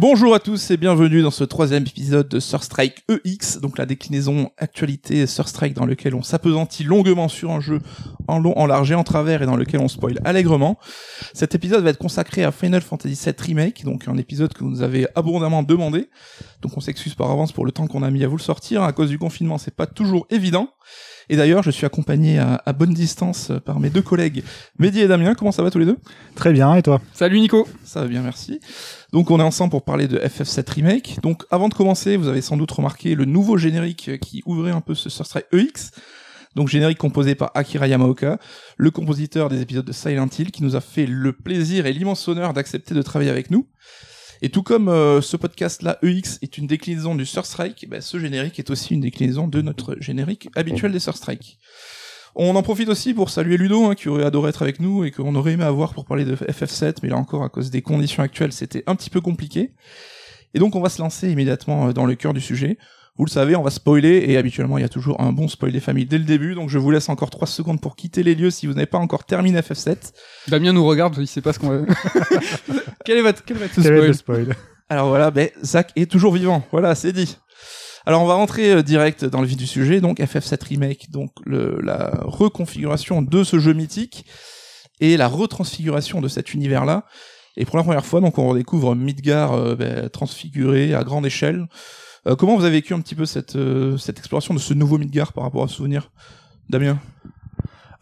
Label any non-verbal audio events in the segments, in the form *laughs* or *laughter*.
Bonjour à tous et bienvenue dans ce troisième épisode de Surstrike EX, donc la déclinaison actualité Surstrike dans lequel on s'apesantit longuement sur un jeu en long, en large et en travers et dans lequel on spoil allègrement. Cet épisode va être consacré à Final Fantasy VII Remake, donc un épisode que vous nous avez abondamment demandé. Donc on s'excuse par avance pour le temps qu'on a mis à vous le sortir. À cause du confinement, c'est pas toujours évident. Et d'ailleurs, je suis accompagné à, à bonne distance par mes deux collègues, Mehdi et Damien. Comment ça va tous les deux? Très bien, et toi? Salut Nico Ça va bien, merci. Donc on est ensemble pour parler de FF7 Remake. Donc avant de commencer, vous avez sans doute remarqué le nouveau générique qui ouvrait un peu ce Surstrike EX. Donc générique composé par Akira Yamaoka, le compositeur des épisodes de Silent Hill, qui nous a fait le plaisir et l'immense honneur d'accepter de travailler avec nous. Et tout comme euh, ce podcast-là, EX, est une déclinaison du Surstrike, ben, ce générique est aussi une déclinaison de notre générique habituel des Surstrike. On en profite aussi pour saluer Ludo, hein, qui aurait adoré être avec nous et qu'on aurait aimé avoir pour parler de FF7, mais là encore, à cause des conditions actuelles, c'était un petit peu compliqué. Et donc, on va se lancer immédiatement euh, dans le cœur du sujet. Vous le savez, on va spoiler, et habituellement, il y a toujours un bon spoil des familles dès le début, donc je vous laisse encore 3 secondes pour quitter les lieux si vous n'avez pas encore terminé FF7. Damien nous regarde, il sait pas ce qu'on va... *laughs* quel est votre, quel va être ce Quel est spoil le spoil? Alors voilà, ben, Zach est toujours vivant, voilà, c'est dit. Alors on va rentrer euh, direct dans le vif du sujet, donc FF7 Remake, donc la reconfiguration de ce jeu mythique et la retransfiguration de cet univers-là. Et pour la première fois, donc on redécouvre Midgar euh, ben, transfiguré à grande échelle. Euh, comment vous avez vécu un petit peu cette, cette exploration de ce nouveau Midgar par rapport à ce souvenir Damien?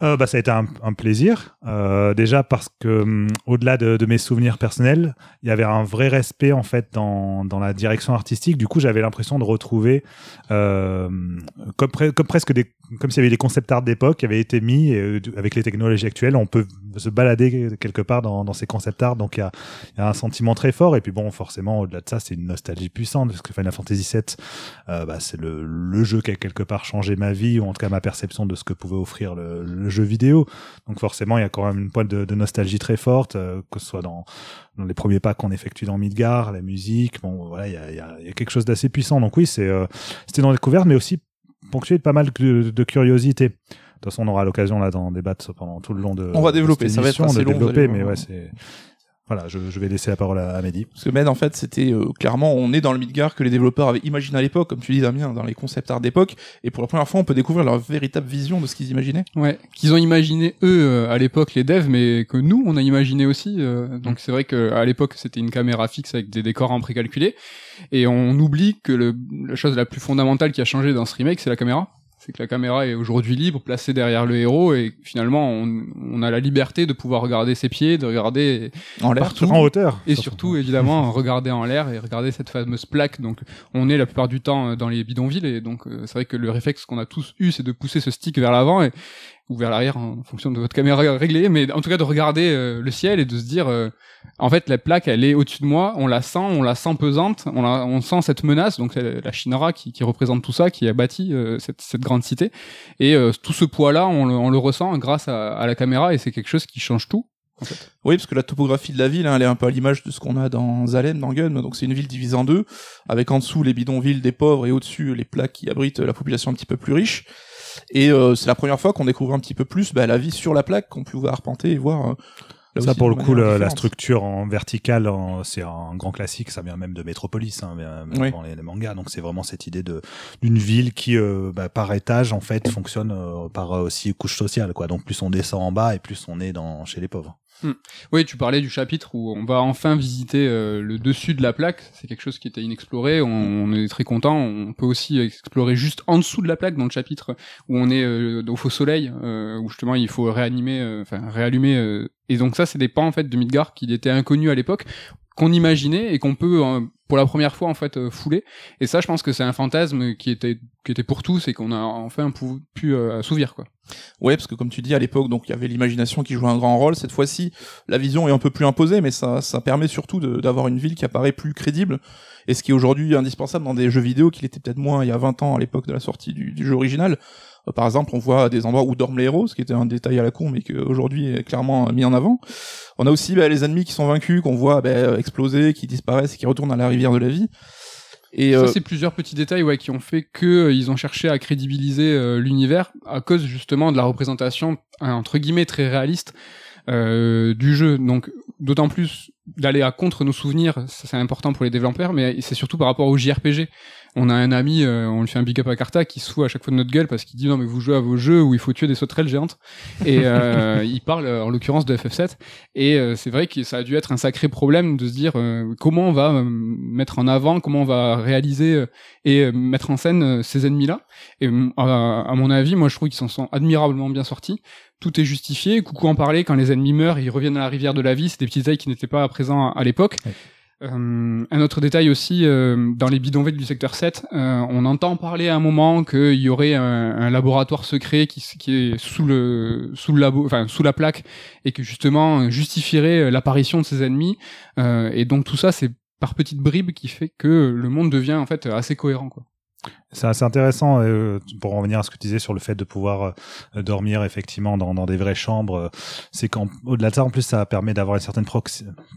Euh, bah, ça a été un, un plaisir. Euh, déjà parce que, hum, au-delà de, de mes souvenirs personnels, il y avait un vrai respect en fait dans, dans la direction artistique. Du coup, j'avais l'impression de retrouver, euh, comme, comme presque des, comme s'il y avait des concept art d'époque qui avaient été mis et, euh, avec les technologies actuelles. On peut se balader quelque part dans, dans ces concept art. Donc, il y a, y a un sentiment très fort. Et puis bon, forcément, au-delà de ça, c'est une nostalgie puissante parce que Final Fantasy VII, euh, bah, c'est le, le jeu qui a quelque part changé ma vie ou en tout cas ma perception de ce que pouvait offrir le, le jeu vidéo. Donc forcément, il y a quand même une pointe de, de nostalgie très forte, euh, que ce soit dans, dans les premiers pas qu'on effectue dans Midgar, la musique. Bon, voilà, il y a, y a- y a quelque chose d'assez puissant. Donc oui, c'est euh, c'était dans la découverte, mais aussi ponctué de pas mal de, de curiosité. De toute façon, on aura l'occasion là d'en débattre pendant tout le long de. On va développer, ça va être assez de long, vous développer, mais voir. ouais, c'est voilà, je, je vais laisser la parole à, à Mehdi. Parce que Med, en fait, c'était euh, clairement, on est dans le Midgar que les développeurs avaient imaginé à l'époque, comme tu dis Damien, dans les concept art d'époque, et pour la première fois, on peut découvrir leur véritable vision de ce qu'ils imaginaient. Ouais, qu'ils ont imaginé eux euh, à l'époque les devs, mais que nous on a imaginé aussi. euh, donc c'est vrai que à l'époque c'était une caméra fixe avec des décors en précalculé, et on oublie que le, la chose la plus fondamentale qui a changé dans ce remake c'est la caméra. C'est que la caméra est aujourd'hui libre, placée derrière le héros, et finalement on, on a la liberté de pouvoir regarder ses pieds, de regarder En l'air. En hauteur. Et surtout, évidemment, *laughs* regarder en l'air et regarder cette fameuse plaque. Donc, on est la plupart du temps euh, dans les bidonvilles et donc euh, c'est vrai que le réflexe qu'on a tous eu, c'est de pousser ce stick vers l'avant et ou vers l'arrière en fonction de votre caméra réglée, mais en tout cas de regarder euh, le ciel et de se dire, euh, en fait, la plaque, elle est au-dessus de moi, on la sent, on la sent pesante, on, la, on sent cette menace. Donc, c'est la Shinra qui, qui représente tout ça, qui a bâti euh, cette, cette grande cité, et euh, tout ce poids-là, on le, on le ressent grâce à, à la caméra et c'est quelque chose qui change tout. Oui, parce que la topographie de la ville, hein, elle est un peu à l'image de ce qu'on a dans Zalem, dans Gun. Donc c'est une ville divisée en deux, avec en dessous les bidonvilles des pauvres et au-dessus les plaques qui abritent la population un petit peu plus riche. Et euh, c'est la première fois qu'on découvre un petit peu plus bah, la vie sur la plaque, qu'on pouvait arpenter et voir. euh, là Ça, pour le coup, la structure en verticale, en- c'est un grand classique. Ça vient même de Metropolis, hein, Oui. dans les, les mangas. Donc, c'est vraiment cette idée de d'une ville qui, euh, bah, par étage, en fait, fonctionne euh, par euh, aussi couche sociale, quoi. Donc, plus on descend en bas et plus on est dans chez les pauvres. Oui, tu parlais du chapitre où on va enfin visiter euh, le dessus de la plaque. C'est quelque chose qui était inexploré. On, on est très content. On peut aussi explorer juste en dessous de la plaque dans le chapitre où on est euh, au faux soleil, euh, où justement il faut réanimer, enfin réallumer. et donc ça, c'est des pans en fait de Midgard qui étaient inconnus à l'époque, qu'on imaginait et qu'on peut euh, pour la première fois en fait euh, fouler. Et ça, je pense que c'est un fantasme qui était qui était pour tous et qu'on a enfin pu, pu euh, assouvir quoi. Ouais, parce que comme tu dis à l'époque, donc il y avait l'imagination qui jouait un grand rôle. Cette fois-ci, la vision est un peu plus imposée, mais ça, ça permet surtout d'avoir une ville qui apparaît plus crédible. Et ce qui est aujourd'hui indispensable dans des jeux vidéo, qu'il était peut-être moins il y a 20 ans à l'époque de la sortie du, du jeu original. Euh, par exemple, on voit des endroits où dorment les héros, ce qui était un détail à la con, mais qui aujourd'hui est clairement mis en avant. On a aussi bah, les ennemis qui sont vaincus, qu'on voit bah, exploser, qui disparaissent, et qui retournent à la rivière de la vie. Et Ça, euh, c'est plusieurs petits détails ouais, qui ont fait que euh, ils ont cherché à crédibiliser euh, l'univers à cause justement de la représentation hein, entre guillemets très réaliste euh, du jeu. Donc d'autant plus d'aller à contre nos souvenirs, c'est important pour les développeurs, mais c'est surtout par rapport au JRPG. On a un ami, euh, on lui fait un big up à Carta, qui se fout à chaque fois de notre gueule parce qu'il dit non mais vous jouez à vos jeux où il faut tuer des sauterelles géantes. Et euh, *laughs* il parle en l'occurrence de FF7. Et euh, c'est vrai que ça a dû être un sacré problème de se dire comment on va mettre en avant, comment on va réaliser et mettre en scène ces ennemis-là. Et à, mon avis, moi je trouve qu'ils s'en sont admirablement bien sortis tout est justifié. Coucou en parler, quand les ennemis meurent, ils reviennent à la rivière de la vie. C'est des petits détails qui n'étaient pas présents à, l'époque. Euh, un autre détail aussi, euh, dans les bidonvilles du secteur 7, euh, on entend parler à un moment qu'il y aurait un, laboratoire secret qui, qui, est sous le sous le labo, enfin sous la plaque, et que justement justifierait l'apparition de ces ennemis. et donc tout ça, c'est par petites bribes qui fait que le monde devient en fait assez cohérent. Quoi. C'est assez intéressant euh, pour revenir à ce que tu disais sur le fait de pouvoir euh, dormir effectivement dans, dans, des vraies chambres. Euh, c'est qu'au-delà de ça, en plus, ça permet d'avoir une certaine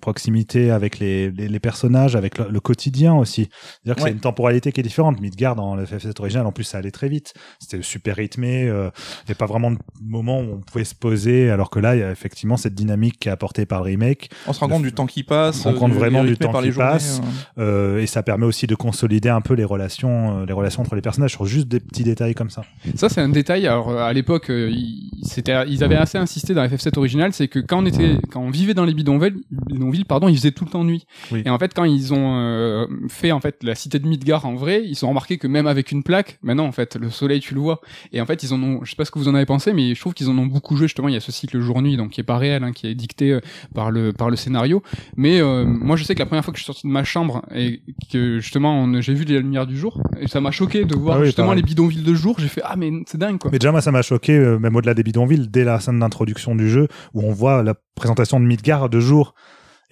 proximité avec les, les, les, personnages, avec le, quotidien aussi. C'est-à-dire que c'est une temporalité qui est différente. Midgard dans le FF7 original, en plus, ça allait très vite. C'était super rythmé. Il n'y a pas vraiment de moment où on pouvait se poser, alors que là, il y a effectivement cette dynamique qui est apportée par le remake. On se rend compte du temps qui passe. On se rend compte vraiment du temps qui passe. Hein. et ça permet aussi de consolider un peu les relations les relations entre les personnages sur juste des petits détails comme ça. Ça, c'est un détail. Alors, euh, à l'époque, euh, ils avaient assez insisté dans FF7 original, c'est que quand on était, quand on vivait dans les bidonvilles, bidonvilles pardon, il faisait tout le temps nuit. Et en fait, quand ils ont euh, fait en fait la cité de Midgar en vrai, ils ont remarqué que même avec une plaque, maintenant en fait, le soleil tu le vois. Et en fait, ils en ont, je sais pas ce que vous en avez pensé, mais je trouve qu'ils en ont beaucoup joué justement. Il y a ce cycle jour-nuit, donc qui est pas réel, hein, qui est dicté par le par le scénario. Mais moi, je sais que la première fois que je suis sorti de ma chambre et que justement j'ai vu les lumières du jour, et ça m'a choqué de voir ah justement les bidonvilles de jour. J'ai fait ah mais c'est dingue quoi. Mais déjà moi ça m'a choqué euh, même au-delà des bidonvilles dès la scène d'introduction du jeu où on voit la présentation de Midgar de jour.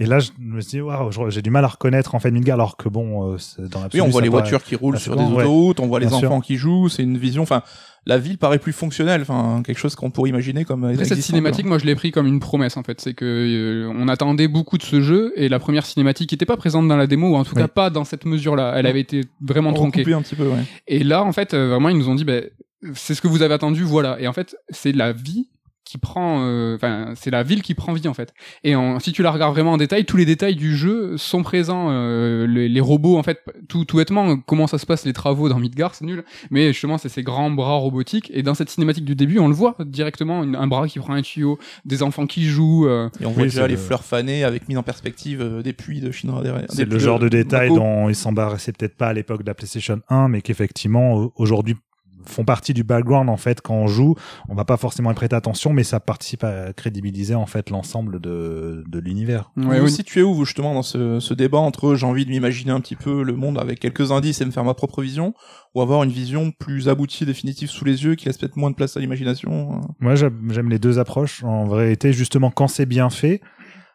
Et là, je me suis dit, waouh, j'ai du mal à reconnaître en fait Midgar, alors que bon, euh, dans Oui, on voit les voitures qui roulent sur des autoroutes, on voit les enfants qui jouent, c'est une vision. Enfin, la ville paraît plus fonctionnelle, enfin quelque chose qu'on pourrait imaginer comme. Après, cette cinématique, moi, je l'ai pris comme une promesse en fait. C'est que euh, on attendait beaucoup de ce jeu et la première cinématique n'était pas présente dans la démo ou en tout cas pas dans cette mesure-là. Elle avait été vraiment tronquée. un petit peu. Ouais. Et là, en fait, euh, vraiment, ils nous ont dit, ben, c'est ce que vous avez attendu, voilà. Et en fait, c'est la vie qui prend, euh, enfin, c'est la ville qui prend vie en fait. Et en, si tu la regardes vraiment en détail, tous les détails du jeu sont présents. Euh, les, les, robots, en fait, tout, tout bêtement, comment ça se passe les travaux dans Midgar, c'est nul. Mais justement, c'est ces grands bras robotiques. Et dans cette cinématique du début, on le voit directement, un bras qui prend un tuyau, des enfants qui jouent. Euh. Et on voit déjà les fleurs fanées avec mise en perspective des puits de Shinra derrière. C'est le genre de détail dont ils s'embarrassaient peut-être pas à l'époque de la PlayStation 1, mais qu'effectivement aujourd'hui font partie du background en fait quand on joue. On va pas forcément y prêter attention, mais ça participe à crédibiliser en fait l'ensemble de, de l'univers. Ouais, vous vous situez où justement dans ce, ce débat entre j'ai envie de m'imaginer un petit peu le monde avec quelques indices et me faire ma propre vision, ou avoir une vision plus aboutie, définitive sous les yeux, qui laisse peut-être moins de place à l'imagination. Hein Moi, j'aime les deux approches. En vérité, justement, quand c'est bien fait,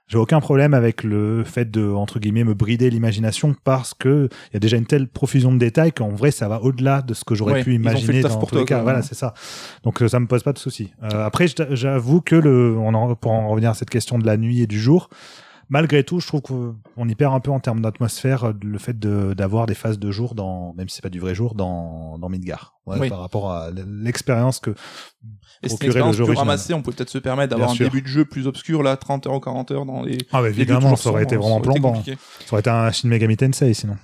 j'ai aucun problème avec le fait de entre guillemets me brider l'imagination parce que il y a déjà une telle profusion de détails qu'en vrai ça va au-delà de ce que j'aurais pu imaginer dans tous les cas. Voilà, c'est ça. Donc euh, ça me pose pas de souci. Euh, après, j'avoue que le, on en, pour en revenir à cette question de la nuit et du jour, malgré tout, je trouve qu'on y perd un peu en termes d'atmosphère euh, le fait d'avoir des phases de jour dans, même si c'est pas du vrai jour, dans, dans Midgar. Ouais, Par rapport à l'expérience que et c'est une expérience plus ramassée, on peut peut-être se permettre d'avoir un début de jeu plus obscur, là, 30 heures, 40 heures dans les. Ah, bah, évidemment, ça aurait été vraiment plombant. Ça aurait été un Shin Megami Tensei, sinon.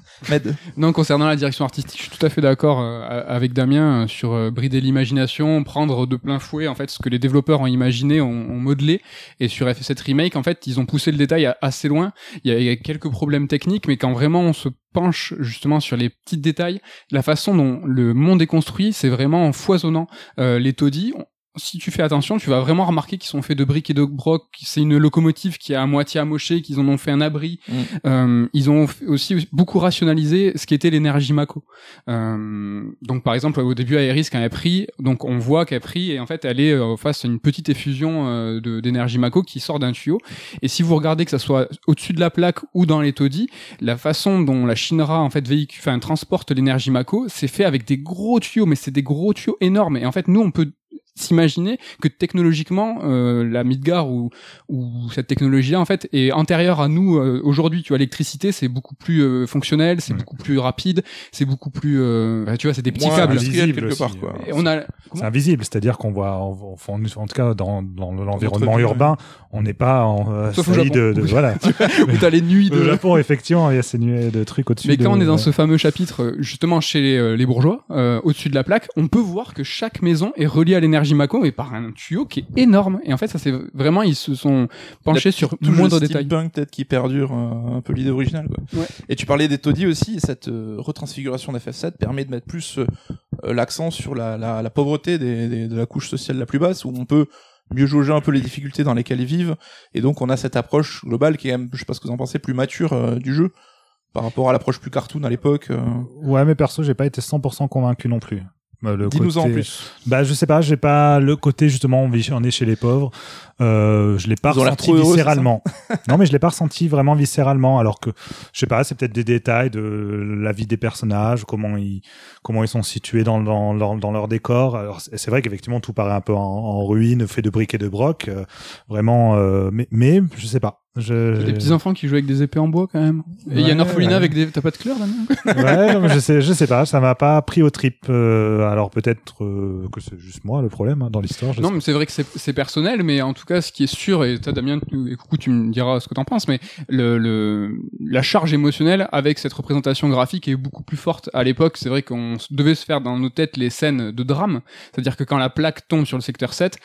non, concernant la direction artistique, je suis tout à fait d'accord euh, avec Damien euh, sur euh, brider l'imagination, prendre de plein fouet, en fait, ce que les développeurs ont imaginé, ont, ont modelé. Et sur FF7 Remake, en fait, ils ont poussé le détail assez loin. Il y a quelques problèmes techniques, mais quand vraiment on se penche justement sur les petits détails, la façon dont le monde est construit, c'est vraiment foisonnant. Euh, les taudis, si tu fais attention, tu vas vraiment remarquer qu'ils sont faits de briques et de broc. C'est une locomotive qui est à moitié amochée, qu'ils en ont fait un abri. Mm. Euh, ils ont aussi beaucoup rationalisé ce qu'était l'énergie Mako. Euh, donc par exemple au début Aeris quand elle a pris, donc on voit qu'elle pris et en fait elle est euh, face à une petite effusion euh, d'énergie Mako qui sort d'un tuyau. Et si vous regardez que ça soit au-dessus de la plaque ou dans les taudis, la façon dont la Shinra en fait véhicule, enfin transporte l'énergie Mako, c'est fait avec des gros tuyaux, mais c'est des gros tuyaux énormes. Et en fait nous on peut s'imaginer que technologiquement euh, la Midgar ou, ou cette technologie là en fait est antérieure à nous euh, aujourd'hui tu vois l'électricité c'est beaucoup plus euh, fonctionnel c'est beaucoup plus rapide c'est beaucoup plus tu vois c'est des petits câbles quelque part quoi on a C'est invisible, c'est-à-dire qu'on voit, en, en- en tout cas dans, dans l'environnement vie, urbain, on n'est pas en euh, Sauf au Japon. de, de- voilà. *laughs* Où t'as les nuits Au de. Japon, effectivement, il y a ces nuées de trucs au-dessus. Mais quand de- on est dans ouais. ce fameux chapitre, euh, justement chez les, euh, les bourgeois, euh, au-dessus de la plaque, on peut voir que chaque maison est reliée à l'énergie Mako et par un tuyau qui est énorme. Et en fait, ça c'est vraiment, ils se sont penchés sur Tout le moindre détail. steampunk peut-être qui perdure euh, un peu l'idée originale. Quoi. Ouais. Et tu parlais des taudis aussi, et cette euh, retransfiguration d'FF7 permet de mettre plus euh, l'accent sur la, la, la pauvreté des, des- de la couche sociale la plus basse, où on peut mieux jauger un peu les difficultés dans lesquelles ils vivent, et donc on a cette approche globale qui est, je sais pas ce que vous en pensez, plus mature euh, du jeu par rapport à l'approche plus cartoon à l'époque. euh. Ouais, mais perso, j'ai pas été 100% convaincu non plus. Euh, le Dis-nous en côté- plus. Bah, je sais pas, j'ai pas le côté justement, on vit- on est chez les pauvres. Euh, je l'ai pas Ils ressenti heureux, viscéralement. non, mais je l'ai pas ressenti vraiment viscéralement. Alors que, je sais pas, c'est peut-être des détails de la vie des personnages, comment ils, comment ils sont situés dans, dans, dans, dans leur décor. Alors, c'est vrai qu'effectivement, tout paraît un peu en, en ruine, fait de briques et de broc. euh, vraiment, euh, mais, mais, je sais pas. Je, Des petits enfants qui jouent avec des épées en bois quand même. Et il y a orphelinat ouais. avec des. T'as pas de couleur Damien ouais, non, mais je *laughs* sais, je sais pas, ça m'a pas pris au trip. euh, alors peut-être euh, que c'est juste moi le problème hein, dans l'histoire. Non, sais mais c'est vrai que c'est personnel, mais en tout cas, ce qui est sûr, et toi, Damien, tu- et coucou, tu me diras ce que t'en penses, mais le, la charge émotionnelle avec cette représentation graphique est beaucoup plus forte. À l'époque, c'est vrai qu'on devait se faire dans nos têtes les scènes de drame, c'est-à-dire que quand la plaque tombe sur le secteur 7,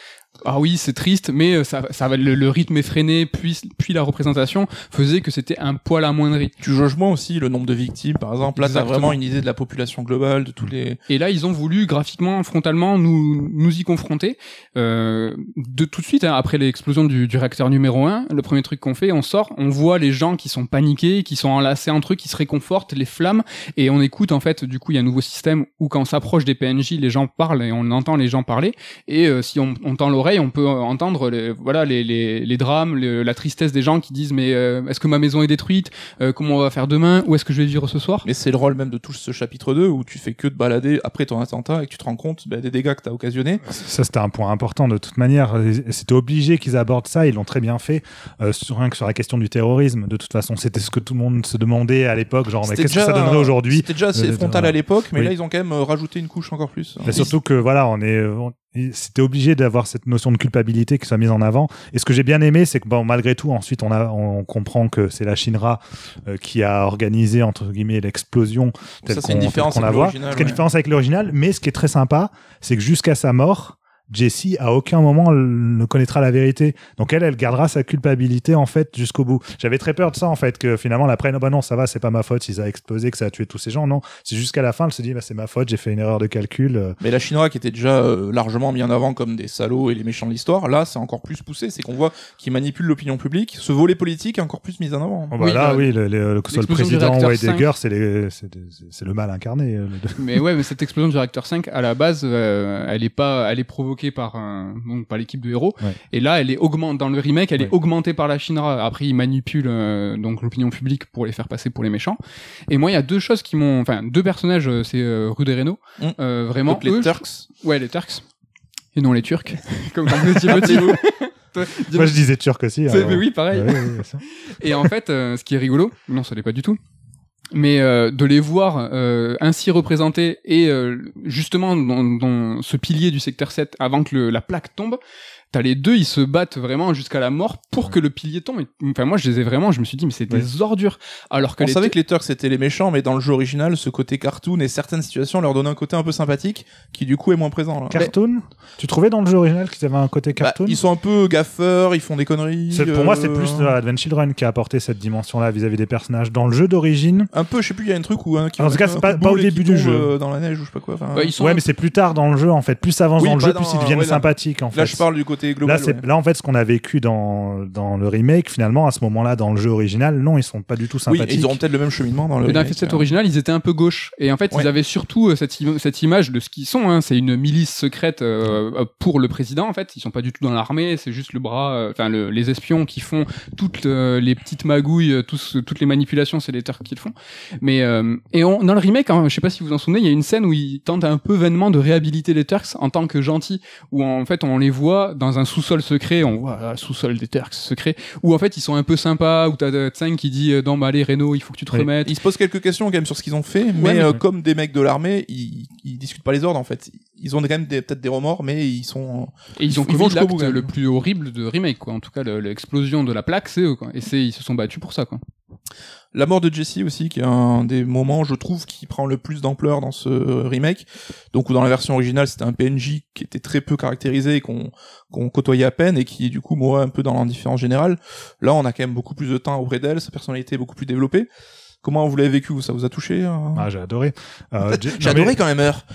ah oui, c'est triste, mais euh, ça, ça le, le rythme effréné, puis, puis la représentation faisait que c'était un poil amoindri. Tu jauges moins aussi le nombre de victimes, par exemple. Là, t'as vraiment une idée de la population globale, de tous les... Et là, ils ont voulu graphiquement, frontalement, nous nous y confronter. Euh, de tout de suite, hein, après l'explosion du, du réacteur numéro 1, le premier truc qu'on fait, on sort, on voit les gens qui sont paniqués, qui sont enlacés entre eux, qui se réconfortent, les flammes, et on écoute en fait. Du coup, il y a un nouveau système où quand on s'approche des PNJ, les gens parlent et on entend les gens parler. Et euh, si on, on tend l'oreille, on peut entendre les, voilà les, les, les drames, le- la tristesse des gens qui disent mais euh, est-ce que ma maison est détruite? Euh, Comment on va faire demain? Où est-ce que je vais vivre ce soir? Mais c'est le rôle même de tout ce chapitre 2 où tu fais que de balader après ton attentat et que tu te rends compte bah, des dégâts que t'as occasionné. Ça, c'était un point important de toute manière. C'était obligé qu'ils abordent ça. Ils l'ont très bien fait. Euh, sur, rien que sur la question du terrorisme, de toute façon, c'était ce que tout le monde se demandait à l'époque. Genre, mais qu'est-ce que ça donnerait aujourd'hui? C'était déjà assez frontal à l'époque, mais Oui. là ils ont quand même rajouté une couche encore plus. Mais surtout que voilà, on est, on- c'était obligé d'avoir cette notion de culpabilité qui soit mise en avant. Et ce que j'ai bien aimé, c'est que bon, malgré tout, ensuite, on a, on comprend que c'est la Shinra euh, qui a organisé entre guillemets l'explosion telle Ça, c'est une qu'on- qu'on la avec voit. l'original, Ce qui est une ouais. différence avec l'original, mais ce qui est très sympa, c'est que jusqu'à sa mort. Jessie à aucun moment elle ne connaîtra la vérité. Donc elle, elle gardera sa culpabilité en fait jusqu'au bout. J'avais très peur de ça en fait que finalement la prenne. Oh, bah non, ça va, c'est pas ma faute. Si ça a explosé, que ça a tué tous ces gens. Non, c'est jusqu'à la fin, elle se dit bah c'est ma faute. J'ai fait une erreur de calcul. euh, Mais la Shinra qui était déjà euh, largement mis en avant comme des salauds et les méchants de l'histoire, là c'est encore plus poussé, c'est qu'on voit qu'ils manipulent l'opinion publique. Ce volet politique est encore plus mis en avant. Oh bah Oui, là, bah, oui, le, le- que soit le président ou Heidegger, c'est les- c'est des- c'est le mal incarné. euh, le- Mais ouais, mais cette explosion du réacteur 5, à la base, euh, elle est pas, elle est provoquée par un, donc par l'équipe de héros. Ouais. Et là, elle est augmentée dans le remake, elle Ouais. est augmentée par la Shinra. Après, ils manipulent euh, donc l'opinion publique pour les faire passer pour les méchants. Et moi, il y a deux choses qui m'ont, enfin, deux personnages, euh, c'est euh, Rude et Reno. Mm. Euh, vraiment, Donc les eux, Turks. ouais, les Turks. Et non les Turcs, *laughs* comme quand vous étiez petit. *laughs* Moi, je disais turc aussi. Mais oui, pareil. Ouais, ouais, ouais, ça. Et en fait, euh, ce qui est rigolo, non, ça l'est pas du tout. Mais euh, de les voir euh, ainsi représentés et euh, justement dans, ce pilier du secteur 7 avant que la plaque tombe, t'as les deux, ils se battent vraiment jusqu'à la mort pour que le pilier tombe. Enfin, moi, je les ai vraiment, je me suis dit, mais c'est des ordures. Alors que On les savait que les Turks c'était les méchants, mais dans le jeu original, ce côté cartoon et certaines situations leur donnent un côté un peu sympathique qui du coup est moins présent. Là. Cartoon Tu trouvais dans le jeu original qu'ils avaient un côté Bah, cartoon ils sont un peu gaffeurs, ils font des conneries. Pour moi, c'est euh, plus euh, Advent Children qui a apporté cette dimension-là vis-à-vis des personnages. Dans le jeu d'origine, Un peu, je sais plus, il y a un truc où un qui En tout cas, c'est pas- pas au début du jeu. euh, dans la neige ou je sais pas quoi. enfin, Ouais, ils sont ouais, mais c'est plus tard dans le jeu en fait. Plus ça avance Oui, dans le jeu, plus ils deviennent sympathiques en fait. Là, je parle du côté global. Là, c'est, ouais. là, en fait, ce qu'on a vécu dans, dans le remake, finalement, à ce moment-là, dans le jeu original, non, ils sont pas du tout Oui, sympathiques. ils auront peut-être le même cheminement dans le. Dans remake, FF7 euh. original, ils étaient un peu gauche. Et en fait, Ouais. ils avaient surtout euh, cette, im- cette image de ce qu'ils sont. Hein. C'est une milice secrète euh, euh, pour le président. En fait, ils sont pas du tout dans l'armée. C'est juste le bras, euh, enfin le- les espions qui font toutes euh, les petites magouilles, tous, toutes les manipulations, c'est les Turcs qui le font. Mais euh, et on, dans le remake, hein, je sais pas si vous vous en souvenez, il y a une scène où ils tentent un peu vainement de réhabiliter les Turks en tant que gentils, où en fait on les voit dans un sous-sol secret. On voit ah, sous-sol des Turks secret, où en fait ils sont un peu sympas. Où t'as euh, Tseng qui dit euh, non, bah allez Reno, il faut que tu te Oui. remettes. Ils se posent quelques questions quand même sur ce qu'ils ont fait, mais, mais- euh, comme des mecs de l'armée, ils, ils discutent pas les ordres en fait. Ils ont quand même peut-être des remords, mais ils sont. Et ils ont Ils vont commis l'acte même. le plus horrible de remake, quoi. En tout cas, le- l'explosion de la plaque, c'est eux, quoi. Et c'est, ils se sont battus pour ça, quoi. La mort de Jesse aussi, qui est un des moments, je trouve, qui prend le plus d'ampleur dans ce remake. Donc, où dans la version originale, c'était un PNJ qui était très peu caractérisé, qu'on qu'on côtoyait à peine, et qui, du coup, mourait un peu dans l'indifférence générale. Là, on a quand même beaucoup plus de temps auprès d'elle, sa personnalité est beaucoup plus développée. Comment vous l'avez vécu vous Ça vous a touché euh Ah, j'ai adoré. Euh, j'ai- mais- adoré quand même Heure.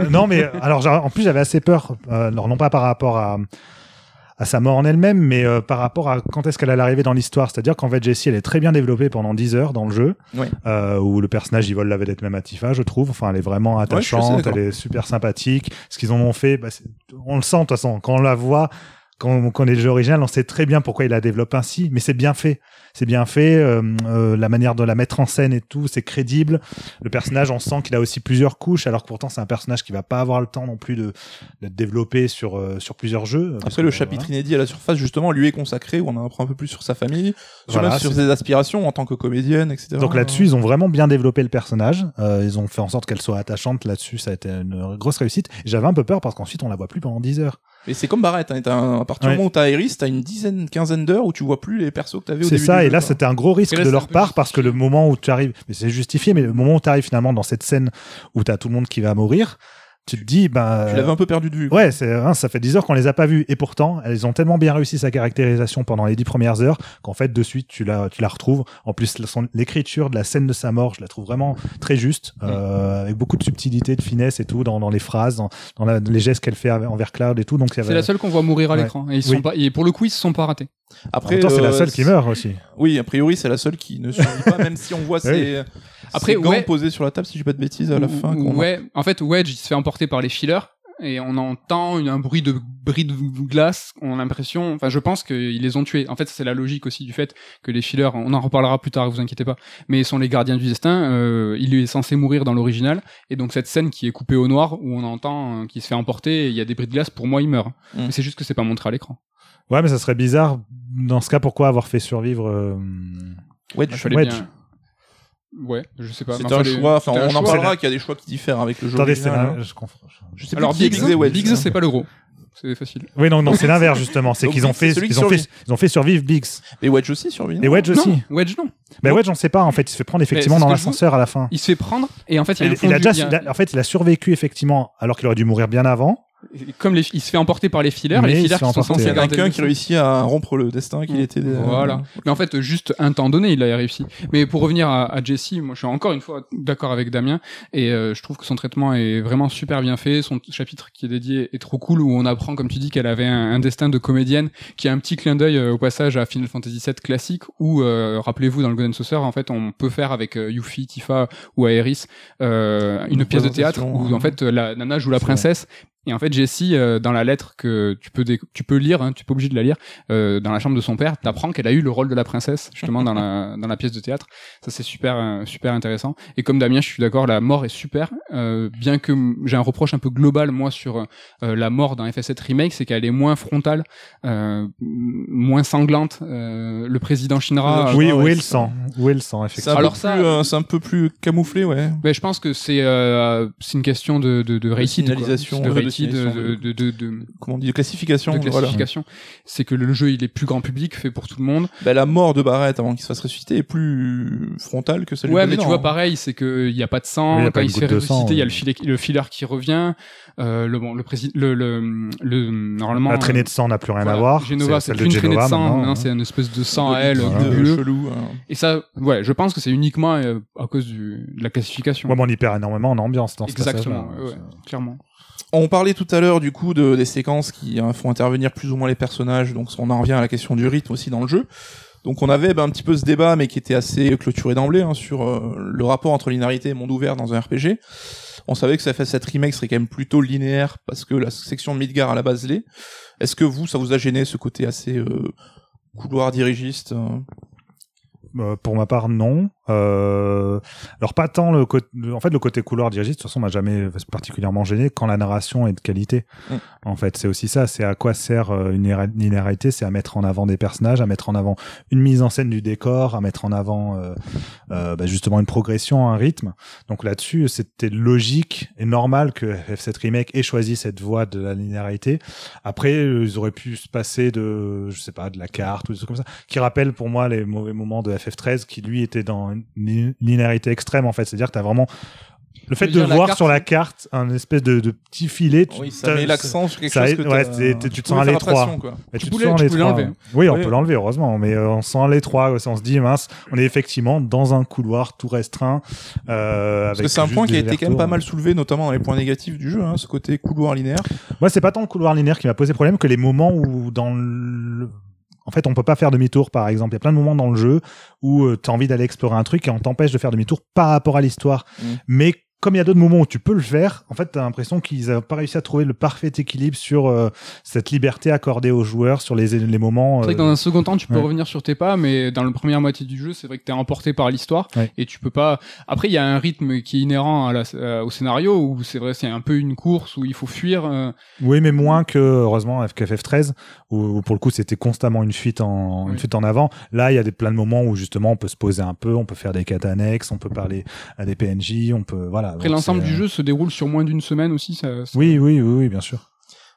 Euh, non, mais alors en plus j'avais assez peur. alors non pas par rapport à à sa mort en elle-même, mais euh, par rapport à quand est-ce qu'elle allait arriver dans l'histoire. C'est-à-dire qu'en fait, Jessie, elle est très bien développée pendant 10 heures dans le jeu, euh, où le personnage, il vole la vedette même à Tifa, je trouve. Enfin, elle est vraiment attachante, elle est super sympathique. Ce qu'ils en ont fait, bah, on le sent de toute façon. Quand on la voit, quand on connaît le jeu original, on sait très bien pourquoi il la développe ainsi, mais c'est bien fait. C'est bien fait, euh, euh, la manière de la mettre en scène et tout, c'est crédible. Le personnage, on sent qu'il a aussi plusieurs couches, alors que pourtant c'est un personnage qui va pas avoir le temps non plus de d'être développé sur euh, sur plusieurs jeux. Après, le chapitre voilà. inédit à la surface, justement, lui est consacré, où on en apprend un peu plus sur sa famille, sur, Voilà, même sur c'est- ses aspirations en tant que comédienne, etc. Donc là-dessus, ils ont vraiment bien développé le personnage. Euh, ils ont fait en sorte qu'elle soit attachante. Là-dessus, ça a été une grosse réussite. Et J'avais un peu peur parce qu'ensuite, on la voit plus pendant 10 heures. Et c'est comme Barrett, hein, un- à partir Ouais. du moment où t'as Iris, t'as une dizaine, quinzaine d'heures où tu vois plus les persos que t'avais au C'est début. ça, du et là c'était un gros risque là, de leur part parce que le moment où tu arrives, mais c'est justifié, mais le moment où tu arrives finalement dans cette scène où tu as tout le monde qui va mourir, tu te dis, bah. Tu l'avais un peu perdu de vue. Ouais, c'est, hein, ça fait 10 heures qu'on les a pas vus. Et pourtant, elles ont tellement bien réussi sa caractérisation pendant les 10 premières heures qu'en fait, de suite, tu la, tu la retrouves. En plus, son- l'écriture de la scène de sa mort, je la trouve vraiment très juste, euh, avec beaucoup de subtilité, de finesse et tout, dans, dans les phrases, dans, dans la- les gestes qu'elle fait envers Cloud et tout. Donc, C'est avait- la seule qu'on voit mourir à Ouais. l'écran. Et ils Oui. sont pas, et pour le coup, ils se sont pas ratés. en Après, même temps, c'est la euh, seule qui meurt aussi. Oui, a priori, c'est la seule qui ne survit pas, même si on voit *laughs* ses, Après, ses gants ouais. posés sur la table, si je dis pas de bêtises, à la fin. Ouais, en fait, Wedge, il se fait emporter par les fillers. Et on entend un bruit de bris de glace. On a l'impression, enfin, je pense qu'ils les ont tués. En fait, c'est la logique aussi du fait que les fillers, on en reparlera plus tard, vous inquiétez pas, mais ils sont les gardiens du destin. Euh, il est censé mourir dans l'original. Et donc, cette scène qui est coupée au noir, où on entend euh, qu'il se fait emporter et il y a des bris de glace, pour moi, il meurt. Mm. Mais c'est juste que c'est pas montré à l'écran. Ouais, mais ça serait bizarre. Dans ce cas, pourquoi avoir fait survivre euh, Wedge, Wedge. bien. Ouais, je sais pas. c'est un choix. Enfin, on en parlera qu'il y a des choix qui diffèrent avec le jeu. Attendez, c'est hein. je confonds. Je sais Alors, Biggs, c'est pas le gros. C'est facile. Oui, non, non, c'est *laughs* l'inverse justement. C'est qu'ils ont fait, ils ont fait, ils ont fait survivre Biggs. Et Wedge aussi survit. Et Wedge aussi. Wedge, non. Mais Non. Wedge, on sait pas. En fait, il se fait prendre effectivement dans l'ascenseur à la fin. Il se fait prendre et en fait il a- en fait, il a survécu effectivement, alors qu'il aurait dû mourir bien avant. Comme les, il se fait emporter par les fillers, Mais les fait qui sont censés Il y a garder quelqu'un qui réussit à rompre le destin qu'il Mm. était. euh, Voilà. Mais en fait, juste un temps donné, il a réussi. Mais pour revenir à, à Jesse, moi, je suis encore une fois d'accord avec Damien, et euh, je trouve que son traitement est vraiment super bien fait. Son chapitre qui est dédié est trop cool, où on apprend, comme tu dis, qu'elle avait un, un destin de comédienne, qui a un petit clin d'œil euh, au passage à Final Fantasy VII classique, où, euh, rappelez-vous, dans le Golden Saucer, en fait, on peut faire avec euh, Yuffie, Tifa ou Aeris euh, une, Une pièce de théâtre où, en hein. fait, la nana joue la princesse. Et en fait, Jessie, euh, dans la lettre que tu peux tu peux lire, hein, tu peux obligé de la lire, euh, dans la chambre de son père, t'apprends qu'elle a eu le rôle de la princesse justement dans la *laughs* dans la pièce de théâtre. Ça c'est super euh, super intéressant. Et comme Damien, je suis d'accord, la mort est super. Euh, bien que j'ai un reproche un peu global moi sur la mort dans FF7 remake, c'est qu'elle est moins frontale, moins sanglante. Le président Shinra. Oui, est le sang Où est le sang C'est un, effectivement peu Alors plus, ça- euh, c'est un peu plus camouflé, ouais. Ben, je pense que c'est euh, c'est une question de de, de rated, de de rated, de, de, de, de- Comment on dit, de classification. de voilà. classification. C'est que le jeu il est plus grand public, fait pour tout le monde. Bah, la mort de Barrett avant qu'il se fasse ressusciter est plus frontale que celle Ouais, du mais tu vois, hein. pareil, c'est que il y a pas de sang. Oui, y a Quand pas il se fait ressusciter, il y a le filet, le filler qui revient. Euh, le bon, le président, le, le, le, normalement. La traînée de sang n'a plus rien voilà, à voir. Genova, c'est une traînée de sang. Maintenant, hein. c'est une espèce de sang à elle, hein. Et ça, ouais, je pense que c'est uniquement euh, à cause du, de la classification. Ouais, mais on y perd énormément en ambiance dans ce Exactement, passage-là. ouais, ouais, clairement. On parlait tout à l'heure du coup de, des séquences qui hein, font intervenir plus ou moins les personnages, donc on en revient à la question du rythme aussi dans le jeu. Donc on avait ben, un petit peu ce débat, mais qui était assez clôturé d'emblée, hein, sur euh, le rapport entre linéarité et monde ouvert dans un RPG. On savait que ça fait cette remake serait quand même plutôt linéaire, parce que la section de Midgar à la base l'est. Est-ce que vous, ça vous a gêné ce côté assez euh, couloir dirigiste euh pour ma part, non. Euh, alors pas tant le côté, en fait le côté couleur dirigiste, de toute façon m'a jamais particulièrement gêné quand la narration est de qualité. Mm. En fait, c'est aussi ça, c'est à quoi sert euh, une linéa- linéarité, c'est à mettre en avant des personnages, à mettre en avant une mise en scène du décor, à mettre en avant euh, euh, bah, justement une progression, un rythme. Donc là-dessus, c'était logique et normal que F7 Remake ait choisi cette voie de la linéarité. Après, ils auraient pu se passer de, je sais pas, de la carte ou des trucs comme ça, qui rappellent pour moi les mauvais moments de FF13, qui lui était dans une linéarité extrême en fait. C'est-à-dire que t'as vraiment le fait de voir carte, sur la carte un espèce de, de petit filet. tu- Oui, ça t'as- met l'accent sur quelque ça chose aide- que ouais, tu te sens à l'étroit. Tu te sens tu les pouvais trois. l'enlever. Oui, on Oui. peut l'enlever, heureusement. Mais euh, on sent les trois. On se dit, mince, on est effectivement dans un couloir tout restreint. Euh, Parce que c'est un point qui a été quand même pas mal soulevé, notamment dans les points négatifs du jeu, hein, ce côté couloir linéaire. Moi, c'est pas tant le couloir linéaire qui m'a posé problème que les moments où dans le... En fait, on peut pas faire demi-tour, par exemple. Il y a plein de moments dans le jeu où tu as envie d'aller explorer un truc et on t'empêche de faire demi-tour par rapport à l'histoire. Mm. Mais comme il y a d'autres moments où tu peux le faire, en fait, tu as l'impression qu'ils n'ont pas réussi à trouver le parfait équilibre sur euh, cette liberté accordée aux joueurs, sur les, les moments. C'est vrai que euh, dans un second temps, tu peux ouais. revenir sur tes pas, mais dans la première moitié du jeu, c'est vrai que t'es emporté par l'histoire Ouais. et tu peux pas. Après, il y a un rythme qui est inhérent à la- euh, au scénario où c'est vrai, c'est un peu une course où il faut fuir. euh, Oui, mais moins que heureusement FF13 où, où pour le coup c'était constamment une fuite en une fuite en avant. Là, il y a des plein de moments où justement on peut se poser un peu, on peut faire des quêtes annexes, on peut parler à des PNJ, on peut voilà. Après, l'ensemble du euh, jeu se déroule sur moins d'une semaine aussi. Ça, ça- Oui, oui, oui, oui, bien sûr.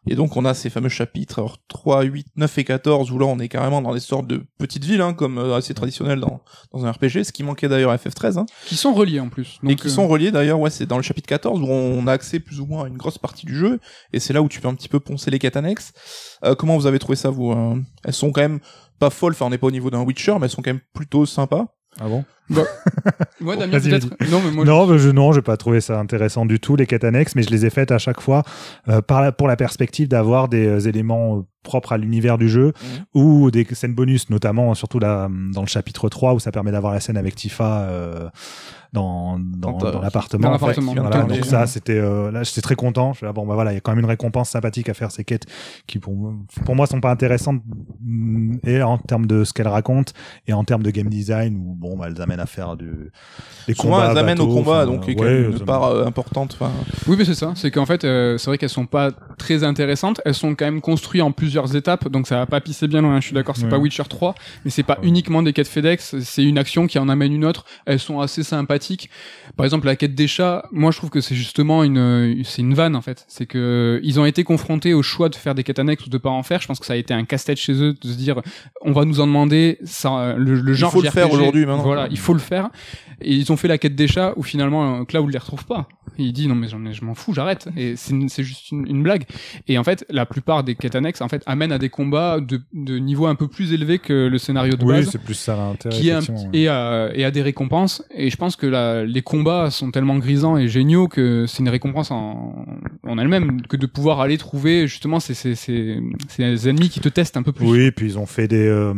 Et donc on a ces fameux chapitres alors 3, 8, 9 et 14 où là on est carrément dans des sortes de petites villes hein, comme euh, assez traditionnel dans, dans un RPG, ce qui manquait d'ailleurs à FF13 hein, Qui sont reliés en plus. et qui euh, sont reliés d'ailleurs ouais c'est dans le chapitre 14 où on a accès plus ou moins à une grosse partie du jeu et c'est là où tu peux un petit peu poncer les quêtes annexes. Euh, comment vous avez trouvé ça vous euh? Elles sont quand même pas folles, enfin on n'est pas au niveau d'un Witcher mais elles sont quand même plutôt sympas. Ah bon *laughs* Moi, Damien, peut-être. Non, mais moi, Non, bah, je non, j'ai pas trouvé ça intéressant du tout les quêtes annexes, mais je les ai faites à chaque fois euh, par la- pour la perspective d'avoir des euh, éléments euh, propres à l'univers du jeu ou des scènes bonus, notamment surtout là dans le chapitre 3 où ça permet d'avoir la scène avec Tifa euh, dans dans, dans l'appartement. dans l'appartement. Donc ça c'était euh, là j'étais très content. Je suis là, bon bah voilà, il y a quand même une récompense sympathique à faire ces quêtes qui pour moi, pour moi sont pas intéressantes mm, et en termes de ce qu'elles racontent et en termes de game design où bon bah elles amènent à faire du des Souvent combats elles amènent au combat enfin, donc ouais, une part euh, importante. Enfin, Oui, mais c'est ça. C'est qu'en fait, euh, c'est vrai qu'elles sont pas très intéressantes. Elles sont quand même construites en plusieurs étapes, donc ça va pas pisser bien loin. Je suis d'accord, c'est Ouais. pas Witcher 3, mais c'est pas Ouais. uniquement des quêtes FedEx. C'est une action qui en amène une autre. Elles sont assez sympathiques. Par exemple, la quête des chats. Moi, je trouve que c'est justement une, c'est une vanne en fait. C'est que ils ont été confrontés au choix de faire des quêtes annexes ou de pas en faire. Je pense que ça a été un casse-tête chez eux de se dire, on va nous en demander. Ça, le, le genre faut le faire aujourd'hui, maintenant. Voilà, il faut le faire. Et ils ont fait la quête des chats où finalement euh, Cloud les retrouve pas. Il dit non mais j'en je m'en fous, j'arrête. Et c'est juste une, une blague. Et en fait, la plupart des quêtes annexes en fait amènent à des combats de, de niveau un peu plus élevé que le scénario de Oui, base. c'est plus ça l'intérêt. Qui petit- ouais. et, à, et à des récompenses et je pense que la, les combats sont tellement grisants et géniaux que c'est une récompense en, en elle-même que de pouvoir aller trouver justement ces, ces, ces, ces ennemis qui te testent un peu plus Oui, et puis ils ont fait des, euh,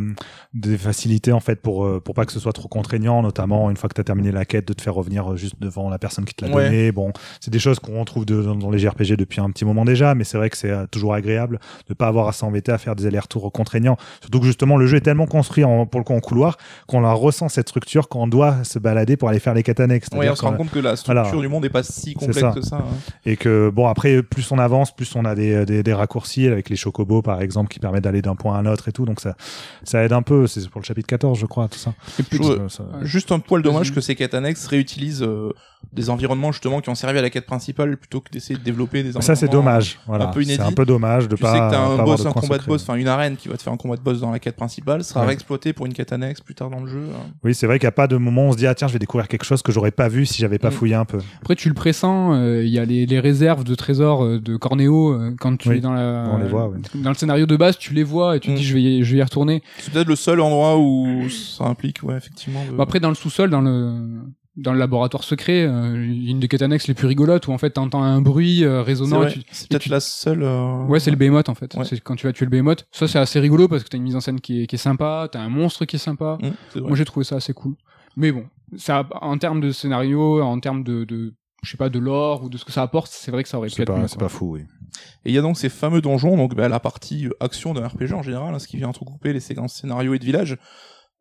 des facilités en fait pour euh, pour pas que ce soit trop contraignant, notamment une fois que tu as terminé la quête de te faire revenir euh, juste devant la personne qui te l'a Ouais. donné. Bon, c'est des choses qu'on retrouve de- dans, dans les JRPG depuis un petit moment déjà, mais c'est vrai que c'est toujours agréable de pas avoir à s'embêter à faire des allers-retours contraignants. Surtout que justement le jeu est tellement construit en, pour le coup en couloir qu'on la ressent cette structure quand on doit se balader pour aller faire les quêtes annexes. ouais, C'est-à-dire on se rend compte que la structure Voilà. du monde est pas si complexe ça. que ça. hein. et que bon après plus on avance plus on a des, des, des raccourcis avec les chocobos par exemple qui permettent d'aller d'un point à un autre et tout donc ça ça aide un peu c'est pour le chapitre 14 je crois tout ça, Et puis, Je- Euh, ça- Juste un poil dommage que ces quêtes annexes réutilisent euh, des environnements justement qui ont servi à la quête principale plutôt que d'essayer de développer des ça c'est environnements, dommage voilà un peu c'est inédit. un peu dommage de Tu pas sais que t'as un avoir boss, de un combat de boss, enfin une arène qui va te faire un combat de boss dans la quête principale, sera Ouais. réexploité pour une quête annexe plus tard dans le jeu. hein. oui c'est vrai qu'il n'y a pas de moment où on se dit ah tiens je vais découvrir quelque chose que j'aurais pas vu si j'avais pas Mm. fouillé un peu Après, tu le pressens, euh, il y a les, les réserves de trésors euh, de Corneo euh, quand tu Oui, es dans la on les voit, oui. dans le scénario de base, tu les vois et tu te Mm. dis je vais y, je vais y retourner. C'est peut-être le seul endroit où ça implique, ouais, effectivement. de- après, dans le sous-sol, dans le dans le laboratoire secret, euh, une des quêtes annexes les plus rigolotes où en fait t'entends un bruit euh, c'est résonnant. c'est peut-être tu- la seule. euh, Ouais, c'est le behemoth en fait. Ouais. C'est quand tu vas tuer le behemoth. Ça, c'est assez rigolo parce que t'as une mise en scène qui est, qui est sympa, t'as un monstre qui est sympa. Vrai. Moi, j'ai trouvé ça assez cool. Mais bon, ça, en termes de scénario, en termes de, de je sais pas, de lore ou de ce que ça apporte, c'est vrai que ça aurait pu c'est être pas mieux, c'est pas fou oui Et il y a donc ces fameux donjons, donc bah, la partie euh, action d'un RPG en général, hein, ce qui vient entrecouper les séquences scénario et de village.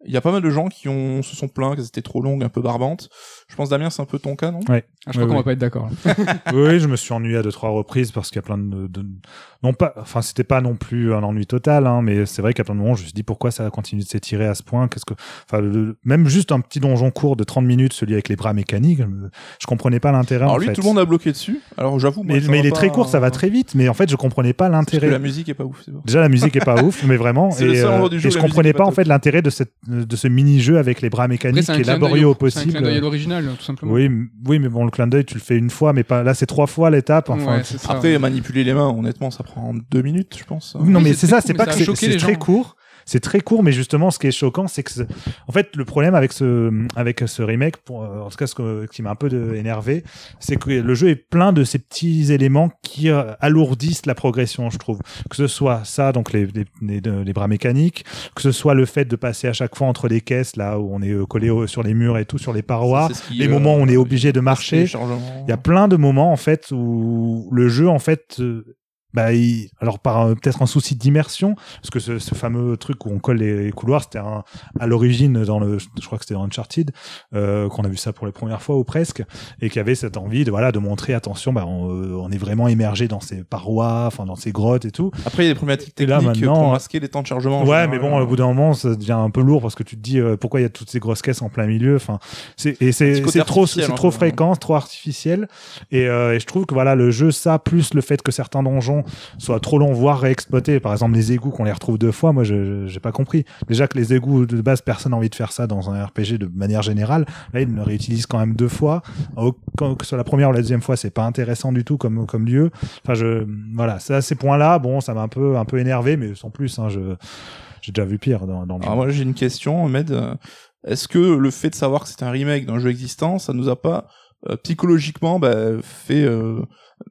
Il y a pas mal de gens qui ont se sont plaints qu'elles étaient trop longues, un peu barbantes. Je pense Damien, c'est un peu ton cas, non? Ouais. Ah, je crois Oui, qu'on oui. va pas être d'accord. *laughs* oui, je me suis ennuyé à deux trois reprises parce qu'il y a plein de, de- non pas, enfin c'était pas non plus un ennui total, hein, mais c'est vrai qu'à plein de moments je me suis dit pourquoi ça continue de s'étirer à ce point, qu'est-ce que, enfin le- même juste un petit donjon court de 30 minutes, celui avec les bras mécaniques, je, comprenais pas l'intérêt. Alors en lui, fait. tout le monde a bloqué dessus. Alors j'avoue, mais, il est très court, ça va très vite, mais en fait je comprenais pas Parce que l'intérêt. la musique est pas ouf, c'est bon. Déjà la musique est pas ouf, mais vraiment, *laughs* le et, seul euh, endroit du jeu et où je comprenais pas pas en fait l'intérêt de cette de ce mini-jeu avec les bras mécaniques qui est laborieux au possible. Tout simplement. Oui, oui, mais bon, le clin d'œil, tu le fais une fois, mais pas là, c'est trois fois l'étape. Enfin, Ouais. Après, manipuler les mains, honnêtement, ça prend deux minutes, je pense. Oui, non, Oui, mais c'est ça, c'est pas que c'est très court. C'est très court, mais justement, ce qui est choquant, c'est que, en fait, le problème avec ce, avec ce remake, pour, euh, en tout cas, ce que- qui m'a un peu de- énervé, c'est que le jeu est plein de ces petits éléments qui euh, alourdissent la progression, je trouve. Que ce soit ça, donc les, les, les, bras mécaniques, que ce soit le fait de passer à chaque fois entre les caisses, là où on est euh, collé au- sur les murs et tout, sur les parois, les euh, moments où on est obligé de marcher. Il y a plein de moments en fait où le jeu en fait euh, bah, il- alors par peut-être un souci d'immersion parce que ce, ce fameux truc où on colle les couloirs c'était un- à l'origine dans le je crois que c'était dans Uncharted euh, qu'on a vu ça pour la première fois ou presque et qui avait cette envie de voilà de montrer attention bah on, euh, on est vraiment immergé dans ces parois enfin dans ces grottes et tout Après, il y a des problématiques Et là, techniques maintenant- pour masquer les temps de chargement. en Ouais, mais bon, au bout d'un moment, ça devient un peu lourd parce que tu te dis euh, pourquoi il y a toutes ces grosses caisses en plein milieu. Enfin, c'est et c'est trop, c'est trop peu. fréquent, trop artificiel. Et, euh, et je trouve que voilà, le jeu, ça plus le fait que certains donjons soient trop longs, voire réexploités. Par exemple, les égouts qu'on les retrouve deux fois, moi, je j'ai pas compris. Déjà que les égouts de base, personne n'a envie de faire ça dans un RPG de manière générale. Là, ils le réutilisent quand même deux fois. Que soit la première ou la deuxième fois, c'est pas intéressant du tout comme comme lieu. Enfin, je voilà, ça, ces points-là, bon, ça m'a un peu un peu énervé, mais sans plus, hein, j'ai déjà vu pire dans, dans le jeu. Alors moi, j'ai une question, Med. Euh, Est-ce que le fait de savoir que c'est un remake d'un jeu existant, ça nous a pas psychologiquement bah, fait euh,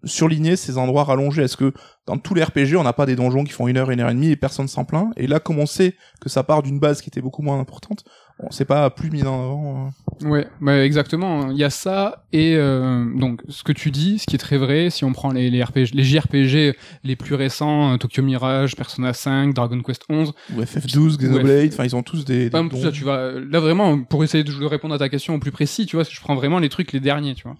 surligner ces endroits rallongés. Est-ce que dans tous les RPG, on n'a pas des donjons qui font une heure, une heure et demie et personne s'en plaint? Et là, comme on sait que ça part d'une base qui était beaucoup moins importante, on s'est pas plus mis en avant. euh. Ouais, bah exactement. Il y a ça et euh, donc ce que tu dis, ce qui est très vrai, si on prend les, les RPG, les JRPG les plus récents, euh, Tokyo Mirage, Persona 5, Dragon Quest 11. Ou FF12, Xenoblade, enfin ils ont tous des. tu vas là vraiment pour essayer de répondre à ta question au plus précis, tu vois, je prends vraiment les trucs les derniers, tu vois.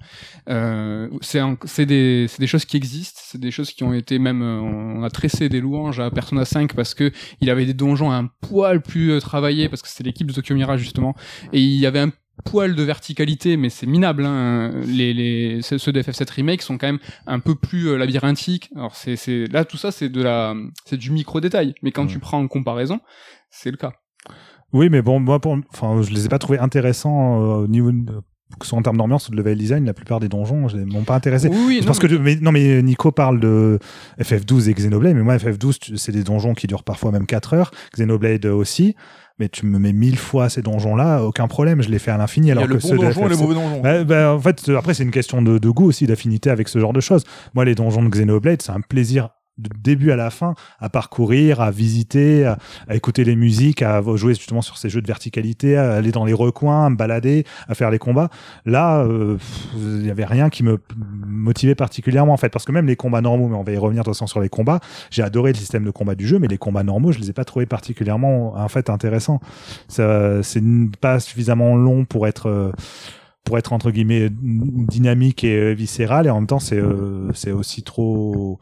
Euh, c'est des c'est des choses qui existent, c'est des choses qui ont été même on a tressé des louanges à Persona 5 parce que il avait des donjons un poil plus travaillés parce que c'était l'équipe de Tokyo Mirage justement et il y avait un poil de verticalité mais c'est minable hein. les les ceux de FF7 remake sont quand même un peu plus euh, labyrinthiques alors c'est c'est là tout ça c'est de la c'est du micro détail mais quand Ouais. tu prends en comparaison c'est le cas Oui, mais bon, moi, pour, enfin, je les ai pas trouvés intéressants euh, au niveau, de, que ce soit en termes d'ambiance ou de level design. La plupart des donjons, je m'ont pas intéressé. oui, non, mais- que mais, non, mais Nico parle de FF12 et Xenoblade, mais moi FF12, tu- c'est des donjons qui durent parfois même 4 heures. Xenoblade aussi. Mais tu me mets mille fois ces donjons-là, aucun problème, je les fais à l'infini. Alors le que bon donjon et le FF7 mauvais donjon. Bah, bah, en fait, après, c'est une question de, de goût aussi, d'affinité avec ce genre de choses. Moi, les donjons de Xenoblade, c'est un plaisir de début à la fin à parcourir, à visiter, à, écouter les musiques, à jouer justement sur ces jeux de verticalité, à aller dans les recoins, à me balader, à faire les combats. Là, euh, il y avait rien qui me motivait particulièrement en fait, parce que même les combats normaux, mais on va y revenir de toute façon sur les combats. J'ai adoré le système de combat du jeu, mais les combats normaux, je les ai pas trouvés particulièrement en fait intéressants. C'est pas suffisamment long pour être euh, pour être entre guillemets dynamique et euh, viscéral et en même temps c'est euh, c'est aussi trop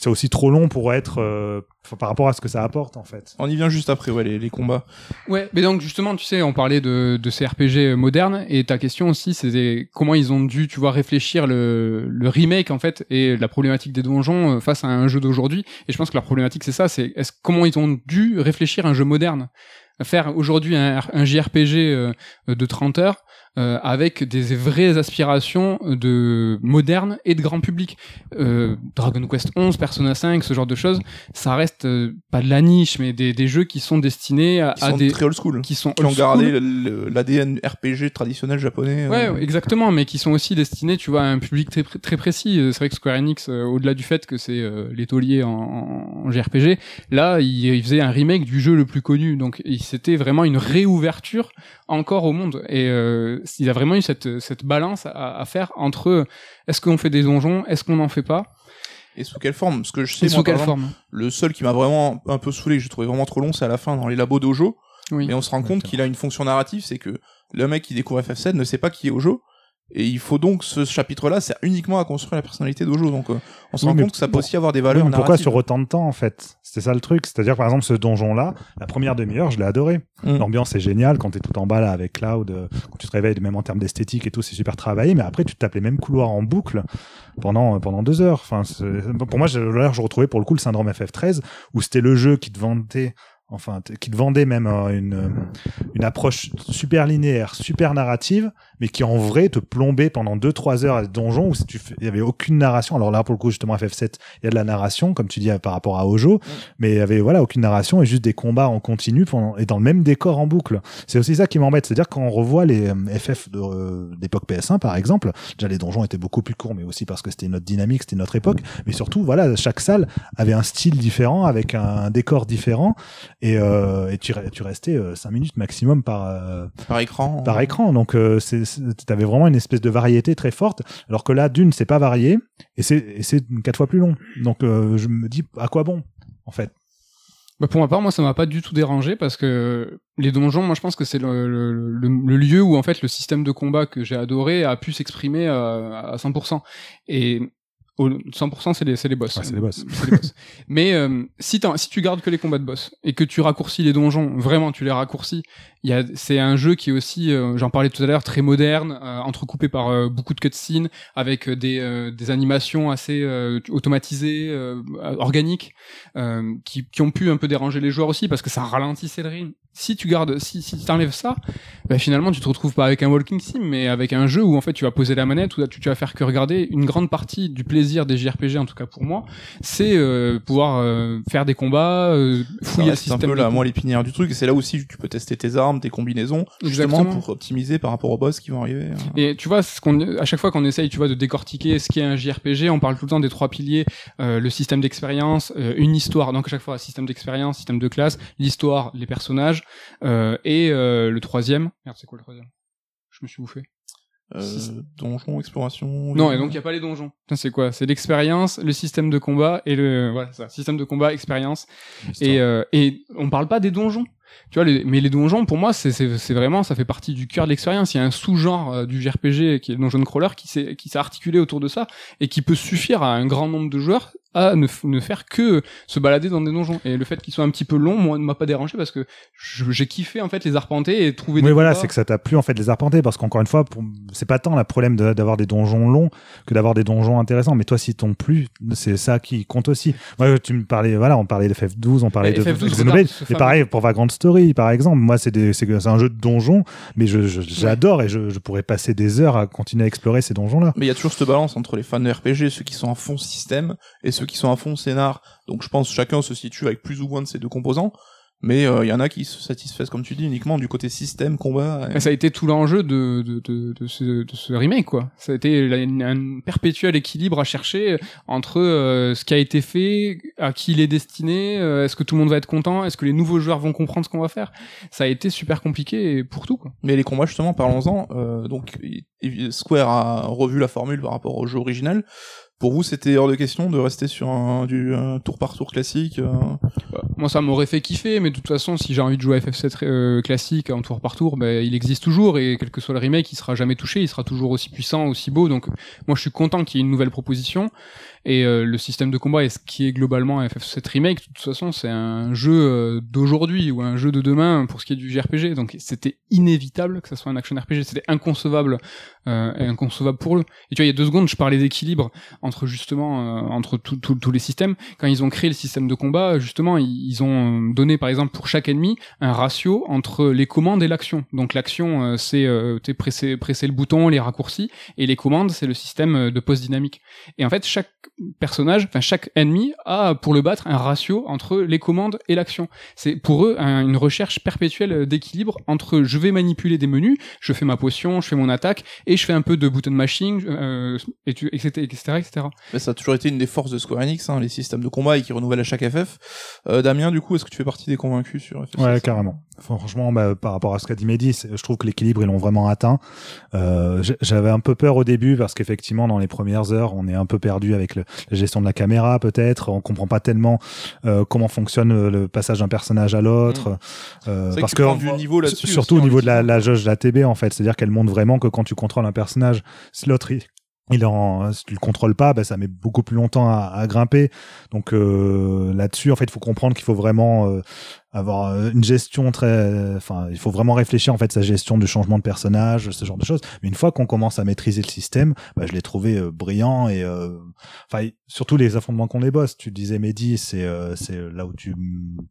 c'est aussi trop long pour être euh, par rapport à ce que ça apporte en fait. On y vient juste après, ouais, les, les combats. Ouais, mais donc justement, tu sais, on parlait de, de ces RPG modernes, et ta question aussi, c'était comment ils ont dû, tu vois, réfléchir le, le remake en fait et la problématique des donjons euh, face à un jeu d'aujourd'hui. Et je pense que la problématique c'est ça, c'est est-ce comment ils ont dû réfléchir un jeu moderne, faire aujourd'hui un, un JRPG euh, de 30 heures. Euh, avec des vraies aspirations de moderne et de grand public. Euh, Dragon Quest 11, Persona 5, ce genre de choses, ça reste euh, pas de la niche, mais des, des jeux qui sont destinés à, à sont des très old school. qui sont Qui ont gardé l'ADN RPG traditionnel japonais. euh, Ouais, exactement, mais qui sont aussi destinés, tu vois, à un public très, très précis. Euh, C'est vrai que Square Enix, au-delà du fait que c'est tauliers en, en JRPG, là, il, il faisait un remake du jeu le plus connu, donc c'était vraiment une réouverture encore au monde. Et euh, il a vraiment eu cette, cette balance à, à faire entre est-ce qu'on fait des donjons, est-ce qu'on n'en fait pas, Et sous quelle forme? Parce que je sais, et moi, sous quelle exemple, forme? le seul qui m'a vraiment un peu saoulé, que j'ai trouvé vraiment trop long, c'est à la fin dans les labos dojo. Oui. Mais on se rend compte qu'il a une fonction narrative, c'est que le mec qui découvre FF7 ne sait pas qui est Ojo. Et il faut donc ce chapitre-là sert uniquement à construire la personnalité d'Ojo. Donc euh, on se Oui, rend compte que ça peut pour- aussi avoir des Oui, valeurs mais pourquoi narratives. sur autant de temps en fait? C'était ça le truc. C'est-à-dire par exemple ce donjon-là, la première demi-heure, je l'ai adoré. Mm. L'ambiance est géniale quand t'es tout en bas là avec Cloud, euh, quand tu te réveilles, même en termes d'esthétique et tout, c'est super travaillé. Mais après, tu tapes les mêmes couloirs en boucle pendant euh, pendant deux heures. Enfin, c'est- pour moi, je, là, je retrouvais pour le coup le syndrome FF13 où c'était le jeu qui te vendait. Enfin, qui te vendait même euh, une, euh, une approche super linéaire, super narrative, mais qui en vrai te plombait pendant 2-3 heures à ce donjon où si tu il y avait aucune narration. Alors là, pour le coup, justement, FF7, il y a de la narration, comme tu dis, euh, par rapport à Ojo, mais il y avait voilà aucune narration et juste des combats en continu pendant, et dans le même décor en boucle. C'est aussi ça qui m'embête, c'est-à-dire quand on revoit les euh, FF de, euh, d'époque PS1 par exemple, déjà les donjons étaient beaucoup plus courts, mais aussi parce que c'était notre dynamique, c'était notre époque, mais surtout voilà chaque salle avait un style différent avec un décor différent et, euh, et tu, re- tu restais 5 minutes maximum par euh, par écran. par écran. Donc, euh, c'est, c'est- t'avais vraiment une espèce de variété très forte. Alors que là, d'une, c'est pas varié et c'est, et c'est quatre fois plus long. Donc, euh, je me dis, à quoi bon, en fait? Bah pour ma part, moi, ça m'a pas du tout dérangé parce que les donjons, moi, je pense que c'est le, le, le- le lieu où en fait le système de combat que j'ai adoré a pu s'exprimer à, à 100%. Et au 100%, c'est les, les boss. Ouais, c'est les boss. Les boss. *laughs* Mais euh, si, si tu gardes que les combats de boss et que tu raccourcis les donjons, vraiment, tu les raccourcis. C'est un jeu qui est aussi, euh, j'en parlais tout à l'heure, très moderne, euh, entrecoupé par euh, beaucoup de cutscenes, avec euh, des, euh, des animations assez euh, automatisées, euh, organiques, euh, qui, qui ont pu un peu déranger les joueurs aussi parce que ça ralentissait le rythme. Si tu gardes, si, si tu enlèves ça, bah, finalement tu te retrouves pas avec un walking sim, mais avec un jeu où en fait tu vas poser la manette, où tu, tu vas faire que regarder. Une grande partie du plaisir des JRPG, en tout cas pour moi, c'est euh, pouvoir euh, faire des combats, euh, fouiller le reste un système. peu la moelle épinière du truc. C'est là aussi tu peux tester tes armes, tes combinaisons, justement Exactement. pour optimiser par rapport aux boss qui vont arriver. Et tu vois, ce qu'on, à chaque fois qu'on essaye, tu vois, de décortiquer ce qu'est un JRPG, on parle tout le temps des trois piliers, le système d'expérience, une histoire. Donc à chaque fois, système d'expérience, système de classe, l'histoire, les personnages, et le troisième. Merde, c'est quoi le troisième? Je me suis bouffé. Euh, donjon, exploration. Non, et donc il y a pas les donjons. C'est quoi? C'est l'expérience, le système de combat et le voilà, ça, système de combat, expérience. Et, euh, et on parle pas des donjons. Tu vois, les, mais les donjons, pour moi, c'est- vraiment, ça fait partie du cœur de l'expérience. Il y a un sous-genre euh, du JRPG qui est le donjon crawler qui s'est articulé autour de ça et qui peut suffire à un grand nombre de joueurs à ne, faire que se balader dans des donjons. Et le fait qu'ils soient un petit peu longs, moi, ne m'a pas dérangé parce que j'ai kiffé en fait les arpenter et trouver. Oui, des voilà, c'est que ça t'a plu en fait de les arpenter parce qu'encore une fois, pour... c'est pas tant le problème de- d'avoir des donjons longs que d'avoir des donjons intéressants. Mais toi, si t'ont plu, c'est ça qui compte aussi. Moi, tu me parlais, voilà, on parlait de FF12, on parlait de FF12, Xenoblade. regarde ce Et pareil pour Vagrant Story, par exemple. Moi, c'est des- c'est que- c'est un jeu de donjons, mais je- je- j'adore et je, je pourrais passer des heures à continuer à explorer ces donjons-là. Mais il y a toujours cette balance entre les fans de RPG, ceux qui sont à fond système, et ceux qui sont à fond scénar. Donc je pense chacun se situe avec plus ou moins de ces deux composants. Mais euh, il y en a qui se satisfaisent, comme tu dis, uniquement du côté système, combat. et- Mais ça a été tout l'enjeu de, de, de, de, ce, de ce remake, quoi. Ça a été un perpétuel équilibre à chercher entre euh, ce qui a été fait, à qui il est destiné, euh, est-ce que tout le monde va être content, est-ce que les nouveaux joueurs vont comprendre ce qu'on va faire. Ça a été super compliqué pour tout, quoi. Mais les combats, justement, parlons-en. Euh, donc Square a revu la formule par rapport au jeu original. Pour vous, c'était hors de question de rester sur un, tour par tour classique. euh, Moi, ça m'aurait fait kiffer, mais de toute façon, si j'ai envie de jouer à FF7 euh, classique en tour par tour, ben, il existe toujours et quel que soit le remake, il sera jamais touché, il sera toujours aussi puissant, aussi beau. Donc, moi, je suis content qu'il y ait une nouvelle proposition. Et euh, le système de combat et ce qui est globalement un FF7 remake, de toute façon, c'est un jeu euh, d'aujourd'hui ou un jeu de demain pour ce qui est du JRPG. Donc, c'était inévitable que ça soit un action RPG. C'était inconcevable, euh, inconcevable pour eux. Et tu vois, il y a deux secondes, je parlais d'équilibre entre justement euh, entre tous les systèmes. Quand ils ont créé le système de combat, justement, ils, ont donné par exemple pour chaque ennemi un ratio entre les commandes et l'action. Donc l'action, euh, c'est euh, presser, le bouton, les raccourcis, et les commandes, c'est le système euh, de pause dynamique. Et en fait, chaque personnage, enfin chaque ennemi a pour le battre un ratio entre les commandes et l'action. C'est pour eux un- une recherche perpétuelle d'équilibre entre je vais manipuler des menus, je fais ma potion, je fais mon attaque et je fais un peu de button mashing, euh, et tu- etc., etc., etc. Mais ça a toujours été une des forces de Square Enix, hein, les systèmes de combat et qui renouvellent à chaque FF. Euh, Damien, du coup, est-ce que tu fais partie des convaincus sur FF Ouais, carrément. Franchement, bah, par rapport à ce qu'a dit Mehdi, je trouve que l'équilibre, ils l'ont vraiment atteint. Euh, J'avais un peu peur au début parce qu'effectivement, dans les premières heures, on est un peu perdu avec le, la gestion de la caméra peut-être. On comprend pas tellement euh, comment fonctionne le passage d'un personnage à l'autre. Euh, vrai parce que du niveau surtout aussi, au en niveau de la jauge de la TB en fait, c'est-à-dire qu'elle montre vraiment que quand tu contrôles un personnage, si l'autre il, en, si tu le contrôles pas, bah, ça met beaucoup plus longtemps à, à grimper. Donc euh, là-dessus, en fait, il faut comprendre qu'il faut vraiment euh, avoir euh, une gestion très, enfin, il faut vraiment réfléchir en fait sa gestion du changement de personnage, ce genre de choses. Mais une fois qu'on commence à maîtriser le système, bah, je l'ai trouvé euh, brillant et, euh, enfin, surtout les affrontements qu'on les boss. Tu disais Mehdi, c'est euh, c'est là où tu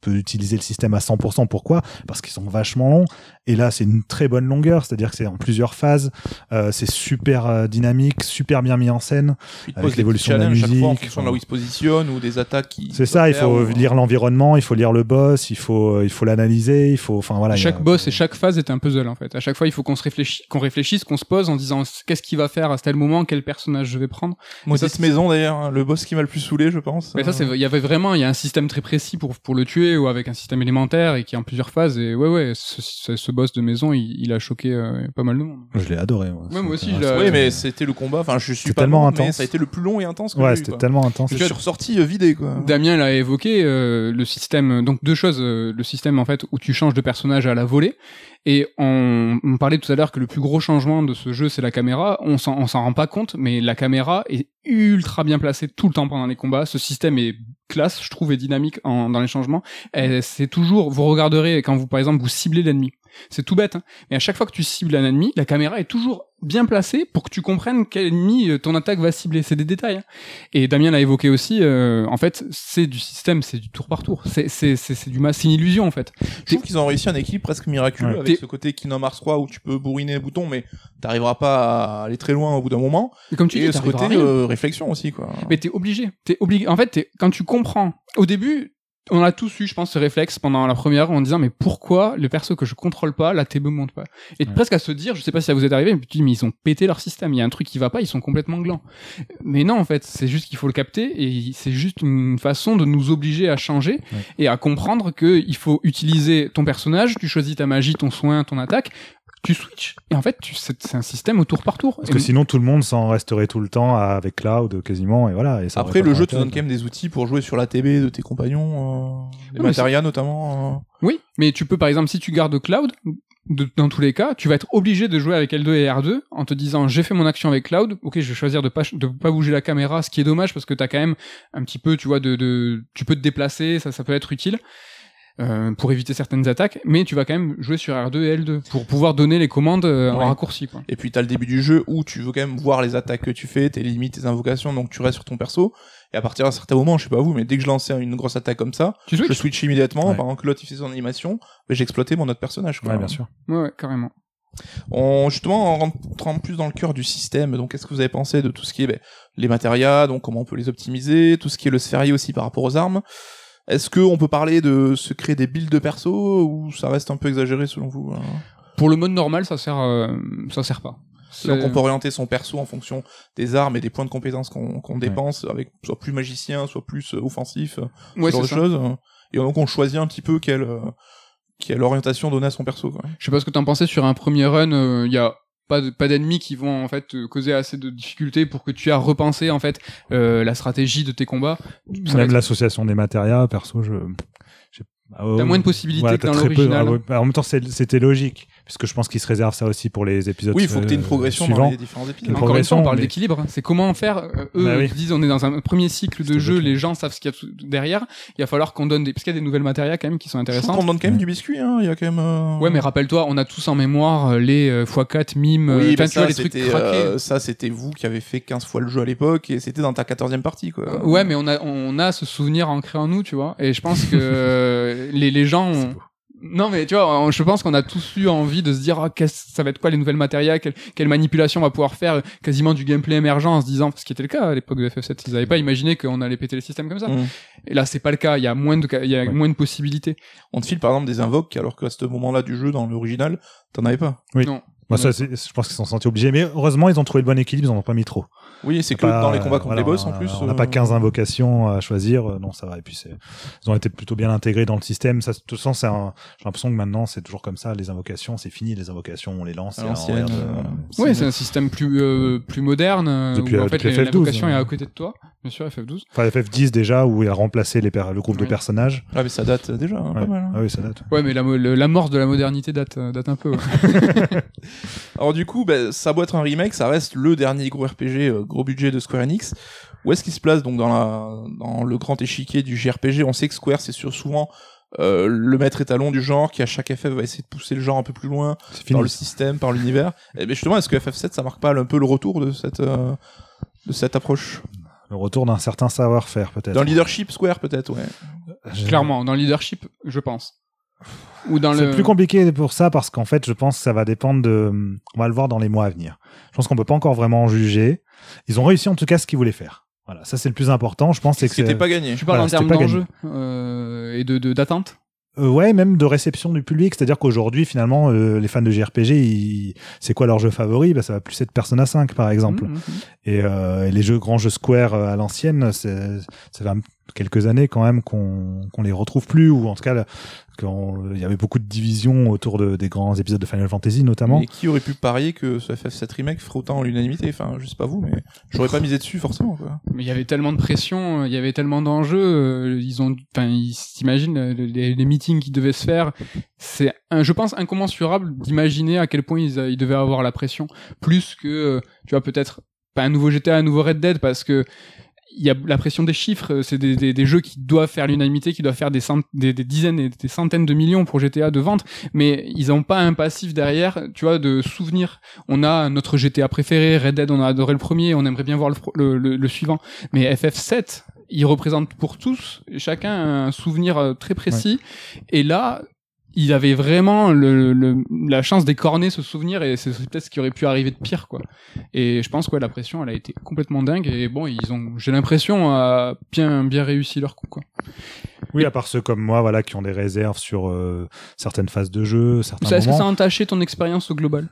peux utiliser le système à 100%. Pourquoi? Parce qu'ils sont vachement longs. Et là, c'est une très bonne longueur, c'est-à-dire que c'est en plusieurs phases. Euh, c'est super dynamique, super bien mis en scène. Il avec l'évolution de la chaque fois en musique, fonction de là où il se positionne ou des attaques qui. C'est ça, il faut ou- lire l'environnement, il faut lire le boss, il faut euh, il faut l'analyser, il faut enfin voilà. a- chaque boss et chaque phase est un puzzle en fait. À chaque fois, il faut qu'on se réfléchisse, qu'on réfléchisse, qu'on se pose en disant qu'est-ce qu'il va faire à tel moment, quel personnage je vais prendre. Moi, ça, cette maison d'ailleurs, hein, le boss qui m'a le plus saoulé, je pense. Mais ça, c'est, il y avait vraiment, il y a un système très précis pour pour le tuer ou avec un système élémentaire et qui est en plusieurs phases. Et ouais, ouais, ce, ce, ce boss de maison, il, il a choqué euh, pas mal de monde. Je l'ai adoré. Ouais, Ouais, moi aussi, je Oui, mais c'était le combat. Enfin, je suis C'était pas tellement bon, mais intense. ça a été le plus long et intense que Ouais, c'était tellement intense. Je suis ressorti euh, vidé, quoi. Damien l'a évoqué, euh, le système, donc deux choses, le système en fait où tu changes de personnage à la volée, et on, parlait tout à l'heure que le plus gros changement de ce jeu c'est la caméra, on s'en, rend pas compte, mais la caméra est ultra bien placée tout le temps pendant les combats, ce système est classe, je trouve, et dynamique dans les changements, c'est toujours, vous regarderez quand vous par exemple vous ciblez l'ennemi, c'est tout bête, hein, mais à chaque fois que tu cibles un ennemi, la caméra est toujours bien placée pour que tu comprennes quel ennemi euh, ton attaque va cibler, c'est des détails. hein. Et Damien l'a évoqué aussi, euh, en fait, c'est du système, c'est du tour par tour. C'est c'est c'est c'est du ma- c'est une illusion en fait. Je trouve qu'ils ont réussi un équilibre presque miraculeux Ouais. avec ce côté Kingdom Hearts 3 où tu peux bourriner les boutons, mais t'arriveras pas à aller très loin au bout d'un moment. Et comme tu et dis, ce côté euh, réflexion aussi, quoi. Mais t'es obligé. T'es obligé. En fait, t'es- quand tu comprends, au début, on a tous eu, je pense, ce réflexe pendant la première en disant mais pourquoi le perso que je contrôle pas, la TB monte pas? Et Ouais. presque à se dire, je sais pas si ça vous est arrivé, mais tu dis mais ils ont pété leur système, il y a un truc qui va pas, ils sont complètement glands. Mais non, en fait, c'est juste qu'il faut le capter et c'est juste une façon de nous obliger à changer Ouais. et à comprendre que il faut utiliser ton personnage, tu choisis ta magie, ton soin, ton attaque, tu switches et en fait, tu- c'est un système au tour par tour. Parce Et que sinon tout le monde s'en resterait tout le temps avec Cloud quasiment et voilà. Et ça Après, le jeu te donne quand même des outils pour jouer sur la TB de tes compagnons, euh, les Oui, mais matérias notamment. euh. Oui, mais tu peux par exemple si tu gardes Cloud, de- dans tous les cas, tu vas être obligé de jouer avec L2 et R2 en te disant j'ai fait mon action avec Cloud, ok je vais choisir de pas de pas bouger la caméra, ce qui est dommage parce que t'as quand même un petit peu tu vois de, de tu peux te déplacer, ça ça peut être utile. Euh, pour éviter certaines attaques, mais tu vas quand même jouer sur R2 et L2 pour pouvoir donner les commandes euh, en raccourci. Quoi. Et puis t'as le début du jeu où tu veux quand même voir les attaques que tu fais, tes limites, tes invocations, donc tu restes sur ton perso. Et à partir d'un certain moment, je sais pas vous, mais dès que je lançais une grosse attaque comme ça, Tu je switch immédiatement, Ouais. pendant que l'autre il fait son animation, j'exploitais mon autre personnage. Quoi. Ouais, bien sûr. Ouais, ouais, carrément. On, justement, en rentrant plus dans le cœur du système, donc qu'est-ce que vous avez pensé de tout ce qui est ben, les matérias, donc comment on peut les optimiser, tout ce qui est le sphérié aussi par rapport aux armes? Est-ce qu'on peut parler de se créer des builds de perso ou ça reste un peu exagéré selon vous hein? Pour le mode normal, ça sert, euh, ça sert pas. Donc on peut orienter son perso en fonction des armes et des points de compétences qu'on dépense, avec soit plus magicien, soit plus euh, offensif, ce Ouais, genre de ça. choses. Et donc on choisit un petit peu quelle, euh, quelle orientation donner à son perso. Quoi. Je sais pas ce que t'en pensais sur un premier run, il y a pas de- pas d'ennemis qui vont en fait te causer assez de difficultés pour que tu aies à repenser en fait euh, la stratégie de tes combats. Ça Même l'association des matérias, perso, je. ah, T'as oh, moins de possibilités que dans l'original. Ah ouais, en même temps, c'était logique, puisque je pense qu'ils se réservent ça aussi pour les épisodes. Oui, il faut que tu aies une euh, progression dans les différents épisodes. Une Encore une fois, on progression, parle mais- d'équilibre. hein. C'est comment faire. euh, eux Bah oui. ils disent on est dans un premier cycle de jeu, les gens savent ce qu'il y a derrière. Il va falloir qu'on donne des parce qu'il y a des nouvelles matérias quand même qui sont Je intéressantes. qu'on donne quand même du biscuit, hein. il y a quand même... euh, Ouais, mais rappelle-toi, on a tous en mémoire euh, les euh, x4 mimes, Oui, enfin, mais tu vois ça, les trucs craqués. euh, ça, c'était vous qui avez fait 15 fois le jeu à l'époque et c'était dans ta 14e partie, quoi. Ouais, mais on a on a ce souvenir ancré en nous, tu vois. Et je pense que *laughs* les les gens ont- Non mais tu vois, on- je pense qu'on a tous eu envie de se dire ah, qu'est-ce- ça va être quoi les nouvelles matérias, quelle, quelle manipulation on va pouvoir faire, quasiment du gameplay émergent en se disant, ce qui était le cas à l'époque de FF7, ils n'avaient pas imaginé qu'on allait péter les systèmes comme ça. Mm. Et là c'est pas le cas, il y a moins de ca- il y a Ouais. moins de possibilités. On te file par exemple des invoques alors qu'à ce moment-là du jeu, dans l'original, t'en avais pas. Oui. Non. Bah, ça, c'est- je pense qu'ils sont sentis obligés, mais heureusement, ils ont trouvé le bon équilibre, ils en ont pas mis trop. Oui, c'est que Pas- dans les combats contre voilà, les boss en plus. On n'a euh, pas 15 invocations à choisir, euh, non, ça va. Et puis, c'est, ils ont été plutôt bien intégrés dans le système. Ça, de toute façon, c'est un, j'ai l'impression que maintenant, c'est toujours comme ça. Les invocations, c'est fini. Les invocations, on les lance. Euh, euh, Ouais, c'est un système plus euh, plus moderne euh, Depuis, où en euh, fait depuis les- FF12, l'invocation est hein. à côté de toi. Bien sûr, FF12. Enfin, FF10 déjà, où il a remplacé les per- le groupe de personnages. Ah mais ça date déjà, hein, Ouais. pas mal. hein. Ah oui, ça date. Ouais, mais la l'amorce de la modernité date, euh, date un peu. ouais. *laughs* Alors du coup, bah, ça doit être un remake, ça reste le dernier gros RPG, euh, gros budget de Square Enix. Où est-ce qu'il se place donc dans, la, dans le grand échiquier du JRPG On sait que Square c'est sur- souvent euh, le maître étalon du genre qui à chaque FF va essayer de pousser le genre un peu plus loin par le système, par l'univers. Et ben justement, est-ce que FF7 ça marque pas un peu le retour de cette euh, de cette approche? Le retour d'un certain savoir-faire, peut-être. Dans le leadership Square peut-être, ouais. Je- Clairement, dans le leadership, je pense. Ou dans C'est le. plus compliqué pour ça parce qu'en fait, je pense que ça va dépendre de. On va le voir dans les mois à venir. Je pense qu'on peut pas encore vraiment en juger. Ils ont réussi en tout cas ce qu'ils voulaient faire. Voilà, ça c'est le plus important. Je pense c'est Ce que qui était c'est- pas gagné. Tu parles Voilà, en termes d'enjeux euh, et de de- d'attente Euh, ouais, même de réception du public. C'est-à-dire qu'aujourd'hui, finalement, euh, les fans de JRPG, ils- c'est quoi leur jeu favori? Bah, Ça va plus être Persona 5, par exemple. Mhm, mhm. Et, euh, et les jeux grands jeux Square euh, à l'ancienne, c'est- ça fait quelques années quand même qu'on qu'on les retrouve plus, ou en tout cas, qu'on- il y avait beaucoup de divisions autour de, des grands épisodes de Final Fantasy, notamment. Et qui aurait pu parier que ce FF7 remake ferait autant l'unanimité? Enfin, je sais pas vous, mais j'aurais pas misé dessus forcément. Quoi. Mais il y avait tellement de pression, il y avait tellement d'enjeux. euh, Ils ont, enfin, ils s'imaginent euh, les, les meetings qui devaient se faire. C'est, je pense, incommensurable d'imaginer à quel point ils, ils devaient avoir la pression, plus que, euh, tu vois, peut-être pas un nouveau GTA, un nouveau Red Dead, parce que il y a la pression des chiffres. euh, C'est des, des, des jeux qui doivent faire l'unanimité, qui doivent faire des, cent- des, des dizaines et des centaines de millions pour GTA de vente, mais ils n'ont pas un passif derrière, tu vois, de souvenirs. On a notre GTA préféré, Red Dead, on a adoré le premier, on aimerait bien voir le, le- le suivant. Mais FF7, il représente pour tous, chacun un souvenir euh, très précis. Et là, il avait vraiment le, le- la chance d'écorner ce souvenir et c'est peut-être ce qui aurait pu arriver de pire, quoi. Et je pense que ouais, la pression, elle a été complètement dingue. Et bon, ils ont, j'ai l'impression, à bien, bien réussi leur coup, quoi. Oui, à part ceux comme moi, voilà, qui ont des réserves sur euh, certaines phases de jeu, certains Est-ce que ça a entaché ton expérience au global?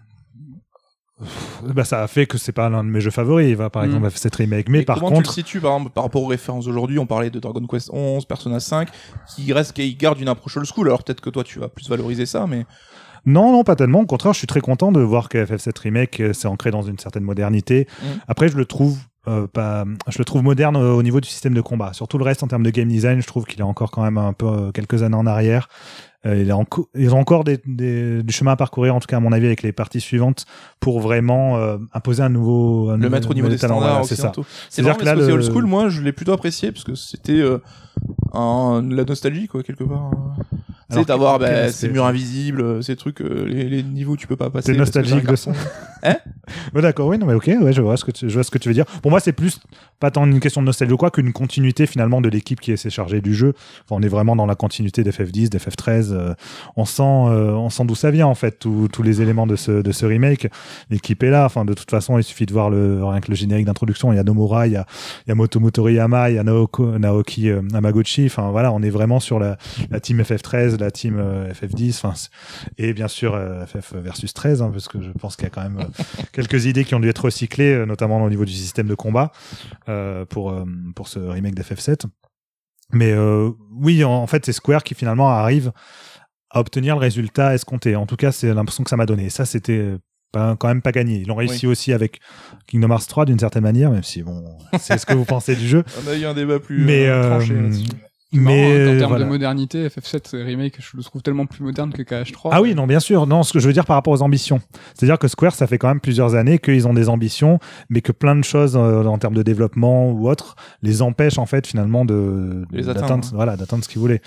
Bah, ça a fait que c'est pas l'un de mes jeux favoris, va, par Mm. exemple, cette remake. Mais Et par comment tu contre, le situes par exemple par rapport aux références d'aujourd'hui On parlait de Dragon Quest 11, Persona 5, qui reste, qui garde une approche old school. Alors peut-être que toi tu vas plus valoriser ça, mais Non, non, pas tellement. Au contraire, je suis très content de voir que FF7 Remake euh, s'est ancré dans une certaine modernité. Mm. Après, je le trouve euh, pas, je le trouve moderne euh, au niveau du système de combat. Sur tout le reste, en termes de game design, je trouve qu'il est encore quand même un peu euh, quelques années en arrière. Euh, il a enco- ils ont encore des, des- du chemin à parcourir, en tout cas à mon avis, avec les parties suivantes, pour vraiment euh, imposer un nouveau, un le nouveau- mettre au niveau des talent. standards Voilà, c'est ça. C'est C'est-à-dire marrant que là, le- old school. Moi, je l'ai plutôt apprécié parce que c'était euh, un, la nostalgie quoi quelque part. Tu sais, Alors, d'avoir bah, ces murs invisibles, euh, ces trucs, euh, les, les niveaux tu peux pas passer. T'es nostalgique c'est de ça. Hein? Ouais, D'accord, oui, non, mais ok, ouais, je vois ce que tu, je vois ce que tu veux dire. Pour moi, c'est plus pas tant une question de nostalgie ou quoi qu'une continuité finalement de l'équipe qui s'est chargée du jeu. Enfin, on est vraiment dans la continuité d'FF10, d'FF13. euh, on sent, euh, on sent d'où ça vient en fait, tous tous les éléments de ce, de ce remake. L'équipe est là. Enfin, de toute façon, il suffit de voir le, rien que le générique d'introduction. Il y a Nomura, il y a, il y a Motomo Toriyama, il y a Naoko, Naoki euh, Hamaguchi. Enfin, voilà, on est vraiment sur la, team FF13, la team euh, FF10. Enfin, c'est- et bien sûr euh, FF versus 13, hein, parce que je pense qu'il y a quand même euh, quelques idées qui ont dû être recyclées, euh, notamment au niveau du système de combat euh, pour euh, pour ce remake d'FF7. Mais euh, oui, en, fait, c'est Square qui finalement arrive à obtenir le résultat escompté. En tout cas, c'est l'impression que ça m'a donné. Ça, c'était pas, quand même pas gagné. Ils l'ont réussi aussi avec Kingdom Hearts 3 d'une certaine manière, même si bon, c'est ce que vous pensez du jeu. *laughs* On a eu un débat plus Mais euh, euh, tranché là-dessus. mais en termes voilà. de modernité, FF7 remake, je le trouve tellement plus moderne que KH3. Ah oui, non, bien sûr. Non, ce que je veux dire par rapport aux ambitions. C'est-à-dire que Square, ça fait quand même plusieurs années qu'ils ont des ambitions, mais que plein de choses euh, en termes de développement ou autre les empêchent en fait finalement de d'atteindre, atteindre. voilà, d'atteindre ce qu'ils voulaient.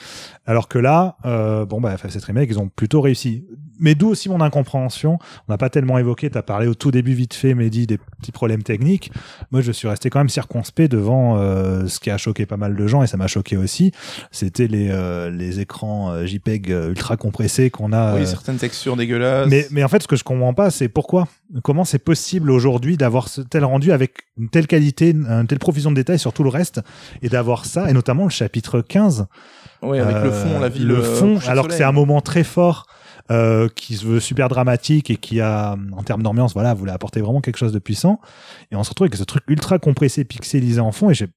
Alors que là, euh, bon bah FF7 remake, ils ont plutôt réussi. Mais d'où aussi mon incompréhension. On n'a pas tellement évoqué. T'as parlé au tout début vite fait, Mehdi, des petits problèmes techniques. Moi, je suis resté quand même circonspect devant euh, ce qui a choqué pas mal de gens et ça m'a choqué aussi. C'était les euh, les écrans euh, JPEG euh, ultra compressés qu'on a. Oui, euh, certaines textures dégueulasses. mais, mais en fait, ce que je comprends pas, c'est pourquoi Comment c'est possible aujourd'hui d'avoir ce tel rendu avec une telle qualité, une telle profusion de détails sur tout le reste, et d'avoir ça, et notamment le chapitre 15. Oui, avec le fond, la ville. Le fond, alors que c'est un moment très fort, euh, qui se veut super dramatique et qui a, en termes d'ambiance, voilà, voulait apporter vraiment quelque chose de puissant. Et on se retrouve avec ce truc ultra compressé, pixelisé en fond, et j'ai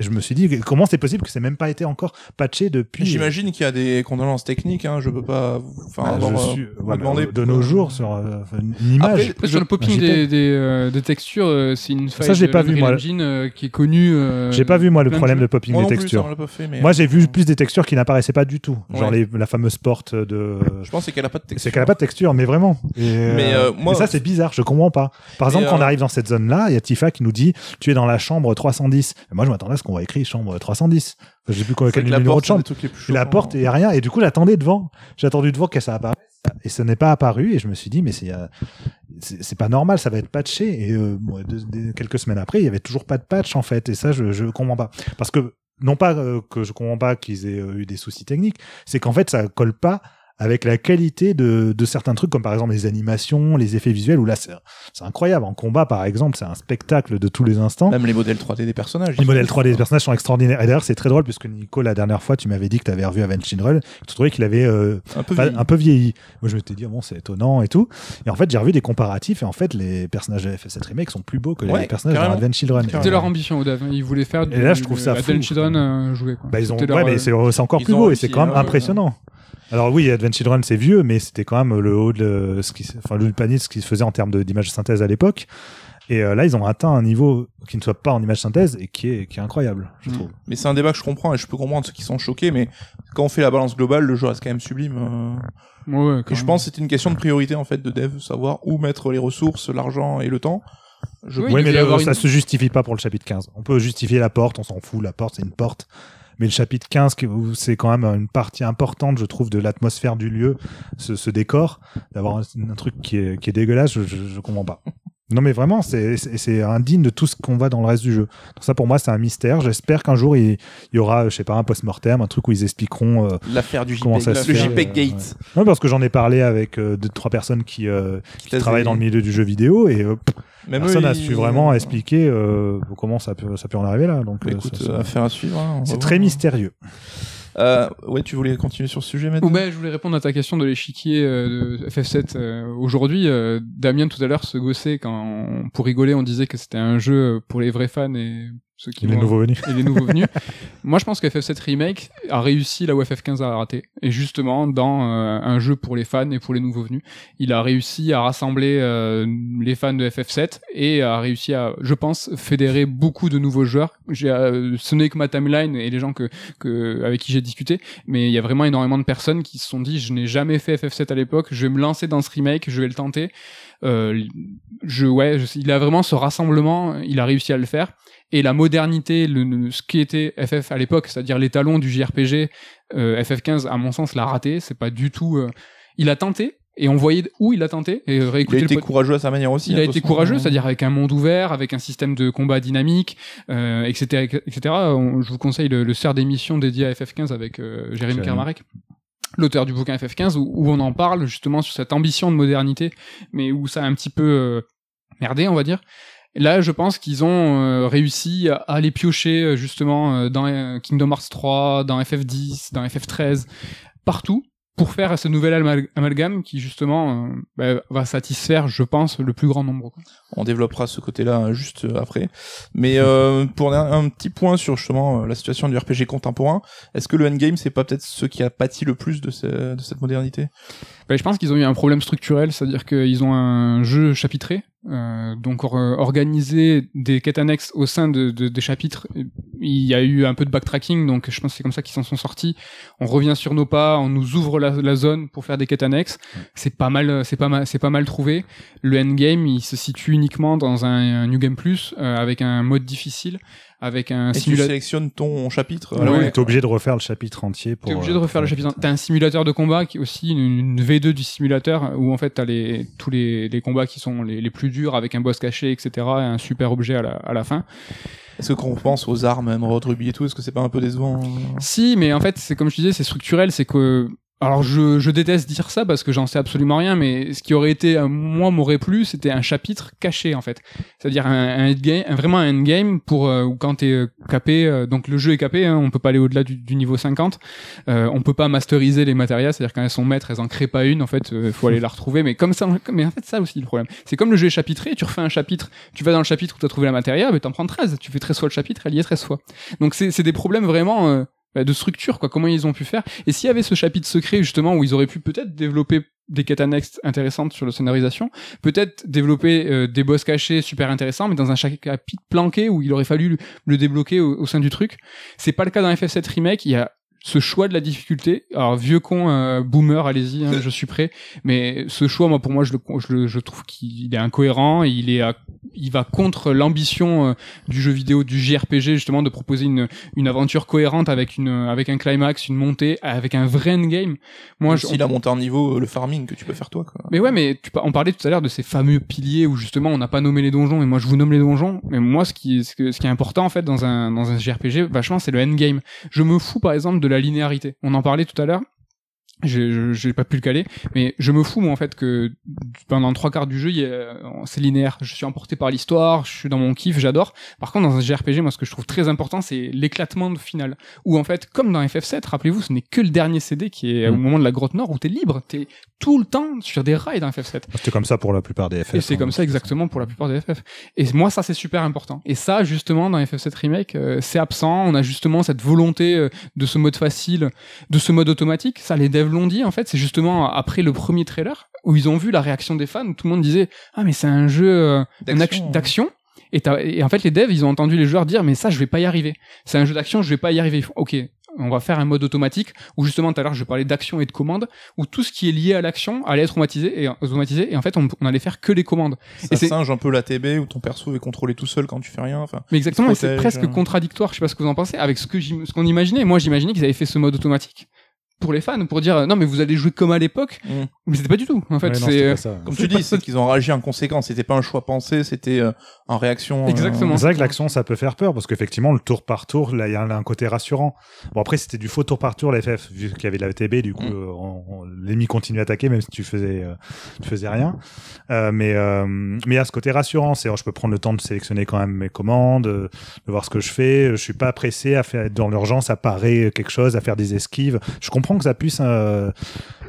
Et je me suis dit, comment c'est possible que c'est même pas été encore patché depuis. J'imagine qu'il y a des condoléances techniques, hein, je peux pas, enfin, Bah, avoir, je euh, suis- demander de nos jours sur euh, une image. Après, Après, sur le popping des, JPEG. des, euh, des textures, euh, c'est une faille Ça, j'ai de pas vu, moi. Engine euh, qui est connue. euh, J'ai pas vu moi le de problème de popping moi des non plus, ça, textures. on l'a pas fait, mais Moi euh, j'ai vu plus des textures qui n'apparaissaient pas du tout, genre Ouais. les- la fameuse porte de. Je pense c'est qu'elle a pas de texture. C'est qu'elle a pas de texture, mais vraiment. Et, Mais, euh, moi- et ça c'est bizarre, je comprends pas. Par exemple, quand on euh, arrive dans cette zone-là, il y a Tifa qui nous dit tu es dans la chambre 310. Et moi je m'attendais à ce qu'on voit écrit chambre 310. Enfin, J'ai plus quoi- quel numéro porte, de chambre. Et la porte et rien. Et du coup j'attendais devant. J'ai attendu devant que ça apparaisse. Et ce n'est pas apparu. Et je me suis dit mais c'est euh, c'est c'est pas normal, ça va être patché. Et euh, bon, deux- deux- quelques semaines après, il y avait toujours pas de patch en fait. Et ça je je comprends pas. Parce que non pas euh, que je comprends pas qu'ils aient euh, eu des soucis techniques, c'est qu'en fait ça colle pas avec la qualité de, de certains trucs comme par exemple les animations, les effets visuels où là c'est incroyable. En combat par exemple, c'est un spectacle de tous les instants. Même les modèles 3D des personnages. Les modèles 3D des personnages sont extraordinaires. Et d'ailleurs, c'est très drôle puisque Nico, la dernière fois, tu m'avais dit que tu avais revu Avenged Children. Tu trouvais qu'il avait euh, un peu pas- vieilli. un peu vieilli. Moi, je m'étais dit, ah bon, c'est étonnant et tout. Et en fait, j'ai revu des comparatifs et en fait, les personnages de FF7 Remake sont plus beaux que Ouais, les personnages de carrément. Avenged Children. C'était leur ambition au dev. Ils voulaient faire du. Et là, je trouve ça Advent Children euh, joué. Quoi. Bah, ils ont, ouais, leur, mais euh, c'est encore ils plus beau et c'est quand même ouais, impressionnant. Alors oui, Advent Children c'est vieux, mais c'était quand même le haut de ce qui, enfin le panier de ce qui se faisait en termes d'image synthèse à l'époque. Et euh, là, ils ont atteint un niveau qui ne soit pas en image synthèse et qui est, qui est incroyable, je Mm. trouve. Mais c'est un débat que je comprends et je peux comprendre ceux qui sont choqués, mais quand on fait la balance globale, le jeu reste quand même sublime. euh. Ouais, Et je même. pense que c'était une question de priorité en fait de dev, savoir où mettre les ressources, l'argent et le temps. Je... Oui, mais ça une- se justifie pas pour le chapitre 15. On peut justifier la porte, on s'en fout, la porte c'est une porte. Mais le chapitre 15, qui- où c'est quand même une partie importante, je trouve, de l'atmosphère du lieu, ce, décor, d'avoir un, truc qui est, qui est dégueulasse, je, je, je comprends pas. Non mais vraiment, c'est indigne de tout ce qu'on voit dans le reste du jeu. Donc ça pour moi c'est un mystère. J'espère qu'un jour il, y aura, je sais pas, un post-mortem, un truc où ils expliqueront euh, L'affaire du Comment JPEG, ça se le fait, JPEG euh, Gate. Non, parce que j'en ai parlé avec euh, deux, trois personnes qui, euh, qui travaillent dans le milieu du jeu vidéo et euh, pff, Même personne n'a su vraiment expliquer euh, comment ça peut, ça peut en arriver là. Donc, Bah, écoute, affaire à suivre. hein, c'est voir. très mystérieux. Euh, ouais, tu voulais continuer sur ce sujet maintenant Ou ben, je voulais répondre à ta question de l'échiquier euh, de FF7 euh, aujourd'hui. euh, Damien tout à l'heure se gossait quand, pour rigoler, on disait que c'était un jeu pour les vrais fans et ceux qui Les vont- nouveaux venus. *laughs* et les nouveaux venus. *laughs* Moi, je pense que FF7 Remake a réussi là où FF15 a raté. Et justement, dans euh, un jeu pour les fans et pour les nouveaux venus, il a réussi à rassembler euh, les fans de FF7 et a réussi à, je pense, fédérer beaucoup de nouveaux joueurs. J'ai, euh, ce n'est que ma timeline et les gens que, que avec qui j'ai discuté, mais il y a vraiment énormément de personnes qui se sont dit, je n'ai jamais fait FF7 à l'époque, je vais me lancer dans ce remake, je vais le tenter. Euh, je, ouais, je- il a vraiment ce rassemblement, il a réussi à le faire et la modernité, le, le- ce qui était FF à l'époque, c'est-à-dire l'étalon du JRPG, euh, FF15, à mon sens, l'a raté. C'est pas du tout. euh, Il a tenté et on voyait où il a tenté et Il a été courageux à sa manière aussi. il hein, a de été courageux, c'est-à-dire avec un monde ouvert, avec un système de combat dynamique, euh, etc., etc. On- je vous conseille le, le CER d'émission dédié à FF15 avec euh, Jérémy Jérémy. Kermarek, l'auteur du bouquin FF15, où, où on en parle justement sur cette ambition de modernité, mais où ça a un petit peu euh, merdé, on va dire. Là, je pense qu'ils ont euh, réussi à, les piocher euh, justement euh, dans Kingdom Hearts 3, dans FF10, dans FF13, partout pour faire ce nouvel amal- amalgame qui justement bah, va satisfaire, je pense, le plus grand nombre. On développera ce côté-là hein, juste euh, après. Mais euh, pour un, un petit point sur justement euh, la situation du RPG contemporain, est-ce que le endgame c'est pas peut-être ce qui a pâti le plus de, ce- de cette modernité? Bah, je pense qu'ils ont eu un problème structurel, c'est-à-dire qu'ils ont un jeu chapitré, euh, donc or- organiser des quêtes annexes au sein de, de- des chapitres. Il y a eu un peu de backtracking, donc je pense que c'est comme ça qu'ils s'en sont sortis. On revient sur nos pas, on nous ouvre la, la zone pour faire des quêtes annexes. C'est pas mal, c'est pas mal, c'est pas mal trouvé. Le endgame, il se situe uniquement dans un, un New Game Plus euh, avec un mode difficile, avec un Et tu simulateur. sélectionnes ton chapitre Ouais, alors, ouais. T'es obligé de refaire le chapitre entier pour. T'es obligé de euh, refaire le chapitre. T'as un simulateur de combat qui est aussi une, une V2 du simulateur où en fait t'as les tous les, les combats qui sont les, les plus durs avec un boss caché, etc. et un super objet à la, à la fin. Est-ce que quand on pense aux armes, Emerald Ruby et tout, est-ce que c'est pas un peu décevant? Si, mais en fait c'est comme je disais, c'est structurel, c'est que alors je, je déteste dire ça parce que j'en sais absolument rien, mais ce qui aurait été euh, moi m'aurait plu, c'était un chapitre caché en fait, c'est-à-dire un, un, vraiment un endgame pour euh, quand t'es euh, capé, euh, donc le jeu est capé, hein, on peut pas aller au-delà du, du niveau 50, euh, on peut pas masteriser les matérias, c'est-à-dire quand elles sont maîtres, elles en créent pas une, en fait, euh, faut aller la retrouver, mais comme ça, *laughs* mais en fait ça aussi le problème, c'est comme le jeu est chapitré, tu refais un chapitre, tu vas dans le chapitre où t'as trouvé la matéria, mais t'en prends 13, tu fais 13 fois le chapitre, elle y est 13 fois, donc c'est des problèmes vraiment bah, de structure, quoi. Comment ils ont pu faire? Et s'il y avait ce chapitre secret justement où ils auraient pu peut-être développer des quêtes annexes intéressantes sur la scénarisation, peut-être développer euh, des boss cachés super intéressants, mais dans un chapitre planqué où il aurait fallu le, le débloquer au, au sein du truc. C'est pas le cas dans FF7 remake. Il y a ce choix de la difficulté. Alors vieux con, euh, boomer, allez-y, hein, je suis prêt. Mais ce choix, moi pour moi, je le, je, le- je trouve qu'il est incohérent. Il est, à- il va contre l'ambition euh, du jeu vidéo, du JRPG justement, de proposer une, une aventure cohérente avec une, avec un climax, une montée, avec un vrai endgame. Moi, je, si la montée en niveau, euh, le farming que tu peux faire toi, quoi. mais ouais, mais tu, on parlait tout à l'heure de ces fameux piliers où justement on n'a pas nommé les donjons et moi je vous nomme les donjons. Mais moi, ce qui, ce, ce qui est important en fait dans un dans un JRPG, vachement, c'est le endgame. Je me fous par exemple de la linéarité. On en parlait tout à l'heure. J'ai pas pu le caler, mais je me fous moi en fait que pendant trois quarts du jeu, c'est linéaire. Je suis emporté par l'histoire, je suis dans mon kiff, j'adore. Par contre, dans un JRPG, moi, ce que je trouve très important, c'est l'éclatement de final. Où en fait, comme dans FF7, rappelez-vous, ce n'est que le dernier CD qui est au Mm. moment de la grotte nord où t'es libre, t'es tout le temps sur des rails dans FF7. C'était comme ça pour la plupart des FF. Et c'est hein. comme ça exactement pour la plupart des FF. Et moi, ça c'est super important. Et ça, justement, dans FF7 Remake, euh, c'est absent. On a justement cette volonté euh, de ce mode facile, de ce mode automatique. Ça, les devs l'ont dit, en fait. C'est justement après le premier trailer où ils ont vu la réaction des fans. où Tout le monde disait Ah, mais c'est un jeu euh, D'action. Et, en fait, les devs, ils ont entendu les joueurs dire Mais ça, je vais pas y arriver. C'est un jeu d'action, je vais pas y arriver. Font, ok. On va faire un mode automatique où justement tout à l'heure je parlais d'action et de commande où tout ce qui est lié à l'action allait être automatisé et automatisé et en fait on, on allait faire que les commandes. Ça Et c'est- singe un peu la TB où ton perso est contrôlé tout seul quand tu fais rien. Enfin, Mais exactement, c'est presque hein. contradictoire, je sais pas ce que vous en pensez, avec ce que ce qu'on imaginait. Moi, j'imaginais qu'ils avaient fait ce mode automatique pour les fans, pour dire euh, non mais vous allez jouer comme à l'époque, Mm. mais c'était pas du tout. En fait, Ouais, c'est euh, comme tu dis, ça. c'est qu'ils ont réagi en conséquence. C'était pas un choix pensé, c'était euh, en réaction. euh, Exactement. C'est vrai que l'action, ça peut faire peur parce qu'effectivement, le tour par tour, là, il y a un, côté rassurant. Bon, après, c'était du faux tour par tour, la FF, vu qu'il y avait la TB, du coup, Mm. euh, on- on- l'ennemi continue à attaquer, même si tu faisais, euh, tu faisais rien. Euh, mais, euh, mais il y a ce côté rassurant, c'est, oh, je peux prendre le temps de sélectionner quand même mes commandes, euh, de voir ce que je fais. Je suis pas pressé à faire, dans l'urgence, à parer quelque chose, à faire des esquives. Je comprends que ça puisse, euh,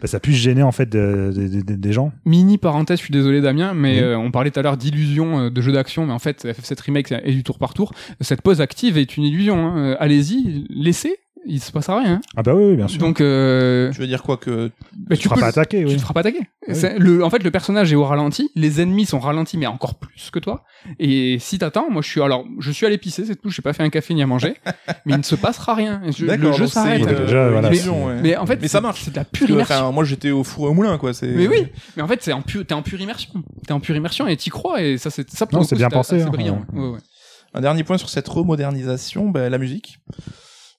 bah, ça puisse gêner, en fait, de- de- de- de- des gens. Mini parenthèse, je suis désolé Damien, mais Oui. euh, on parlait tout à l'heure d'illusion euh, de jeu d'action, mais en fait FF7 Remake et du tour par tour, cette pause active est une illusion. hein. Allez-y, laissez, il se passera rien. hein. Ah bah oui, oui, bien sûr. Donc euh, Tu veux dire quoi que bah, tu, feras pas attaquer, tu te feras pas attaquer. C'est- Le, en fait, le personnage est au ralenti, les ennemis sont ralentis, mais encore plus que toi. Et si t'attends, moi je suis alors, je suis allé pisser, c'est tout. J'ai pas fait un café ni à manger, *laughs* mais il ne se passera rien. Je- le jeu c'est s'arrête. voilà, c'est- ouais. Mais en fait, mais c'est- ça marche. C'est de la pure que, immersion. enfin, moi j'étais au four et au moulin quoi. C'est. Mais oui, mais en fait, c'est en pure, t'es en pure immersion. T'es en pure immersion et t'y crois et ça, c'est ça. pour Non, c'est bien pensé, assez hein. brillant. Un dernier point sur cette remodernisation, ben, la musique.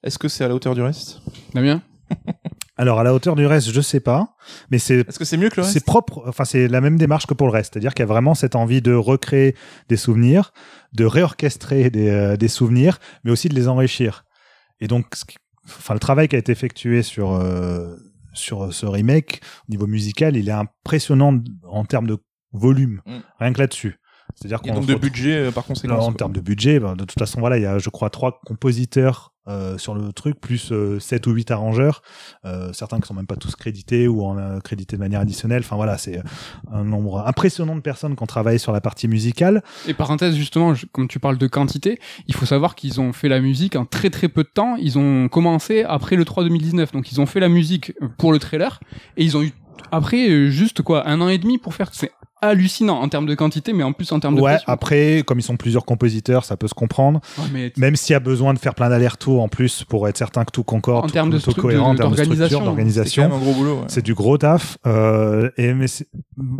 Est-ce que c'est à la hauteur du reste? Damien? Alors, à la hauteur du reste, je sais pas, mais c'est Est-ce que c'est mieux que le reste? C'est propre, enfin c'est la même démarche que pour le reste, c'est-à-dire qu'il y a vraiment cette envie de recréer des souvenirs, de réorchestrer des, euh, des souvenirs, mais aussi de les enrichir. Et donc, ce qui- enfin le travail qui a été effectué sur euh, sur ce remake au niveau musical, il est impressionnant en termes de volume, Mm. rien que là-dessus. C'est-à-dire qu'on donc de budget euh, par conséquent. en termes de budget, ben, de toute façon, voilà, il y a, je crois, trois compositeurs euh, sur le truc, plus euh, sept ou huit arrangeurs, euh, certains qui sont même pas tous crédités ou en euh, crédités de manière additionnelle. Enfin voilà, c'est euh, un nombre impressionnant de personnes qui ont travaillé sur la partie musicale. Et parenthèse, justement, je- comme tu parles de quantité, il faut savoir qu'ils ont fait la musique en très très peu de temps. Ils ont commencé après le 3 2019. Donc ils ont fait la musique pour le trailer et ils ont eu après juste quoi un an et demi pour faire. C'est hallucinant en termes de quantité, mais en plus en termes de Ouais, pression. après, comme ils sont plusieurs compositeurs, ça peut se comprendre. Ouais, mais Même s'il y a besoin de faire plein d'allers-retours en plus pour être certain que tout concorde, En tout, termes de tout cohérent, en termes de d'organisation, structure, C'est d'organisation. même un gros boulot. ouais. C'est du gros taf. Euh, et mais c'est-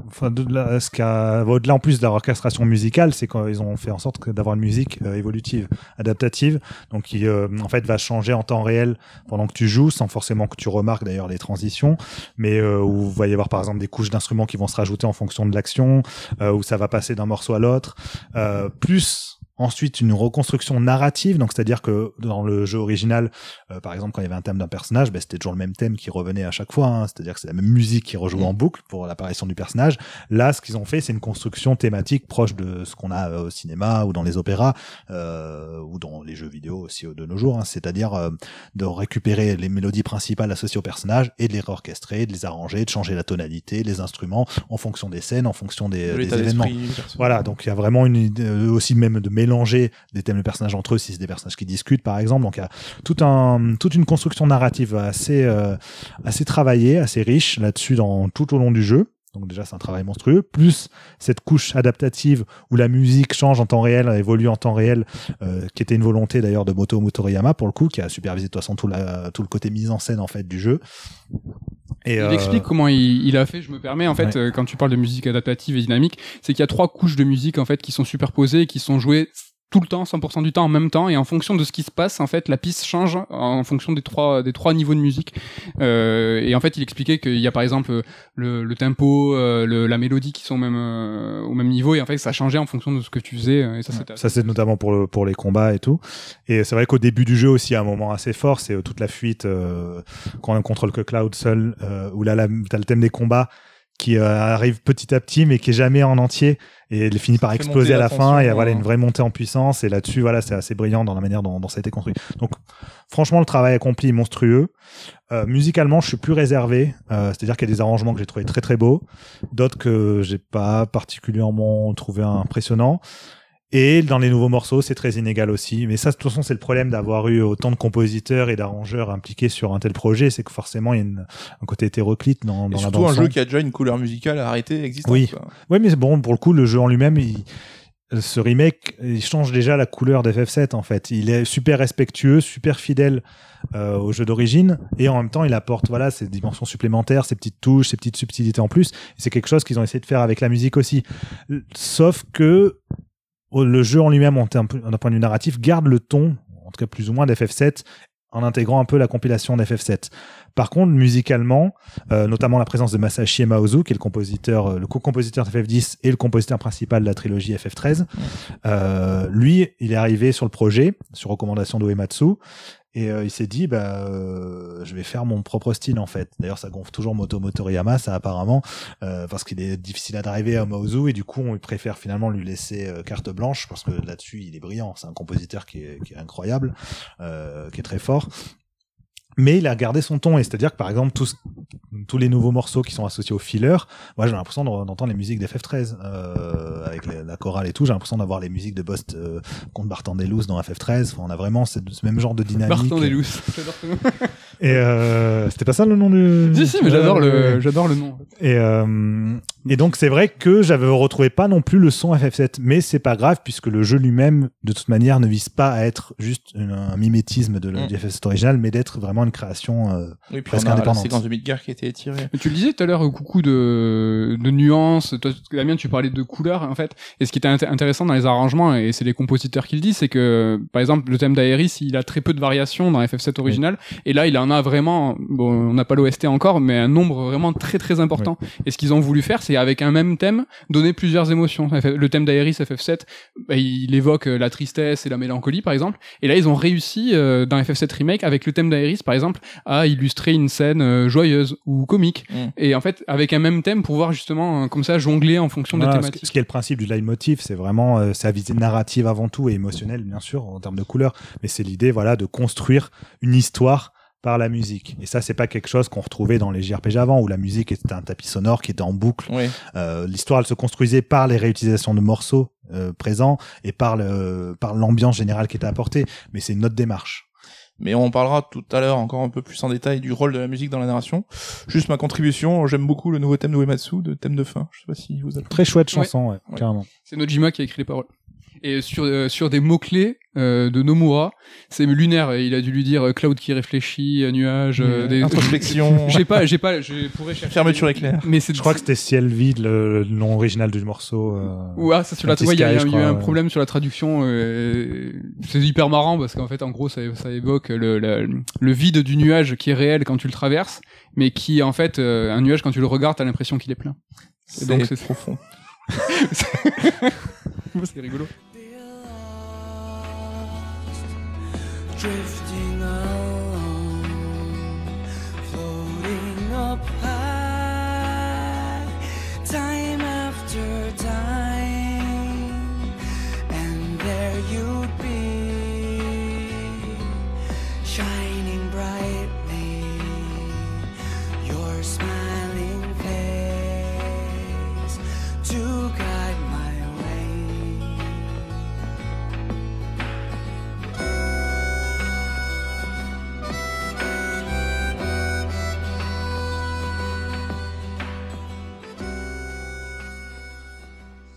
enfin, de là, ce qui a- au-delà en plus de l'orchestration musicale, c'est qu'ils ont fait en sorte d'avoir une musique euh, évolutive, adaptative, donc qui euh, en fait va changer en temps réel pendant que tu joues, sans forcément que tu remarques d'ailleurs les transitions, mais euh, où il va y avoir par exemple des couches d'instruments qui vont se rajouter en fonction de l'action, euh, où ça va passer d'un morceau à l'autre, euh, plus Ensuite, une reconstruction narrative, donc c'est-à-dire que dans le jeu original, euh, par exemple, quand il y avait un thème d'un personnage, ben, c'était toujours le même thème qui revenait à chaque fois, hein. c'est-à-dire que c'est la même musique qui rejouait en boucle pour l'apparition du personnage. Là, ce qu'ils ont fait, c'est une construction thématique proche de ce qu'on a euh, au cinéma ou dans les opéras euh, ou dans les jeux vidéo aussi de nos jours, hein. c'est-à-dire euh, de récupérer les mélodies principales associées au personnage et de les réorchestrer, de les arranger, de changer la tonalité, les instruments en fonction des scènes, en fonction des, De des événements. Voilà, donc il y a vraiment une idée euh, aussi même de mélanger des thèmes de personnages entre eux si c'est des personnages qui discutent par exemple. Donc il y a tout un, toute une construction narrative assez euh, assez travaillée, assez riche là-dessus dans tout au long du jeu. Donc déjà c'est un travail monstrueux. Plus cette couche adaptative où la musique change en temps réel, évolue en temps réel, euh, qui était une volonté d'ailleurs de Moto Motoriyama pour le coup, qui a supervisé de toute façon tout, la, tout le côté mise en scène en fait du jeu. Et, Il euh, explique comment il, il a fait. Je me permets en fait Ouais. euh, quand tu parles de musique adaptative et dynamique, c'est qu'il y a trois couches de musique en fait qui sont superposées et qui sont jouées tout le temps, 100% du temps en même temps et en fonction de ce qui se passe en fait la piste change en fonction des trois des trois niveaux de musique euh, et en fait il expliquait qu'il y a par exemple le, le tempo euh, le, la mélodie qui sont au même euh, au même niveau et en fait ça changeait en fonction de ce que tu faisais euh, et ça Ça c'est notamment pour le, pour les combats et tout. Et c'est vrai qu'au début du jeu aussi, il y a un moment assez fort, c'est euh, toute la fuite euh, quand on contrôle que Cloud seul, euh, où là, là t'as le thème des combats qui euh, arrive petit à petit, mais qui est jamais en entier, et il finit par exploser à la la fin. Et voilà une vraie montée en puissance. Et là-dessus, voilà, c'est assez brillant dans la manière dont, dont ça a été construit. Donc, franchement, le travail accompli est monstrueux. Euh, musicalement, je suis plus réservé. Euh, C'est-à-dire qu'il y a des arrangements que j'ai trouvé très très beaux, d'autres que j'ai pas particulièrement trouvé impressionnants. Et dans les nouveaux morceaux, c'est très inégal aussi. Mais ça, de toute façon, c'est le problème d'avoir eu autant de compositeurs et d'arrangeurs impliqués sur un tel projet, c'est que forcément, il y a une- un côté hétéroclite dans, Et dans la surtout un jeu qui a déjà une couleur musicale arrêtée existante. Oui. quoi. Ouais, mais bon, pour le coup, le jeu en lui-même, il- ce remake, il change déjà la couleur d'FF7 en fait. Il est super respectueux, super fidèle euh, au jeu d'origine, et en même temps, il apporte voilà ces dimensions supplémentaires, ces petites touches, ces petites subtilités en plus. Et c'est quelque chose qu'ils ont essayé de faire avec la musique aussi. Sauf que le jeu en lui-même, d'un point de vue narratif, garde le ton, en tout cas plus ou moins d'FF7, en intégrant un peu la compilation d'FF7. Par contre, musicalement, euh, notamment la présence de Masashi Emaozu, qui est le compositeur, euh, le co-compositeur de FF10 et le compositeur principal de la trilogie FF13. Euh, lui, il est arrivé sur le projet, sur recommandation d'Uematsu, et euh, il s'est dit, bah, euh, je vais faire mon propre style en fait. D'ailleurs, ça gonfle toujours Moto Motoriyama, ça apparemment, euh, parce qu'il est difficile à driver à Emaozu, et du coup, on préfère finalement lui laisser euh, carte blanche, parce que là-dessus, il est brillant. C'est un compositeur qui est, incroyable, qui est très fort mais il a gardé son ton et c'est-à-dire que par exemple tous tous les nouveaux morceaux qui sont associés au filler moi j'ai l'impression d'en- d'entendre les musiques d'FF13 euh, avec la, la chorale et tout. J'ai l'impression d'avoir les musiques de Bost euh, contre Bartandelus dans FF13 enfin, on a vraiment ce, ce même genre de dynamique. *laughs* Nom. et euh, c'était pas ça le nom du si si mais j'adore le j'adore le nom. et, euh, et donc c'est vrai que j'avais retrouvé pas non plus le son FF7, mais c'est pas grave puisque le jeu lui-même, de toute manière, ne vise pas à être juste un mimétisme de la, Mm. du FF7 original, mais d'être vraiment une création. euh, Oui, puis Presque on a la indépendante. séquence de Midgar qui a été étirée. Mais tu le disais tout à l'heure, coucou de, de nuances. Toi, Damien, tu parlais de couleurs, en fait. Et ce qui était int- intéressant dans les arrangements, et c'est les compositeurs qui le disent, c'est que, par exemple, le thème d'Aeris, il a très peu de variations dans FF7 original. Et là, il en a vraiment, bon, on n'a pas l'OST encore, mais un nombre vraiment très très important. Et ce qu'ils ont voulu faire, c'est avec un même thème, donner plusieurs émotions. Le thème d'Aeris FF7, bah, il évoque euh, la tristesse et la mélancolie, par exemple. Et là, ils ont réussi, euh, dans FF7 Remake, avec le thème d'Aeris, par exemple, à illustrer une scène euh, joyeuse ou comique. Mm. Et en fait, avec un même thème, pouvoir justement, euh, comme ça, jongler en fonction voilà, des ce, thématiques. ce qui est le principe du leitmotiv, c'est vraiment euh, c'est à visée narrative avant tout et émotionnelle bien sûr en termes de couleurs, mais c'est l'idée voilà de construire une histoire par la musique. Et ça, c'est pas quelque chose qu'on retrouvait dans les JRPG avant, où la musique était un tapis sonore qui était en boucle Oui. Euh, l'histoire elle se construisait par les réutilisations de morceaux euh, présents et par le par l'ambiance générale qui était apportée mais c'est une autre démarche Mais on parlera tout à l'heure encore un peu plus en détail du rôle de la musique dans la narration. Juste ma contribution, j'aime beaucoup le nouveau thème de Uematsu, de thème de fin. Je sais pas si vous avez. très chouette Ouais. chanson ouais, Ouais. carrément C'est Nojima qui a écrit les paroles. Et sur, euh, sur des mots-clés euh, de Nomura, c'est lunaire. Il a dû lui dire euh, cloud qui réfléchit, euh, nuage, euh, des... Introspection, *laughs* J'ai pas, j'ai pas, je pourrais chercher. fermeture éclair. Mais c'est je crois que c'était ciel vide le, le nom original du morceau euh, Ouais, ça sur la il y a, eu un problème sur la traduction. euh, c'est hyper marrant parce qu'en fait, en gros, ça, ça évoque le, le, le vide du nuage qui est réel quand tu le traverses, mais qui en fait, euh, un nuage quand tu le regardes, t'as l'impression qu'il est plein. Et donc, C'est c'est profond. *laughs* c'est rigolo. drift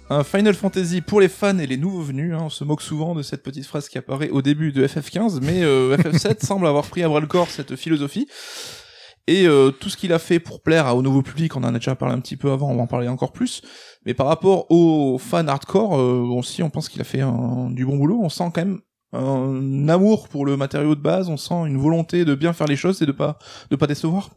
Un Final Fantasy pour les fans et les nouveaux venus. hein. On se moque souvent de cette petite phrase qui apparaît au début de FF15, mais euh, *laughs* FF7 semble avoir pris à bras le corps cette philosophie. Et euh, tout ce qu'il a fait pour plaire à- au nouveau public, on en a déjà parlé un petit peu avant, on va en parler encore plus. Mais par rapport aux fans hardcore, euh, aussi, on pense qu'il a fait un- du bon boulot. On sent quand même un amour pour le matériau de base. On sent une volonté de bien faire les choses et de pas de pas décevoir.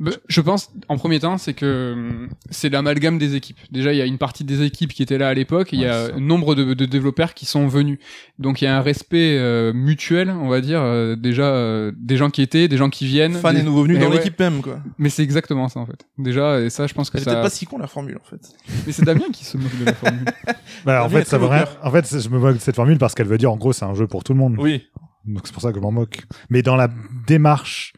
Bah, Je pense, en premier temps, c'est que hum, c'est l'amalgame des équipes. Déjà, il y a une partie des équipes qui étaient là à l'époque, et il y Ouais, a nombre de, de développeurs qui sont venus. Donc, il y a un respect euh, mutuel, on va dire, euh, déjà euh, des gens qui étaient, des gens qui viennent. Fans des- et nouveaux venus Eh dans ouais. l'équipe même, quoi. Mais c'est exactement ça, en fait. Déjà, et ça, je pense que C'est ça. pas si con la formule, en fait. Mais c'est Damien qui se moque de la formule. *laughs* Bah, en Damien fait, ça très veut rien- moqueur. en fait, je me moque de cette formule parce qu'elle veut dire, en gros, c'est un jeu pour tout le monde. Oui. Donc c'est pour ça que je m'en moque. Mais dans la démarche,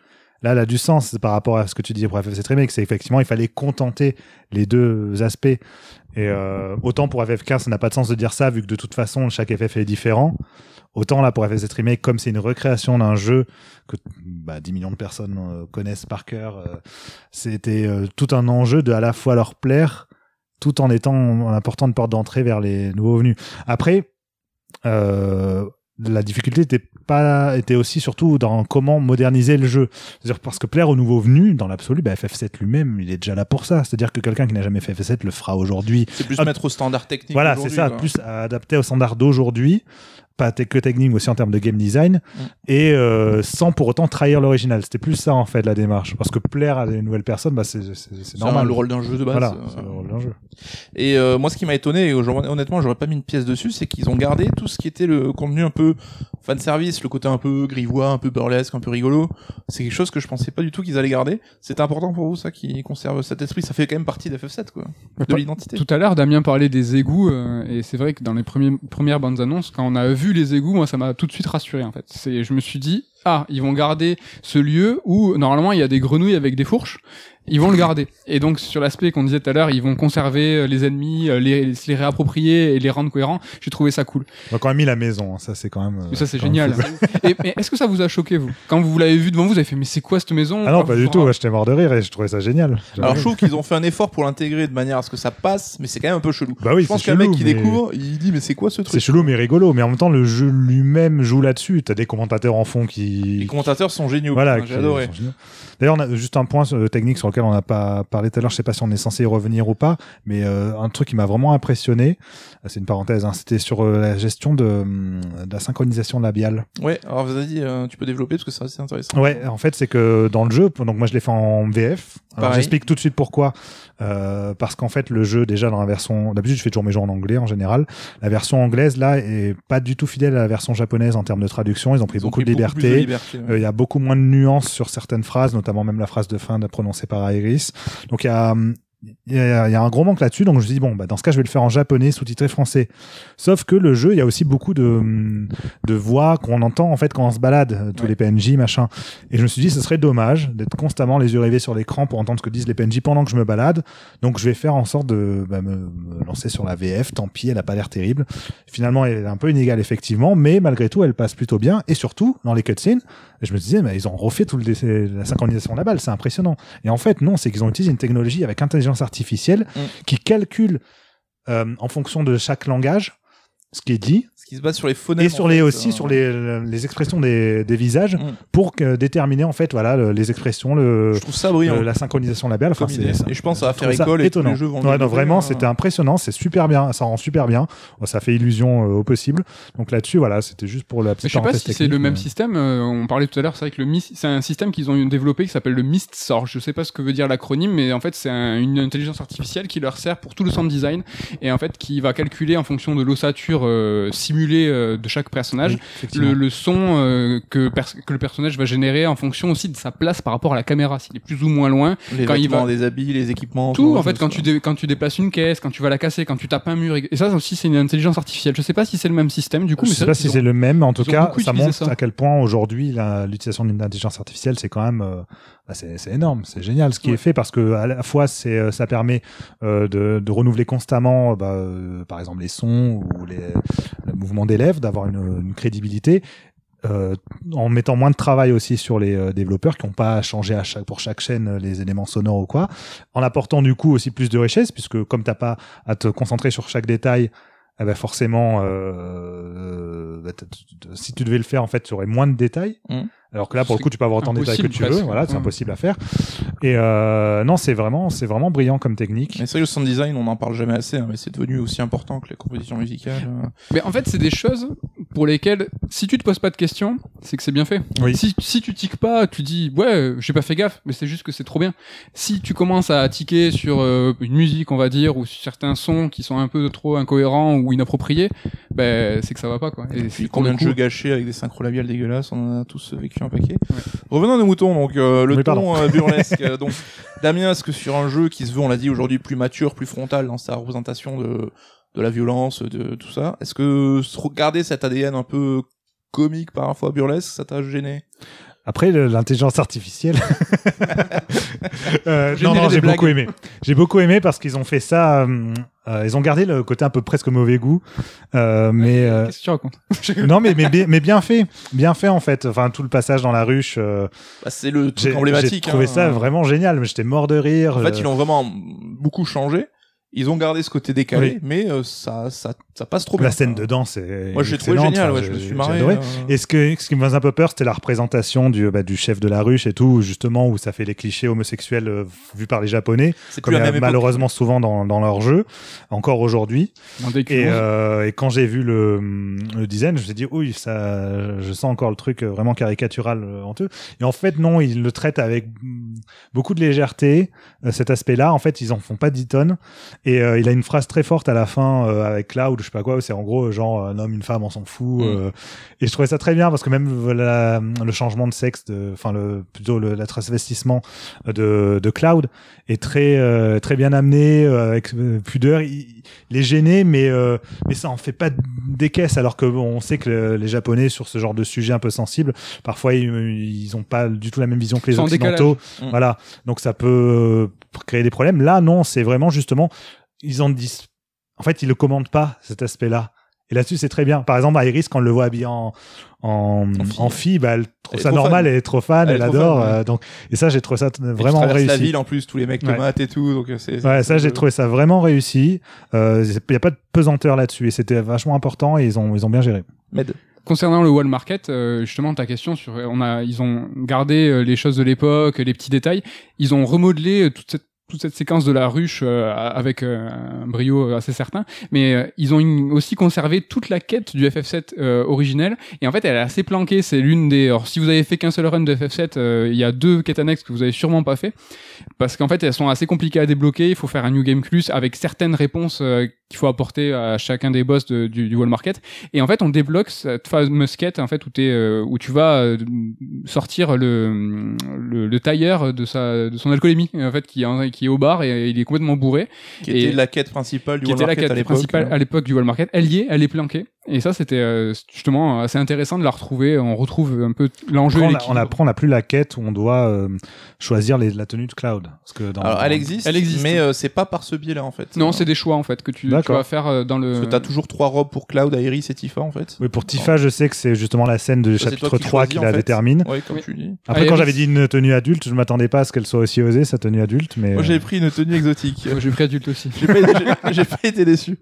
là, elle a du sens par rapport à ce que tu disais pour FF7 Remake. C'est effectivement, il fallait contenter les deux aspects. Et euh, autant pour FF15, ça n'a pas de sens de dire ça, vu que de toute façon, chaque FF est différent. Autant là, pour FF7 Remake, comme c'est une recréation d'un jeu que bah, 10 millions de personnes euh, connaissent par cœur, euh, c'était euh, tout un enjeu de à la fois leur plaire, tout en étant en apportant une porte d'entrée vers les nouveaux venus. Après, euh, la difficulté était pas était aussi surtout dans comment moderniser le jeu. C'est-à-dire parce que plaire aux nouveaux venus, dans l'absolu, bah, FF7 lui-même, il est déjà là pour ça. C'est-à-dire que quelqu'un qui n'a jamais fait FF7 le fera aujourd'hui. C'est plus Ah, mettre au standard technique. Voilà, c'est ça, quoi. plus adapté aux standards d'aujourd'hui, pas que technique, mais aussi en termes de game design, et euh, sans pour autant trahir l'original. C'était plus ça en fait la démarche, parce que plaire à des nouvelles personnes, bah, c'est c'est- c'est normal. le rôle d'un jeu de base. voilà, euh, c'est le rôle d'un jeu. Et euh, moi, ce qui m'a étonné, et honnêtement, j'aurais pas mis une pièce dessus, c'est qu'ils ont gardé tout ce qui était le contenu un peu fan service, le côté un peu grivois, un peu burlesque, un peu rigolo. C'est quelque chose que je pensais pas du tout qu'ils allaient garder. C'est important pour vous, ça, qui conserve cet esprit. Ça fait quand même partie d'FF7, quoi. De l'identité. Tout à l'heure, Damien parlait des égouts, euh, et c'est vrai que dans les premiers, premières bandes annonces, quand on a vu les égouts, moi, ça m'a tout de suite rassuré, en fait. C'est, je me suis dit, ah, ils vont garder ce lieu où, normalement, il y a des grenouilles avec des fourches. Ils vont le garder. Et donc, sur l'aspect qu'on disait tout à l'heure, ils vont conserver euh, les ennemis, euh, les, se les réapproprier et les rendre cohérents. J'ai trouvé ça cool. On a quand même mis la maison, hein, ça c'est quand même. euh, Mais ça, c'est quand même génial. et, mais est-ce que ça vous a choqué, vous? Quand vous l'avez vu devant vous, vous avez fait, mais c'est quoi cette maison? Ah non, pas du tout, ouais, j'étais mort de rire et je trouvais ça génial. Alors, je trouve qu'ils ont fait un effort pour l'intégrer de manière à ce que ça passe, mais c'est quand même un peu chelou. Bah oui, je pense c'est qu'un mec chelou, qui mais- découvre, il dit, mais c'est quoi ce C'est truc? chelou mais rigolo, mais en même temps le jeu lui-même joue là-dessus. T'as des commentateurs en fond qui, Les commentateurs sont géniaux. voilà, J'ai adoré. D'ailleurs, on a juste un point technique sur lequel on n'a pas parlé tout à l'heure. Je sais pas si on est censé y revenir ou pas, mais euh, un truc qui m'a vraiment impressionné, euh, c'est une parenthèse, hein, c'était sur euh, la gestion de, de la synchronisation labiale. Ouais, alors vas-y, euh, tu peux développer parce que c'est assez intéressant. Ouais, en fait, c'est que dans le jeu, donc moi je l'ai fait en VF. J'explique tout de suite pourquoi. Euh, parce qu'en fait, le jeu, déjà dans la version, d'habitude, je fais toujours mes jeux en anglais en général. La version anglaise là est pas du tout fidèle à la version japonaise en termes de traduction. Ils ont pris Ils ont beaucoup pris de liberté. ouais. Il y a beaucoup moins de nuances sur certaines phrases, notamment même la phrase de fin prononcée par Iris. Donc il y a, hum, il y a, il y a un gros manque là-dessus. Donc je me suis dit bon, bah dans ce cas, je vais le faire en japonais, sous-titré français. Sauf que le jeu, il y a aussi beaucoup de, de voix qu'on entend en fait quand on se balade, euh, tous Ouais. les PNJ, machin. Et je me suis dit, ce serait dommage d'être constamment les yeux rivés sur l'écran pour entendre ce que disent les PNJ pendant que je me balade. Donc je vais faire en sorte de bah, me, me lancer sur la VF. Tant pis, elle a pas l'air terrible. Finalement, elle est un peu inégale effectivement, mais malgré tout, elle passe plutôt bien. Et surtout, dans les cutscenes, je me disais, mais ils ont refait tout le la synchronisation de la balle, c'est impressionnant. Et en fait, non, c'est qu'ils ont utilisé une technologie avec intelligence artificielle Mm. qui calcule euh, en fonction de chaque langage ce qui est dit qui se base sur les phonèmes. et sur les fait, aussi euh, sur les, les expressions des, des visages Mm. pour que, déterminer en fait voilà le- les expressions le, Je trouve ça brillant. le- la synchronisation labiale enfin, Et je pense que ça va je faire école et tous étonnant. les jeux vont Ouais, non, vraiment, c'était impressionnant, c'est super bien, ça rend super bien. Bon, ça fait illusion euh, au possible. Donc là-dessus, voilà, c'était juste pour la Mais petite je sais pas si c'est le même mais- système. euh, on parlait tout à l'heure, c'est vrai que le Mist- c'est un système qu'ils ont développé qui s'appelle le Mist Source. Je sais pas ce que veut dire l'acronyme, mais en fait c'est un- une intelligence artificielle qui leur sert pour tout le sound design et en fait qui va calculer en fonction de l'ossature euh, simulée euh, de chaque personnage, Oui, le, le son euh, que, pers- que le personnage va générer en fonction aussi de sa place par rapport à la caméra, s'il est plus ou moins loin. Les Quand il va- des habits, les équipements. Tout, en fait, quand ça. tu, dé- quand tu déplaces une caisse, quand tu vas la casser, quand tu tapes un mur, et et ça aussi c'est une intelligence artificielle. Je sais pas si c'est le même système du coup, je mais sais ça, pas si ont- c'est le même, mais en tout cas, ça montre ça. à quel point aujourd'hui l'utilisation d'une intelligence artificielle, c'est quand même, euh, bah, c'est énorme, c'est génial ce qui Ouais. est fait parce que à la fois c'est, ça permet euh, de, de renouveler constamment, bah, euh, par exemple les sons ou les, le lèvres, d'avoir une, une crédibilité. euh, en mettant moins de travail aussi sur les euh, développeurs qui n'ont pas à chaque, pour chaque chaîne euh, les éléments sonores ou quoi, en apportant du coup aussi plus de richesse puisque comme t'as pas à te concentrer sur chaque détail, eh ben forcément, euh, bah, t'as- t- si tu devais le faire, en fait, tu aurais moins de détails. Mhm. Alors que là, pour le coup, tu peux avoir autant de détails que Impossible tu veux. Voilà, c'est Ouais. impossible à faire. Et euh, non, c'est vraiment, c'est vraiment brillant comme technique. Mais le sound design, on n'en parle jamais assez, hein, mais c'est devenu aussi important que les compositions musicales. euh. Mais en fait, c'est des choses pour lesquelles, si tu te poses pas de questions, c'est que c'est bien fait. Oui. Si, si tu tiques pas, tu dis, ouais, euh, j'ai pas fait gaffe, mais c'est juste que c'est trop bien. Si tu commences à tiquer sur euh, une musique, on va dire, ou sur certains sons qui sont un peu trop incohérents ou inappropriés, ben, c'est que ça va pas, quoi. Et Puis combien de coup- jeux gâchés avec des synchro labiales dégueulasses, on en a tous vécu un paquet. Revenons à nos moutons, donc euh, le Oui, ton euh, burlesque. *laughs* Donc, Damien, est-ce que sur un jeu qui se veut, on l'a dit aujourd'hui, plus mature, plus frontal dans sa représentation de, de la violence, de tout ça, est-ce que regarder cet ADN un peu comique parfois burlesque, ça t'a gêné? Après, l'intelligence artificielle. *laughs* Euh, non, non, j'ai beaucoup aimé. J'ai beaucoup aimé parce qu'ils ont fait ça. euh, euh, ils ont gardé le côté un peu presque mauvais goût, euh, mais euh, Qu'est-ce que tu racontes *laughs* non, mais, mais bien- mais bien fait, bien fait en fait. Enfin, tout le passage dans la ruche. euh, bah, C'est le j'ai truc j'ai emblématique. trouvé hein. ça vraiment génial. Mais j'étais mort de rire. En fait, euh, ils l'ont vraiment beaucoup changé. Ils ont gardé ce côté décalé, Oui. mais euh, ça, ça, ça passe trop bien. la scène de danse est Moi, j'ai trouvé génial, Enfin, ouais, je me suis marré. euh. Et ce, que, ce qui me faisait un peu peur, c'était la représentation du, bah, du chef de la ruche et tout, justement, où ça fait les clichés homosexuels euh, vus par les Japonais, C'est comme il y a malheureusement souvent dans, dans leur jeu, encore aujourd'hui. Et, euh, et quand j'ai vu le, le design, je me suis dit, oui, ça, je sens encore le truc vraiment caricatural en eux. Et en fait, non, ils le traitent avec beaucoup de légèreté, cet aspect-là. En fait, ils en font pas 10 tonnes. Et euh, il a une phrase très forte à la fin euh, avec Cloud, je sais pas quoi, c'est en gros, genre, un homme, une femme, on s'en fout. Mm. euh, et je trouvais ça très bien parce que même euh, la- le changement de sexe, enfin, le, plutôt le, la transvestissement de, de Cloud est très, euh, très bien amené, euh, avec euh, pudeur. Il, il est gêné, mais, euh, mais ça en fait pas des caisses, alors que bon, on sait que le- les Japonais, sur ce genre de sujet un peu sensible, parfois ils, ils ont pas du tout la même vision que les en Occidentaux. Mm. Voilà. Donc ça peut euh, créer des problèmes. Là, non, c'est vraiment justement, ils en disent, en fait, ils le commandent pas, cet aspect-là. Et là-dessus, c'est très bien. Par exemple, Iris, quand on le voit habillé en, en, En fille. en fille, bah, elle trouve Elle ça normal, fan. elle est trop fan, Elle adore. fan, ouais. euh, donc, et ça, j'ai trouvé ça t- Et tu vraiment réussi. la ville en plus, tous les mecs te Ouais. matent et tout, donc euh, c'est. Ouais, ça, j'ai trouvé ça vraiment réussi. Il n'y a pas de pesanteur là-dessus et c'était vachement important et ils ont, ils ont bien géré. Med. Concernant le wall market, euh, justement ta question sur, on a, ils ont gardé euh, les choses de l'époque, les petits détails. Ils ont remodelé euh, toute cette toute cette séquence de la ruche euh, avec euh, un brio assez certain, mais euh, ils ont aussi conservé toute la quête du FF7 euh, originel et en fait elle est assez planquée. C'est l'une des. Alors si vous avez fait qu'un seul run de FF7, euh, il y a deux quêtes annexes que vous avez sûrement pas fait parce qu'en fait elles sont assez compliquées à débloquer. Il faut faire un new game plus avec certaines réponses euh, qu'il faut apporter à chacun des boss du, du wall market. Et en fait, on débloque cette fameuse quête en fait où, euh, où tu vas euh, sortir le, le, le tailleur de sa de son alcoolémie en fait qui en- qui est au bar et il est complètement bourré. Qui Et- était la quête principale du qui Wall était la Market quête à l'époque. principale à l'époque du wall market. Elle y est, elle est planquée. Et ça, c'était euh, justement assez intéressant de la retrouver. On retrouve un peu l'enjeu. On, apprend, on n'a plus la quête où on doit euh, choisir les- la tenue de Cloud. Parce que dans, Alors, dans- elle existe, Elle existe. mais euh, c'est pas par ce biais-là en fait. Non, c'est des choix en fait que tu, tu vas faire euh, dans le. Parce que t'as toujours trois robes pour Cloud, Iris et Tifa en fait. Oui, pour Tifa, je sais que c'est justement la scène de Ça, c'est chapitre toi qui 3 choisis, qui la fait. détermine. Ouais, comme Oui. tu dis. Après, Ah, quand j'avais dit une tenue adulte, je m'attendais pas à ce qu'elle soit aussi osée, sa tenue adulte. Mais Moi j'ai pris une tenue exotique. *laughs* Moi, J'ai pris adulte aussi. J'ai pas, été déçu.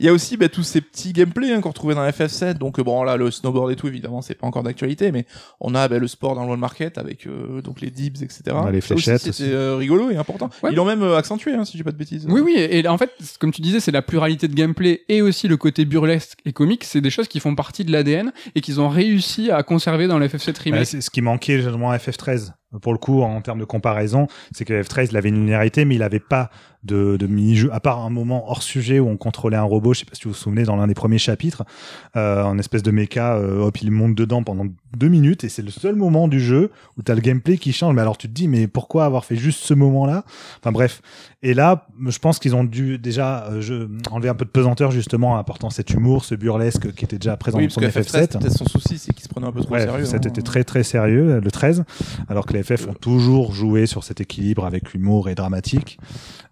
Il y a aussi bah, tous ces petits gameplays hein, qu'on dans FF7. Donc euh, bon là le snowboard et tout évidemment c'est pas encore d'actualité, mais on a bah, le sport dans le World Market avec euh, donc les dibs etc. Les fléchettes C'était euh, rigolo et important. Ouais. Ils l'ont même euh, accentué hein, si j'ai pas de bêtises. Oui, oui, et en fait, comme tu disais, c'est la pluralité de gameplay et aussi le côté burlesque et comique. C'est des choses qui font partie de l'ADN et qu'ils ont réussi à conserver dans le FF7 bah, Remake. c'est ce qui manquait justement à FF13. Pour le coup, en termes de comparaison, c'est que F13, il avait une linéarité, mais il avait pas de, de mini-jeu, à part un moment hors sujet où on contrôlait un robot, je sais pas si vous vous souvenez, dans l'un des premiers chapitres, euh, en espèce de méca, euh, hop, il monte dedans pendant deux minutes, et c'est le seul moment du jeu où t'as le gameplay qui change. Mais alors tu te dis, mais pourquoi avoir fait juste ce moment-là? Enfin bref. Et là, je pense qu'ils ont dû déjà euh, je, enlever un peu de pesanteur justement en apportant cet humour, ce burlesque qui était déjà présent Oui, dans son que FF7, FF7. peut-être son souci, c'est qu'il se prenait un peu trop Ouais, sérieux. F7 hein. était très très sérieux, le 13, alors que les FF ont toujours joué sur cet équilibre avec l'humour et dramatique.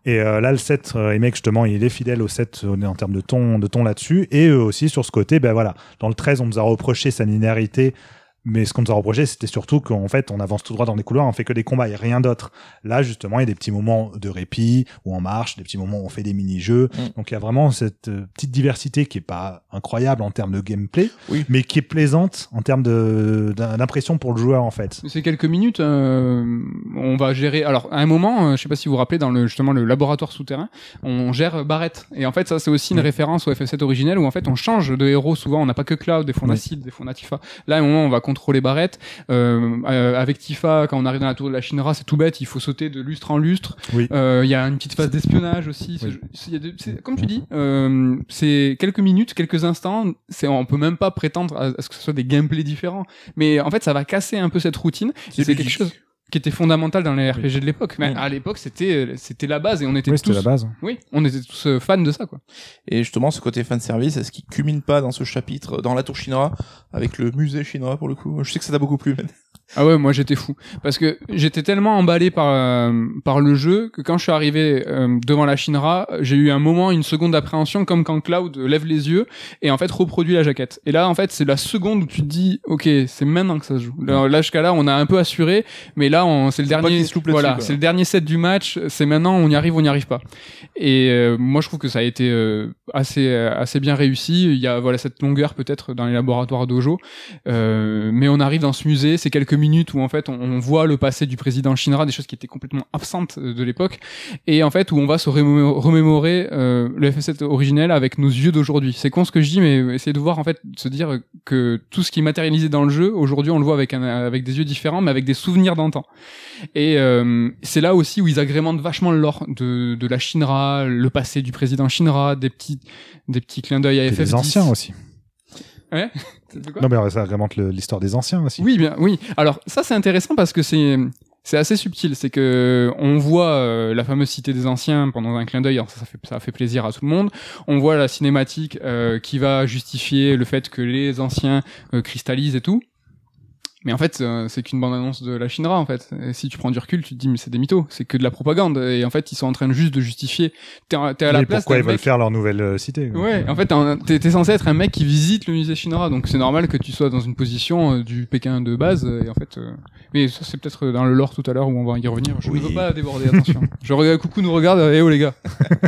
Et euh, là, le 7 euh, remake, justement, il est fidèle au 7 euh, en termes de ton, de ton là-dessus. Et eux aussi, sur ce côté, ben voilà, dans le 13, on nous a reproché sa linéarité. Mais ce qu'on nous a reproché, c'était surtout qu'en fait, on avance tout droit dans les couloirs, on fait que des combats et rien d'autre. Là, justement, il y a des petits moments de répit où on marche, des petits moments où on fait des mini-jeux. Mm. Donc, il y a vraiment cette euh, petite diversité qui est pas incroyable en termes de gameplay, Oui. mais qui est plaisante en termes de d'impression pour le joueur, en fait. C'est quelques minutes. euh, on va gérer. Alors, à un moment, euh, je sais pas si vous vous rappelez, dans le justement le laboratoire souterrain, on gère Barrett. Et en fait, ça, c'est aussi une Oui. référence au FF7 originel où en fait, on change de héros. Souvent, on n'a pas que Cloud, des fois on a Oui. Des fois on a Tifa. Là, à un moment, on va contrôler Barrett. Euh, euh, avec Tifa, quand on arrive dans la tour de la Shinra, c'est tout bête. Il faut sauter de lustre en lustre. Oui. Euh, Il y a une petite phase d'espionnage aussi. Oui. C'est- il y a de- c'est- comme tu dis, euh, c'est quelques minutes, quelques instants. C'est, on peut même pas prétendre à, à ce que ce soit des gameplays différents. Mais en fait, ça va casser un peu cette routine. Et c'est quelque chose qui était fondamental dans les RPG de l'époque. Mais Mm. à l'époque, c'était, c'était la base et on était Oui, c'était tous, la base. oui, on était tous euh, fans de ça, quoi. Et justement, ce côté fanservice, est-ce qu'il culmine pas dans ce chapitre, dans la tour Shinra, avec le musée Shinra pour le coup? Je sais que ça t'a beaucoup plu, mais... Ah ouais, moi j'étais fou parce que j'étais tellement emballé par euh, par le jeu que quand je suis arrivé euh, devant la Shinra, j'ai eu un moment, une seconde d'appréhension, comme quand Cloud lève les yeux et en fait reproduit la jaquette. Et là, en fait, c'est la seconde où tu te dis, ok, c'est maintenant que ça se joue. Là, là, jusqu'à là, on a un peu assuré, mais là, on, c'est le dernier, voilà, c'est le set du match. C'est maintenant, on y arrive, on n'y arrive pas. Et euh, moi, je trouve que ça a été assez assez bien réussi. Il y a voilà cette longueur peut-être dans les laboratoires dojo, mais on arrive dans ce musée, c'est quelques minutes où en fait on, on voit le passé du président Shinra, des choses qui étaient complètement absentes de l'époque, et en fait où on va se remémo- remémorer euh, le FF7 originel avec nos yeux d'aujourd'hui. C'est con ce que je dis, mais essayez de voir en fait, de se dire que tout ce qui est matérialisé dans le jeu, aujourd'hui on le voit avec un, avec des yeux différents, mais avec des souvenirs d'antan. Et euh, c'est là aussi où ils agrémentent vachement le lore de, de la Shinra, le passé du président Shinra, des petits des petits clins d'œil à Et FF10. des anciens aussi. Ouais. *laughs* Quoi Non, mais ça le- l'histoire des anciens aussi. Oui, bien, oui. Alors ça c'est intéressant parce que c'est c'est assez subtil, c'est que on voit euh, la fameuse cité des anciens pendant un clin d'œil, alors ça, ça fait ça fait plaisir à tout le monde. On voit la cinématique euh, qui va justifier le fait que les anciens euh, cristallisent et tout. Mais en fait, euh, c'est qu'une bande-annonce de la Shinra, en fait. Et si tu prends du recul, tu te dis, mais c'est des mythos, c'est que de la propagande. Et en fait, ils sont en train de juste de justifier. T'es à la Oui, place pourquoi ils veulent faire leur nouvelle euh, cité quoi. Ouais, en fait, t'es censé être un mec qui visite le musée Shinra, donc c'est normal que tu sois dans une position euh, du Pékin de base, et en fait, euh, mais ça c'est peut-être dans le lore tout à l'heure où on va y revenir. Je Oui. ne veux pas déborder, attention. *laughs* Je regarde, coucou nous regarde, eh oh les gars,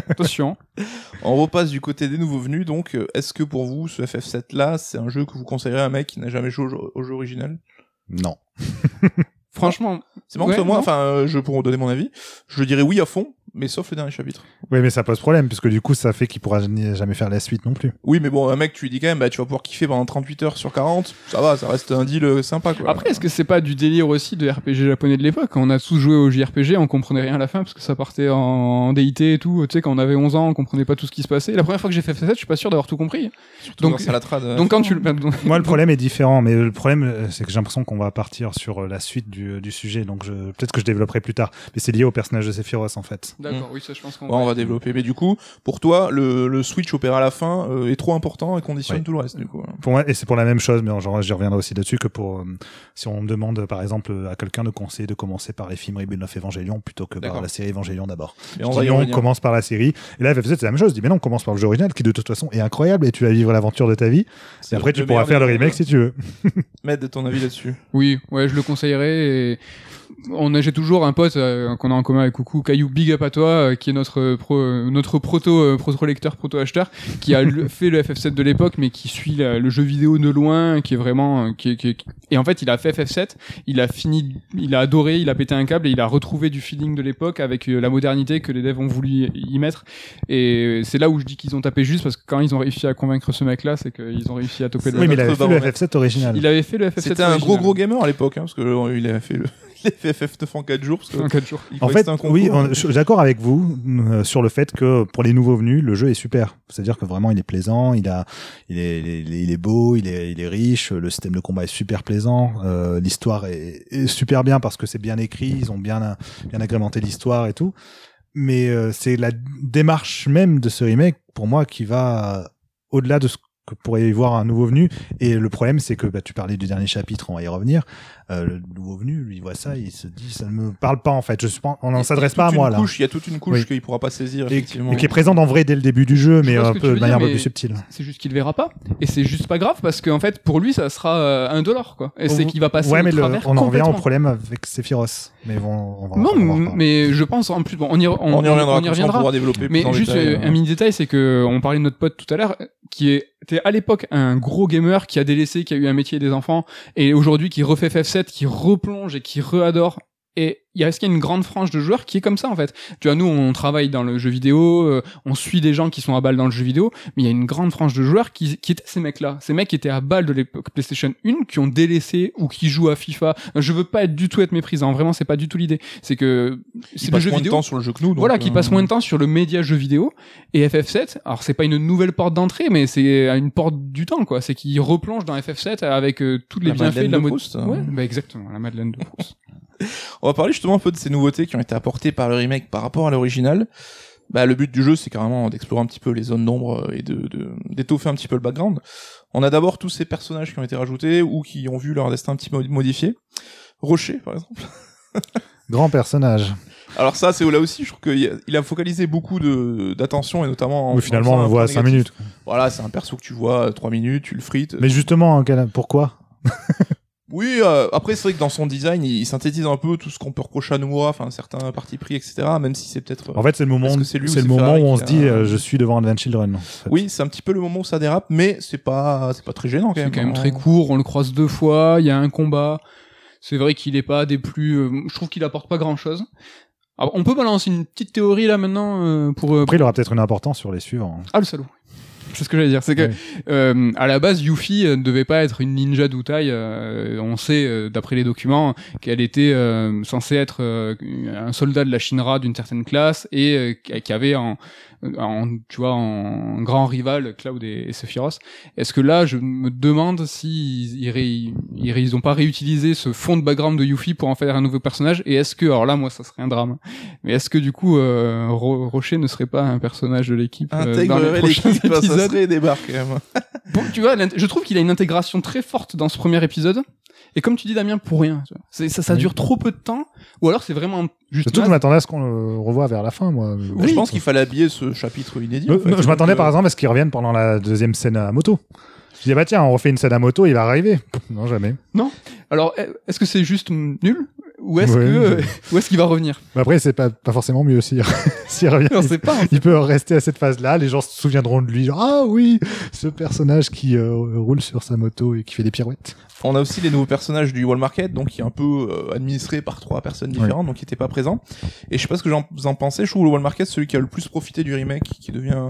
attention. *laughs* On repasse du côté des nouveaux venus, donc euh, est-ce que pour vous, ce FF7 là, c'est un jeu que vous conseillerez à un mec qui n'a jamais joué au jeu, au jeu original? Non. *laughs* Franchement, C'est marrant Ouais, que moi, enfin, euh, je pour donner mon avis, je dirais oui à fond, mais sauf le dernier chapitre. Oui, mais ça pose problème, puisque du coup, ça fait qu'il pourra jamais faire la suite non plus. Oui, mais bon, un mec, tu lui dis quand même, bah, tu vas pouvoir kiffer pendant 38 heures sur 40, ça va, ça reste un deal euh, sympa, quoi. après, est-ce que c'est pas du délire aussi de RPG japonais de l'époque? On a tous joué au JRPG, on comprenait rien à la fin parce que ça partait en, DIT et tout. Tu sais, quand on avait 11 ans, on comprenait pas tout ce qui se passait. La première fois que j'ai fait FF7, je suis pas sûr d'avoir tout compris. Surtout donc- dans Salatrad, euh, Donc quand tu le Moi, le problème est différent, mais le problème, c'est que j'ai l'impression qu'on va partir sur la suite du, du sujet, donc je, peut-être que je développerai plus tard. Mais c'est lié au personnage de Sephiroth, en fait. D'accord, oui, ça je pense qu'on Ouais, on va développer. Mais du coup, pour toi, le, le switch opéra à la fin euh, est trop important et conditionne Ouais. tout le reste, du coup. Pour moi, et c'est pour la même chose, mais genre, j'y reviendrai aussi là-dessus, que pour, euh, si on demande, par exemple, à quelqu'un de conseiller de commencer par les films Rebuild of Evangelion plutôt que par la série Evangelion d'abord. Et on va dis on commence par la série. Et là, FF7, c'est la même chose. Je dis, mais non, on commence par le jeu original, qui de toute façon est incroyable, et tu vas vivre l'aventure de ta vie. C'est Et après, tu pourras faire le remake si tu veux. Med, ton avis là-dessus? Oui, ouais, je le conseillerais. Et on a, j'ai toujours un pote euh, qu'on a en commun avec Coucou, Caillou, big up à toi, euh, qui est notre euh, pro, euh, notre proto, euh, proto lecteur, proto acheteur, qui a le- *laughs* fait le FF7 de l'époque, mais qui suit la- le jeu vidéo de loin, qui est vraiment, euh, qui, est- qui est- et en fait, il a fait FF7, il a fini, il a adoré, il a pété un câble et il a retrouvé du feeling de l'époque avec euh, la modernité que les devs ont voulu y mettre. Et c'est là où je dis qu'ils ont tapé juste parce que quand ils ont réussi à convaincre ce mec-là, c'est qu'ils ont réussi à toper le. Oui, mais il avait fait le baromètre. FF7 original. Il avait fait le FF7. C'était un gros gros gamer à l'époque, hein, parce que euh, il a fait le, a fait FF9 en 4 jours parce que En 4 jours. En fait, un oui, suis d'accord avec vous euh, sur le fait que pour les nouveaux venus, le jeu est super. C'est-à-dire que vraiment, il est plaisant, il a, il est, il est, il est beau, il est, il est riche. Le système de combat est super plaisant. euh, l'histoire est, est super bien parce que c'est bien écrit, ils ont bien, bien agrémenté l'histoire et tout. Mais euh, c'est la démarche même de ce remake pour moi qui va au-delà de ce que pourrait y voir un nouveau venu. Et le problème, c'est que bah, tu parlais du dernier chapitre, on va y revenir. Euh, le nouveau venu, lui, il voit ça, il se dit, ça ne me parle pas en fait. Je pas, on a s'adresse pas à moi là. couche- Il y a toute une couche Oui. qu'il pourra pas saisir, Et, effectivement. et qui est présente en vrai dès le début du jeu, Je mais un peu de manière un peu plus subtile. C'est juste qu'il le verra pas. Et c'est juste pas grave parce qu'en fait, pour lui, ça sera euh, un dollar, quoi. Et c'est qu'il va passer Ouais, mais le- travers on en revient au problème avec Sephiroth. Mais bon, on va Non, on va mais je pense en plus, bon, on y, on, on y reviendra. on y reviendra. On pourra développer Mais juste détail, euh, un mini détail, c'est que on parlait de notre pote tout à l'heure, qui est- était à l'époque un gros gamer qui a délaissé, qui a eu un métier des enfants, et aujourd'hui qui refait FF7, qui replonge et qui readore. Et il reste qu'il y a une grande frange de joueurs qui est comme ça en fait? Tu vois, nous on travaille dans le jeu vidéo, euh, on suit des gens qui sont à balle dans le jeu vidéo, mais il y a une grande frange de joueurs qui, qui étaient ces mecs-là. Ces mecs qui étaient à balle de l'époque PlayStation 1, qui ont délaissé ou qui jouent à FIFA. Je veux pas être du tout être méprisant, vraiment c'est pas du tout l'idée. C'est que c'est le jeu moins de temps sur le jeu que nous. donc, voilà, qui euh, passe moins de temps sur le média jeu vidéo. Et FF7, alors c'est pas une nouvelle porte d'entrée, mais c'est une porte du temps, quoi. C'est qu'il replonge dans FF7 avec euh, tous les bienfaits Madeleine de la de mode. Hein. Ouais, bah exactement, la Madeleine de Proust. On va parler justement un peu de ces nouveautés qui ont été apportées par le remake par rapport à l'original. Bah, le but du jeu, c'est carrément d'explorer un petit peu les zones d'ombre euh, et de, d'étoffer un petit peu le background. On a d'abord tous ces personnages qui ont été rajoutés ou qui ont vu leur destin un petit peu modifié. Rocher, par exemple. *laughs* Grand personnage. Alors ça, c'est là aussi, je trouve qu'il a, focalisé beaucoup de, d'attention et notamment. en- Oui, finalement, en on le voit à point 5 négatif. minutes. Voilà, c'est un perso que tu vois 3 minutes, tu le frites. Mais justement, quel- pourquoi? *laughs* Oui, euh, après c'est vrai que dans son design, il, il synthétise un peu tout ce qu'on peut reprocher à Nomura, enfin certains partis pris, etc. Même si c'est peut-être. En fait, c'est le moment, c'est c'est le c'est où on se a- dit, euh, je suis devant Advent Children. en fait. Oui, c'est un petit peu le moment où ça dérape, mais c'est pas, c'est pas très gênant quand C'est même. quand même hein. très court, on le croise deux fois, il y a un combat. C'est vrai qu'il est pas des plus, euh, je trouve qu'il apporte pas grand chose. on peut balancer une petite théorie là maintenant euh, pour, euh, Après, il aura peut-être une importance sur les suivants. Ah le salaud. *laughs* C'est ce que j'allais dire, c'est que Ouais. euh, à la base Yuffie euh, ne devait pas être une ninja d'Utai. euh, on sait euh, d'après les documents qu'elle était euh, censée être euh, un soldat de la Shinra d'une certaine classe et euh, qui avait en, en tu vois en grand rival Cloud et, et Sephiroth. Est-ce que là je me demande si ils, ils, ils ont pas réutilisé ce fond de background de Yuffie pour en faire un nouveau personnage? Et est-ce que alors là moi ça serait un drame. Mais est-ce que du coup euh, Ro- Rocher ne serait pas un personnage de l'équipe euh, dans les prochains *laughs* l'équipe, ça épisodes? serait des barres quand même. Bon, tu vois, je trouve qu'il a une intégration très forte dans ce premier épisode. Et comme tu dis, Damien, pour rien. tu vois. C'est- Ça, ça dure trop peu de temps. Ou alors c'est vraiment juste. Surtout que je m'attendais à ce qu'on le revoie vers la fin, moi. je pense qu'il fallait habiller ce chapitre inédit. Euh, en fait. non, je m'attendais Donc, par euh, exemple à ce qu'il revienne pendant la deuxième scène à moto. Je disais, bah tiens, on refait une scène à moto, il va arriver. *laughs* Non, jamais. Alors, eh, est-ce que c'est juste nul? Ou est-ce Ouais, que euh, *laughs* ou est-ce qu'il va revenir Mais après, c'est pas, pas forcément mieux s'il *laughs* s'il revient. On sait pas. hein. Il peut rester à cette phase-là, les gens se souviendront de lui, genre, ah oui, ce personnage qui euh, roule sur sa moto et qui fait des pirouettes. On a aussi les nouveaux personnages du Wall Market, donc qui est un peu euh, administré par trois personnes différentes, donc qui n'étaient pas présents. Et je sais pas ce que j'en- vous en pensez, je trouve le Wall Market celui qui a le plus profité du remake, qui devient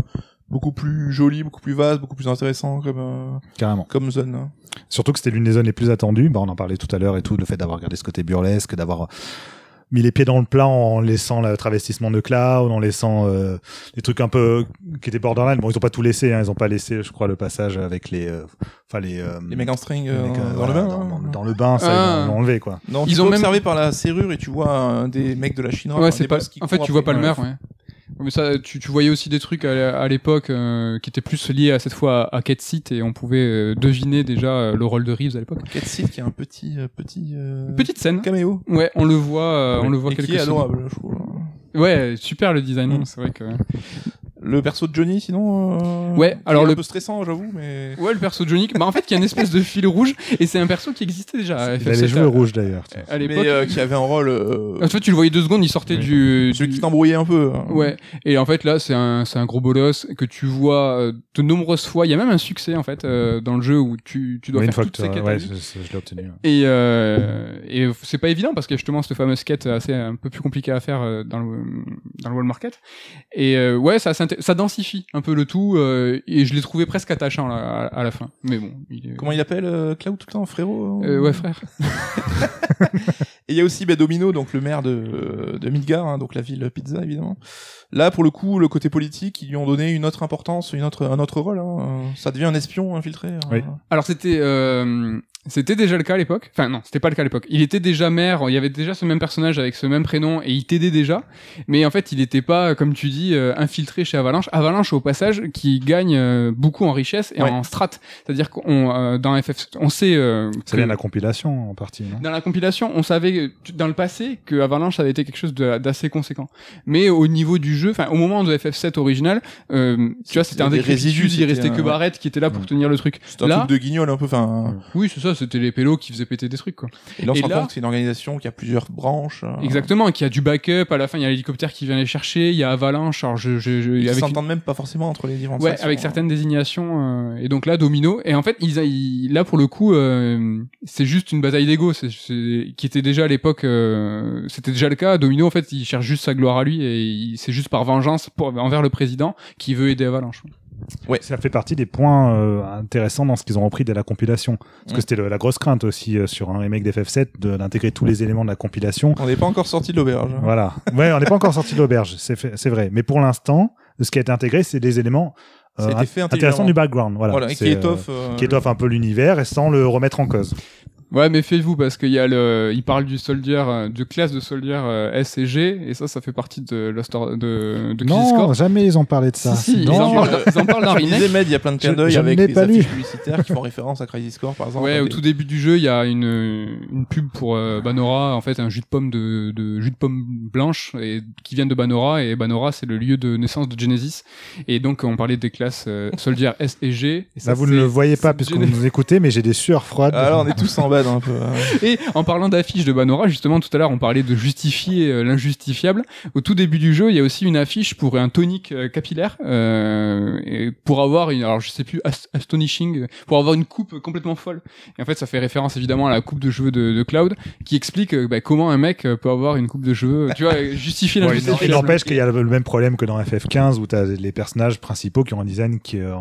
beaucoup plus joli, beaucoup plus vaste, beaucoup plus intéressant comme euh, Carrément. comme zone. Surtout que c'était l'une des zones les plus attendues. Bah, on en parlait tout à l'heure et tout, le fait d'avoir regardé ce côté burlesque, d'avoir mis les pieds dans le plat en laissant le travestissement de Cloud, en laissant euh, des trucs un peu qui étaient borderline. Bon, ils ont pas tout laissé, hein, ils ont pas laissé, je crois, le passage avec les, euh, enfin les, euh, Les mecs en string euh, mecs, euh, dans, voilà, le bain. dans, hein. dans- dans le bain, ça Ah. ils l'ont enlevé quoi. Non, Ils ont même- observé par la serrure et tu vois un des mecs de la Chine. Ouais, c'est pas. En fait, tu vois pas le meurtre. Ouais. Mais ça, tu, tu voyais aussi des trucs à, l'époque euh, qui étaient plus liés à cette fois à, à Cat Seat et on pouvait euh, deviner déjà euh, le rôle de Reeves à l'époque. Catseed qui a un petit euh, petit euh, Petite scène. caméo. Ouais, on le voit, euh, on le voit et quelques qui est adorable, je trouve. Ouais, super le design. Mm. C'est vrai que. Le perso de Johnny, sinon. euh, Ouais, alors est un le- peu stressant, j'avoue, mais. Ouais, le perso de Johnny, bah en fait, il y a une espèce de fil rouge et c'est un perso qui existait déjà. à Il FF7 allait jouer à- rouge d'ailleurs. À Mais l'époque. euh, qui avait un rôle. euh, En fait, tu le voyais deux secondes, il sortait Oui. du. celui du- qui t'embrouillait un peu. hein. Ouais, et en fait là c'est un c'est un gros bolos que tu vois euh, de nombreuses fois. Il y a même un succès en fait euh, dans le jeu où tu tu dois une faire fois que toutes ces tu- quêtes. ouais, je, l'ai obtenu. ouais. Et euh, et c'est pas évident parce qu'il y a justement cette fameuse quête assez un peu plus compliquée à faire euh, dans le dans le Wall Market. Et euh, ouais, ça c'est inté- ça densifie un peu le tout euh, et je l'ai trouvé presque attachant là, à, à la fin. Mais bon, il est... Comment il appelle euh, Cloud tout le temps, frérot Euh, ouais frère. *laughs* Et il y a aussi bah, Domino, donc le maire de, de Midgar, hein, donc la ville pizza évidemment. Là, pour le coup, le côté politique, ils lui ont donné une autre importance, une autre, un autre rôle. Hein. Euh, Ça devient un espion infiltré. hein. Oui. Alors c'était euh, c'était déjà le cas à l'époque? Enfin non, c'était pas le cas à l'époque. Il était déjà maire. Il y avait déjà ce même personnage avec ce même prénom et il t'aidait déjà. Mais en fait, il n'était pas, comme tu dis, euh, infiltré chez Avalanche. Avalanche au passage qui gagne euh, beaucoup en richesse et Ouais. en strat. C'est-à-dire qu'on euh, dans FF, on sait euh, C'est bien la compilation en partie, non? Dans la compilation, on savait euh, dans le passé que Avalanche avait été quelque chose d'assez conséquent. Mais au niveau du jeu, enfin au moment de FF7 original, euh, tu vois, c'était un des résidus, il restait c'était que Barrett qui était là pour Mm. tenir le truc. C'est un Là- truc de guignol un peu. Enfin, Oui, c'est ça, c'était les pélos qui faisaient péter des trucs quoi. et là, on Et se rend là- compte que c'est une organisation qui a plusieurs branches. euh, Exactement, qu'il y a du backup, à la fin il y a l'hélicoptère qui vient les chercher, il y a Avalanche, alors je, je, je- Ils avec s'entendent même pas forcément entre les différentes Ouais, avec hein. certaines désignations euh, et donc là Domino et en fait ils, ils- là pour le coup euh, c'est juste une bataille d'ego c'est qui était déjà à l'époque euh, c'était déjà le cas Domino en fait il cherche juste sa gloire à lui et c'est juste par vengeance pour, envers le président qui veut aider Avalanche. Ça fait partie des points euh, intéressants dans ce qu'ils ont repris de la compilation. Parce que c'était la grosse crainte aussi euh, sur un remake d'FF7 de- d'intégrer tous les éléments de la compilation. On n'est pas encore sorti de l'auberge. hein. Voilà. Ouais, on n'est pas encore sorti de l'auberge, c'est vrai. Mais pour l'instant, ce qui a été intégré, c'est des éléments euh, intéressants du background. Voilà. Voilà, qui euh, étoffe. euh, qui étoffe un peu l'univers et sans le remettre en cause. Ouais mais faites-vous parce qu'il y a le il parle du soldier euh, de classe de soldier euh, S et G et ça ça fait partie de Lost de de Crisis Non, Core. jamais ils ont parlé de ça. Si, si, ils Non. en parlent, ils en parlent dans *laughs* Je Remake. disais, Med, il y a plein de clins d'œil avec n'ai les pas lu. affiches publicitaires qui font *laughs* référence à Crisis Core, par exemple. Ouais, au Des- tout début du jeu, il y a une, une pub pour euh, Banora, en fait, un jus de pomme de, de jus de pomme blanche et qui vient de Banora et Banora c'est le lieu de naissance de Genesis et donc on parlait des classes euh, Soldier S et G. Et ça, Là, vous ne le voyez pas puisque vous nous écoutez, mais j'ai des sueurs froides. Alors, on est tous en bad un peu. hein. Et en parlant d'affiches de Banora, justement, tout à l'heure, on parlait de justifier euh, l'injustifiable. Au tout début du jeu, il y a aussi une affiche pour un tonique euh, capillaire, euh, et pour avoir une, alors je sais plus, ast- astonishing, pour avoir une coupe complètement folle. Et en fait, ça fait référence évidemment à la coupe de cheveux de, de Cloud, qui explique euh, bah, comment un mec peut avoir une coupe de cheveux, tu vois, justifier l'injustice. il n'empêche qu'il y a le même problème que dans FF15 où tu as les personnages principaux qui ont un design qui est euh,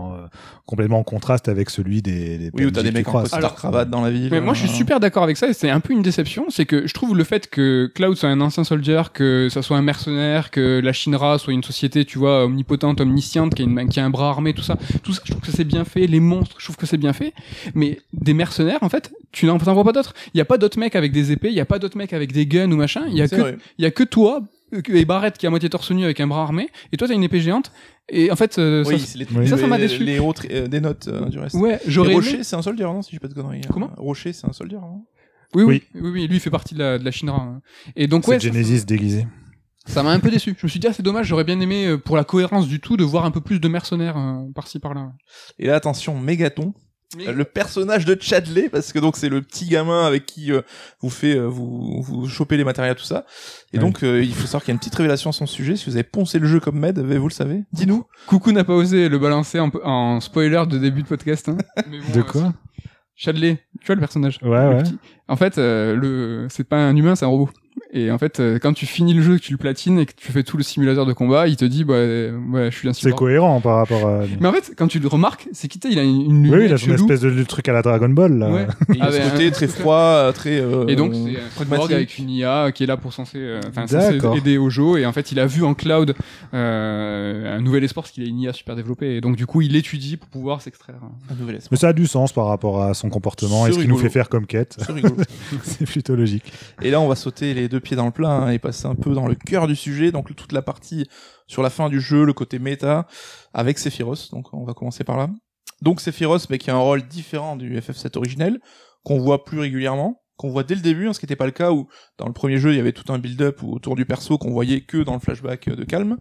complètement en contraste avec celui des, des Oui, où t'as des mecs en cravate dans la ville. Mais moi, je suis euh, super d'accord avec ça, et c'est un peu une déception. C'est que je trouve le fait que Cloud soit un ancien soldier, que ça soit un mercenaire, que la Shinra soit une société, tu vois, omnipotente, omnisciente, qui a, une- qui a un bras armé, tout ça, tout ça, je trouve que c'est bien fait. Les monstres, je trouve que c'est bien fait. Mais des mercenaires, en fait, tu n'en vois pas d'autres. Il y a pas d'autres mecs avec des épées, il y a pas d'autres mecs avec des guns ou machin. Il y a c'est que, vrai. il y a que toi euh, et Barrett qui est à moitié torse nu avec un bras armé, et toi t'as une épée géante. Et en fait, euh, Oui, ça- c'est les, Oui. Ça, ça m'a les- déçu. Les tri- euh, des notes euh, du reste. ouais, j'aurais aimé- Rocher, c'est un soldier, non Si je pas de conneries. Comment? Euh, Rocher, c'est un soldier, non? Oui, oui, oui, oui, lui il fait partie de la, de la Shinra. hein. Et donc ouais, C'est ça- Genesis déguisé. Ça m'a un peu déçu. Je me suis dit, ah, c'est dommage, j'aurais bien aimé, euh, pour la cohérence du tout, de voir un peu plus de mercenaires euh, par-ci par-là. Et là, attention, Mégaton. Le personnage de Chadley, parce que donc c'est le petit gamin avec qui euh, vous fait euh, vous vous chopez les matériels tout ça. Et Oui. donc euh, il faut savoir qu'il y a une petite révélation à son sujet. Si vous avez poncé le jeu comme Med, vous le savez? Dis-nous. Coucou n'a pas osé le balancer en, en spoiler de début de podcast. Hein. *laughs* Mais bon, De quoi Chadley, tu vois le personnage Ouais, le ouais. petit. En fait, euh, le c'est pas un humain, c'est un robot. Et en fait, euh, quand tu finis le jeu, que tu le platines et que tu fais tout le simulateur de combat, il te dit, bah, euh, ouais, je suis un C'est cohérent par rapport à. Mais en fait, quand tu le remarques, c'est qu'il il a une, une Oui, il a chelou. espèce de truc à la Dragon Ball. Là. Ouais. Et il a Ah, ce ben, côté un- très froid, euh, très. euh, Et donc, c'est un avec une IA qui est là pour euh, enfin, D'accord. aider au jeu. Et en fait, il a vu en cloud euh, un nouvel espoir parce qu'il a une IA super développée. Et donc, du coup, il l'étudie pour pouvoir s'extraire. Un nouvel espoir. Mais ça a du sens par rapport à son comportement et ce qu'il nous fait faire comme quête. *laughs* C'est plutôt logique. Et là, on va sauter les deux pieds dans le plat hein, et passer un peu dans le cœur du sujet, donc toute la partie sur la fin du jeu, le côté méta, avec Sephiroth. Donc, on va commencer par là. Donc, Sephiroth, mais qui a un rôle différent du FF7 originel, qu'on voit plus régulièrement, qu'on voit dès le début, hein, ce qui n'était pas le cas où dans le premier jeu, il y avait tout un build-up autour du perso qu'on voyait que dans le flashback de Calme.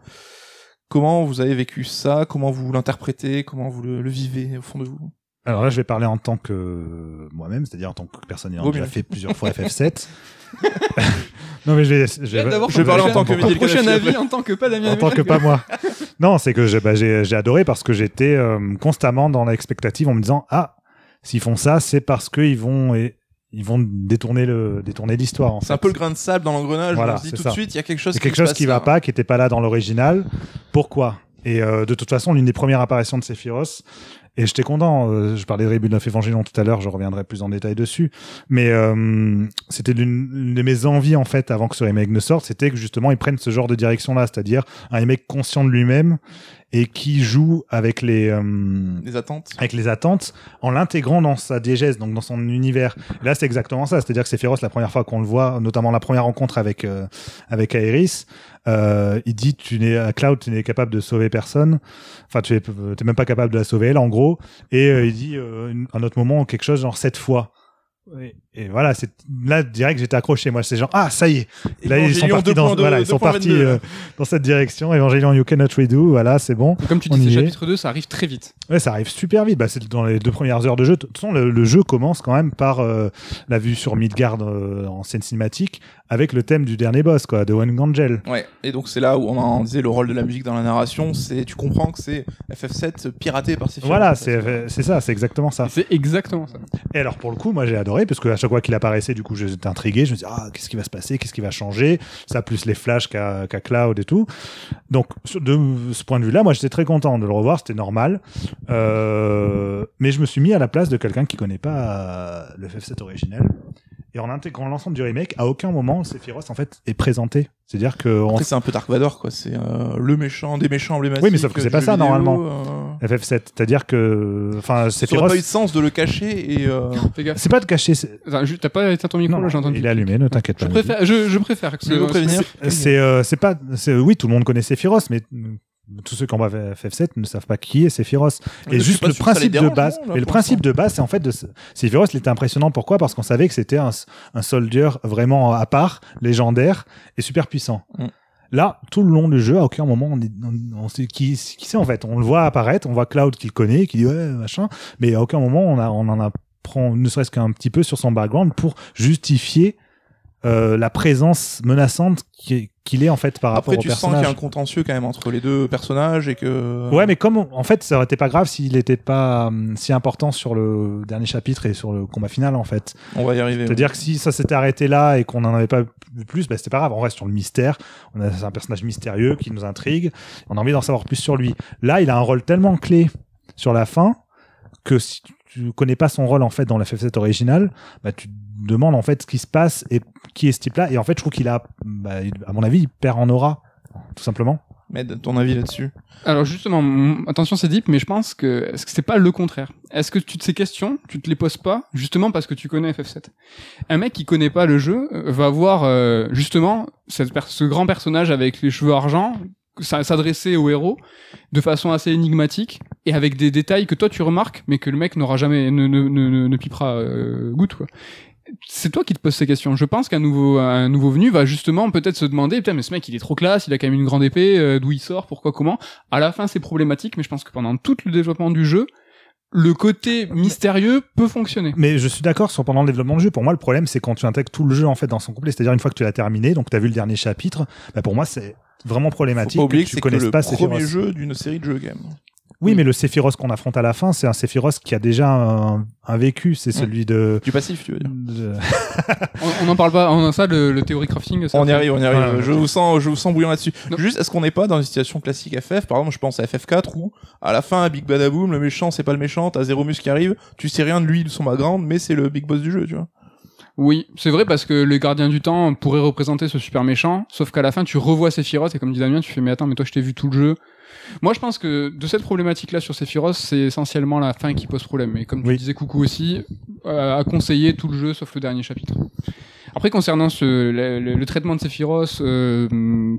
Comment vous avez vécu ça? Comment vous l'interprétez? Comment vous le vivez au fond de vous? Alors là, je vais parler en tant que moi-même, c'est-à-dire en tant que personne ayant déjà fait plusieurs fois *laughs* FF7. *laughs* non, mais je vais, je vais- je vais parler en tant que prochain avis en tant que pas Damien en tant que pas moi. *laughs* Non, c'est que j'ai bah, j'ai adoré parce que j'étais euh, constamment dans l'expectative en me disant ah s'ils font ça c'est parce qu'ils vont et ils vont détourner le détourner l'histoire. C'est un peu le grain de sable dans l'engrenage. Voilà, on se dit tout ça. de suite, il y a quelque chose C'est qui quelque se chose passe qui va pas, qui était pas là dans l'original. Pourquoi? Et euh, de toute façon, l'une des premières apparitions de Sephiroth, et j'étais content, euh, je parlais de Rebuild of Evangelion tout à l'heure, je reviendrai plus en détail dessus, mais euh, c'était l'une de mes envies en fait avant que ce remake ne sorte, c'était que justement ils prennent ce genre de direction-là, c'est-à-dire un remake conscient de lui-même et qui joue avec les euh, Les attentes. avec les attentes en l'intégrant dans sa diégèse, donc dans son univers. Et là, c'est exactement ça. C'est-à-dire que Sephiroth, la première fois qu'on le voit, notamment la première rencontre avec euh, avec Aerys, euh, il dit tu n'es à Cloud, tu n'es capable de sauver personne. Enfin, tu es, même pas capable de la sauver elle, en gros. Et euh, il dit euh, une- un autre moment quelque chose genre sept fois. Et, et voilà, c'est là direct j'étais accroché. Moi, c'est genre ah ça y est. Là, ils sont partis dans 2.2, voilà, ils sont partis 2.22. euh, dans cette direction. Evangelion You Cannot Redo. Voilà, c'est bon. Et comme tu est. chapitre 2, ça arrive très vite. Ouais, ça arrive super vite. Bah, c'est dans les deux premières heures de jeu. De toute façon, le, le jeu commence quand même par euh, la vue sur Midgard euh, en scène cinématique avec le thème du dernier boss, quoi, de One Angel. Ouais, et donc c'est là où on en disait le rôle de la musique dans la narration, c'est tu comprends que c'est FF7 piraté par ces films. Voilà, c'est ça, c'est exactement ça. C'est exactement ça. Et alors pour le coup, moi j'ai adoré parce que à chaque fois qu'il apparaissait, du coup j'étais intrigué. Je me disais ah qu'est-ce qui va se passer, qu'est-ce qui va changer. Ça plus les flashs qu'a qu'a Cloud et tout. Donc de ce point de vue-là, moi j'étais très content de le revoir, c'était normal. Euh, mais je me suis mis à la place de quelqu'un qui connaît pas euh, le FF7 originel. Et en intégrant l'ensemble du remake, à aucun moment Sephiroth en fait est présenté. C'est-à-dire que on- c'est un peu Dark Vador quoi, c'est euh, le méchant des méchants emblématiques. Oui, mais sauf que c'est pas ça, vidéo, normalement. euh, FF7, c'est-à-dire que enfin Ça aurait pas eu de Sephiroth, sens de le cacher et euh, *laughs* c'est pas de cacher. c'est- T'as pas éteint ton micro Non, là, j'ai entendu. il est allumé, ne t'inquiète Je pas. préfère, je, je préfère que Je vais vous ce- prévenir. C'est euh, c'est pas c'est oui tout le monde connaît Sephiroth mais tous ceux qui ont pas fait FF7 ne savent pas qui est Sephiroth. Et juste le principe de base, non, là, mais le principe de base, c'est en fait de Sephiroth, il était impressionnant. Pourquoi? Parce qu'on savait que c'était un, un soldier vraiment à part, légendaire et super puissant. Mm. Là, tout le long du jeu, à aucun moment on, est, on, on sait qui, qui c'est en fait. On le voit apparaître, on voit Cloud qui le connaît, qui dit ouais machin, mais à aucun moment on, a, on en apprend ne serait-ce qu'un petit peu sur son background pour justifier euh, la présence menaçante qui est- qu'il est en fait par rapport après au tu sens qu'il y a personnage. un contentieux quand même entre les deux personnages et que Ouais, mais comme en fait, ça aurait été pas grave s'il était pas hum, si important sur le dernier chapitre et sur le combat final en fait. on va y arriver. C'est-à-dire que si ça s'était arrêté là et qu'on en avait pas vu plus, bah, c'était pas grave. On reste sur le mystère. On a c'est un personnage mystérieux qui nous intrigue. On a envie d'en savoir plus sur lui. Là, il a un rôle tellement clé sur la fin que si tu connais pas son rôle en fait dans la FF7 original, bah tu te demandes en fait ce qui se passe et qui est ce type-là. Et en fait, je trouve qu'il a, bah, à mon avis, il perd en aura, tout simplement. Mais ton avis là-dessus Alors justement, attention c'est deep, mais je pense que est-ce que c'est pas le contraire? Est-ce que tu ces questions, tu te les poses pas justement parce que tu connais FF7 Un mec qui connaît pas le jeu euh, va voir euh, justement cette ce grand personnage avec les cheveux argent s'adresser au héros de façon assez énigmatique et avec des détails que toi tu remarques mais que le mec n'aura jamais ne, ne, ne, ne- pipera euh, goutte quoi. C'est toi qui te poses ces questions. Je pense qu'un nouveau un nouveau venu va justement peut-être se demander putain mais ce mec il est trop classe, il a quand même une grande épée, euh, d'où il sort, pourquoi, comment. À la fin c'est problématique, mais je pense que pendant tout le développement du jeu, le côté mystérieux peut fonctionner. Mais je suis d'accord sur pendant le développement du jeu. Pour moi, le problème, c'est quand tu intègres tout le jeu en fait dans son complet. C'est-à-dire une fois que tu l'as terminé, donc tu as vu le dernier chapitre, bah, pour moi, c'est vraiment Faut problématique pas oublier que tu c'est que connaisses le pas premier jeu d'une série de jeux même. Oui, mais le Sephiroth qu'on affronte à la fin, c'est un Sephiroth qui a déjà un, un vécu. C'est celui de. Du passif, tu veux dire. de- *laughs* *laughs* On, on en parle pas, on a ça le, le théorie crafting. ça On y fait- arrive, on y arrive. Je vous sens, je vous sens bouillant là-dessus. Juste, est-ce qu'on n'est pas dans une situation classique FF Par exemple, je pense à FF4 où, à la fin, Big Badaboom, le méchant, c'est pas le méchant, t'as Zéromus qui arrive, tu sais rien de lui, de son background, mais c'est le big boss du jeu, tu vois. Oui, c'est vrai parce que les gardiens du temps pourraient représenter ce super méchant, sauf qu'à la fin tu revois Sephiroth et comme dit Damien, tu fais mais attends, mais toi je t'ai vu tout le jeu. Moi je pense que de cette problématique-là sur Sephiroth, c'est essentiellement la fin qui pose problème. Et comme tu Oui. disais coucou aussi, euh, à conseiller tout le jeu sauf le dernier chapitre. Après concernant ce, le, le- le traitement de Sephiroth, euh,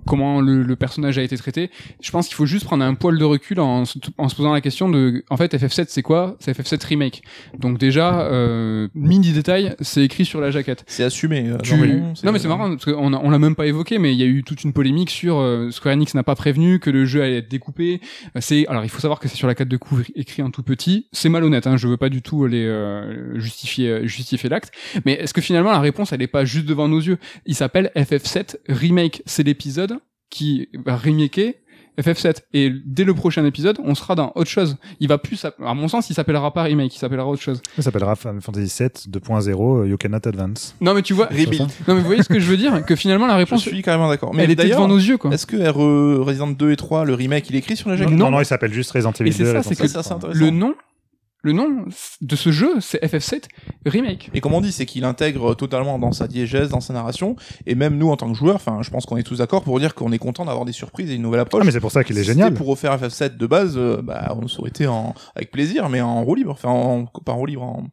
comment le, le personnage a été traité, je pense qu'il faut juste prendre un poil de recul en, se- en se posant la question de, en fait FF7 c'est quoi? C'est FF7 remake. Donc déjà, euh, mini détail, c'est écrit sur la jaquette. C'est assumé. euh, Tu- Non mais c'est marrant parce qu'on on l'a même pas évoqué mais il y a eu toute une polémique sur euh, Square Enix n'a pas prévenu que le jeu allait être découpé. Euh, C'est alors il faut savoir que c'est sur la carte de coups écrit en tout petit. C'est malhonnête hein, je veux pas du tout aller euh, justifier justifier l'acte mais est-ce que finalement la réponse elle est pas juste devant nos yeux Il s'appelle FF7 remake, c'est l'épisode qui va remaker FF7. Et dès le prochain épisode, on sera dans autre chose. Il va plus, à mon sens, il s'appellera pas remake, il s'appellera autre chose. Ça s'appellera Final Fantasy VII 2.0 euh, You Cannot Advance. Non, mais tu vois, Rebuild. non, mais vous voyez ce que je veux dire? Que finalement, la Je réponse, suis carrément d'accord. Mais elle était d'ailleurs, devant nos yeux, quoi. est-ce que RE Resident 2 et 3, le remake, il est écrit sur la jaquette non, non, il s'appelle juste Resident Evil Et c'est 2. ça, c'est que ça, c'est 3. intéressant. Le nom, le nom de ce jeu, c'est FF7 Remake. Et comme on dit, c'est qu'il intègre totalement dans sa diégèse, dans sa narration, et même nous en tant que joueurs, enfin, je pense qu'on est tous d'accord pour dire qu'on est content d'avoir des surprises et une nouvelle approche. Ah, mais c'est pour ça qu'il est Si génial. pour refaire FF7 de base, euh, bah, on aurait été en, avec plaisir, mais en roue libre, enfin, en, pas en roue libre, en